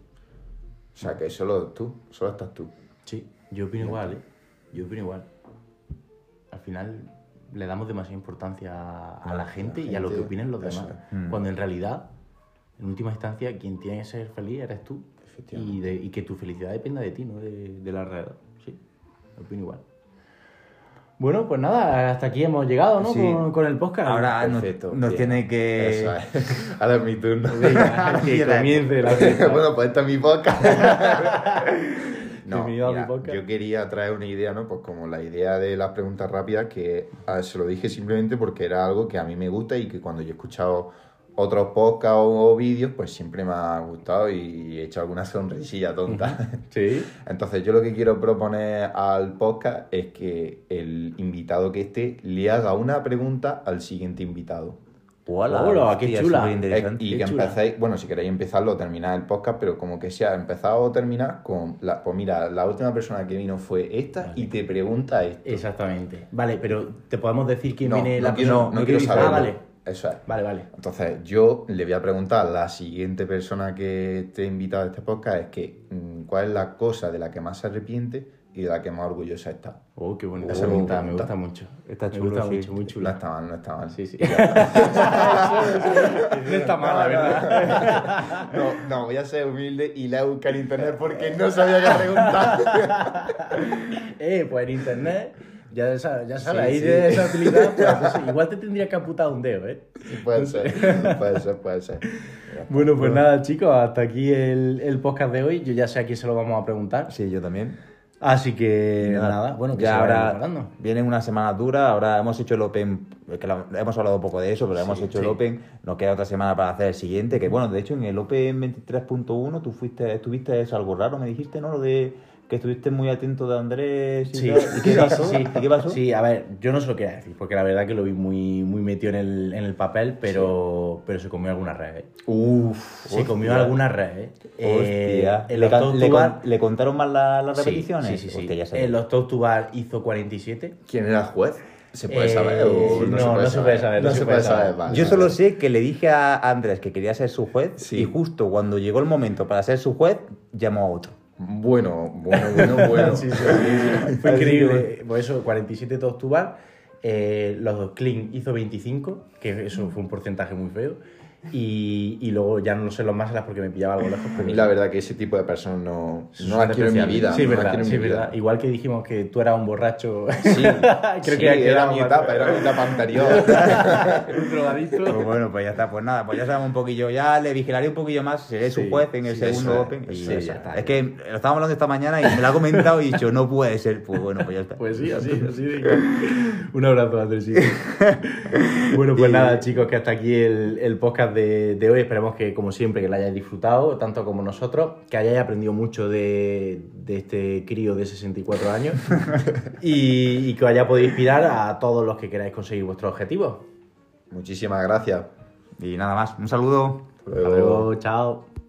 O sea, que solo tú, solo estás tú. Sí, yo opino igual, ¿eh? Yo opino igual. Al final le damos demasiada importancia a, a la gente y a lo que opinen los demás. Mm. Cuando en realidad, en última instancia, quien tiene que ser feliz eres tú. Y, de- y que tu felicidad dependa de ti, no de, del alrededor. Sí, opino igual. Bueno, pues nada, hasta aquí hemos llegado, ¿no? Sí. Con, con el podcast. Ahora nos, Perfecto, nos bien. tiene que... Eso es. Ahora es mi turno. Venga, que comience la fiesta. bueno, pues esta es mi podcast. no, mi podcast. yo quería traer una idea, ¿no? Pues como la idea de las preguntas rápidas, que ah, se lo dije simplemente porque era algo que a mí me gusta y que cuando yo he escuchado otros podcasts o, o vídeos, pues siempre me ha gustado y he hecho alguna sonrisilla tonta. Sí. Entonces yo lo que quiero proponer al podcast es que el invitado que esté le haga una pregunta al siguiente invitado. Hola, Hola, qué chula. superinteresante. Eh, y Qué que chula. empecéis, bueno, si queréis empezarlo o terminar el podcast, pero como que sea empezado o terminar con, la, pues mira, la última persona que vino fue esta y te pregunta esto. Exactamente. Vale, pero te podemos decir quién no, viene no la quiero, persona? no quiero Ah, saberlo. vale. Eso es. Vale, vale. Entonces, yo le voy a preguntar a la siguiente persona que esté invitada a este podcast es que mm, cuál es la cosa de la que más se arrepiente y de la que más orgullosa está. Oh, qué bonita Oh, pregunta, me gusta mucho. Está me chulo, gusta sí. mucho, muy No chula. está mal, no está mal. Sí, sí. no está mal, la verdad. No, no, voy a ser humilde y la buscar en internet porque no sabía qué preguntar. eh, pues en internet, ya sabes, ya Sí, ahí sí. de esa utilidad, pues, entonces, igual te tendría que amputar un dedo, ¿eh? puede ser, puede ser, puede ser. Bueno, pues nada, chicos, hasta aquí el, el podcast de hoy. Yo ya sé a quién se lo vamos a preguntar. Sí, yo también. Así que nada, bueno, que ya ahora vienen una semana dura, ahora hemos hecho el Open, que hemos hablado un poco de eso, pero hemos hecho el. Open, nos queda otra semana para hacer el siguiente, que bueno, de hecho en el Open 23.1 tú fuiste, estuviste es algo raro, me dijiste, ¿no? Lo de que estuviste muy atento de Andrés y Sí, tal. ¿Y qué sí, pasó? sí. ¿Y qué pasó? Sí, a ver, yo no se lo quería decir, porque la verdad que lo vi muy, muy metido en el, en el papel, pero, pero se comió alguna red, ¿eh? Uf, Se comió alguna red, ¿eh? Eh, Hostia. en ¿Le, Top le con- le contaron mal la- las Sí, repeticiones? Sí, sí, sí. Hostia, ya sabía. En los Top to Bar hizo 47. ¿Quién era el juez? ¿Se puede Eh, saber o no, no, se puede no se puede saber? No se puede saber. Yo solo sé que le dije a Andrés que quería ser su juez Sí. y justo cuando llegó el momento para ser su juez, llamó a otro. Bueno, bueno, bueno, bueno. Sí, sí, sí. Fue increíble. Pues eso, 47 Top to Bar. Eh, los dos Clean hizo 25, que eso fue un porcentaje muy feo. Y, y luego ya no lo sé los más porque me pillaba algo lejos. Pero la verdad que ese tipo de personas no, no las quiero en mi vida. Sí, no verdad, sí, mi vida. verdad. Igual que dijimos que tú eras un borracho. Sí, Creo sí, que era mi etapa, era mi etapa anterior. un drogadicto. Pues bueno, pues ya está, pues nada, pues ya sabemos un poquillo, ya le vigilaré un poquillo más, seré Sí, su juez en el sí, segundo eso es, Open y eso ya es, está. Es que lo estábamos hablando esta mañana y me lo ha comentado y dicho, no puede ser, pues bueno, pues ya está. Pues sí, así, así. de- Un abrazo, Andresito. bueno, pues Y- nada, chicos, que hasta aquí el, el podcast de, de hoy. Esperemos que, como siempre, que lo hayáis disfrutado, tanto como nosotros, que hayáis aprendido mucho de, de este crío de 64 años y, y que os haya podido inspirar a todos los que queráis conseguir vuestros objetivos. Muchísimas gracias. Y nada más, un saludo. Hasta Hasta luego, chao.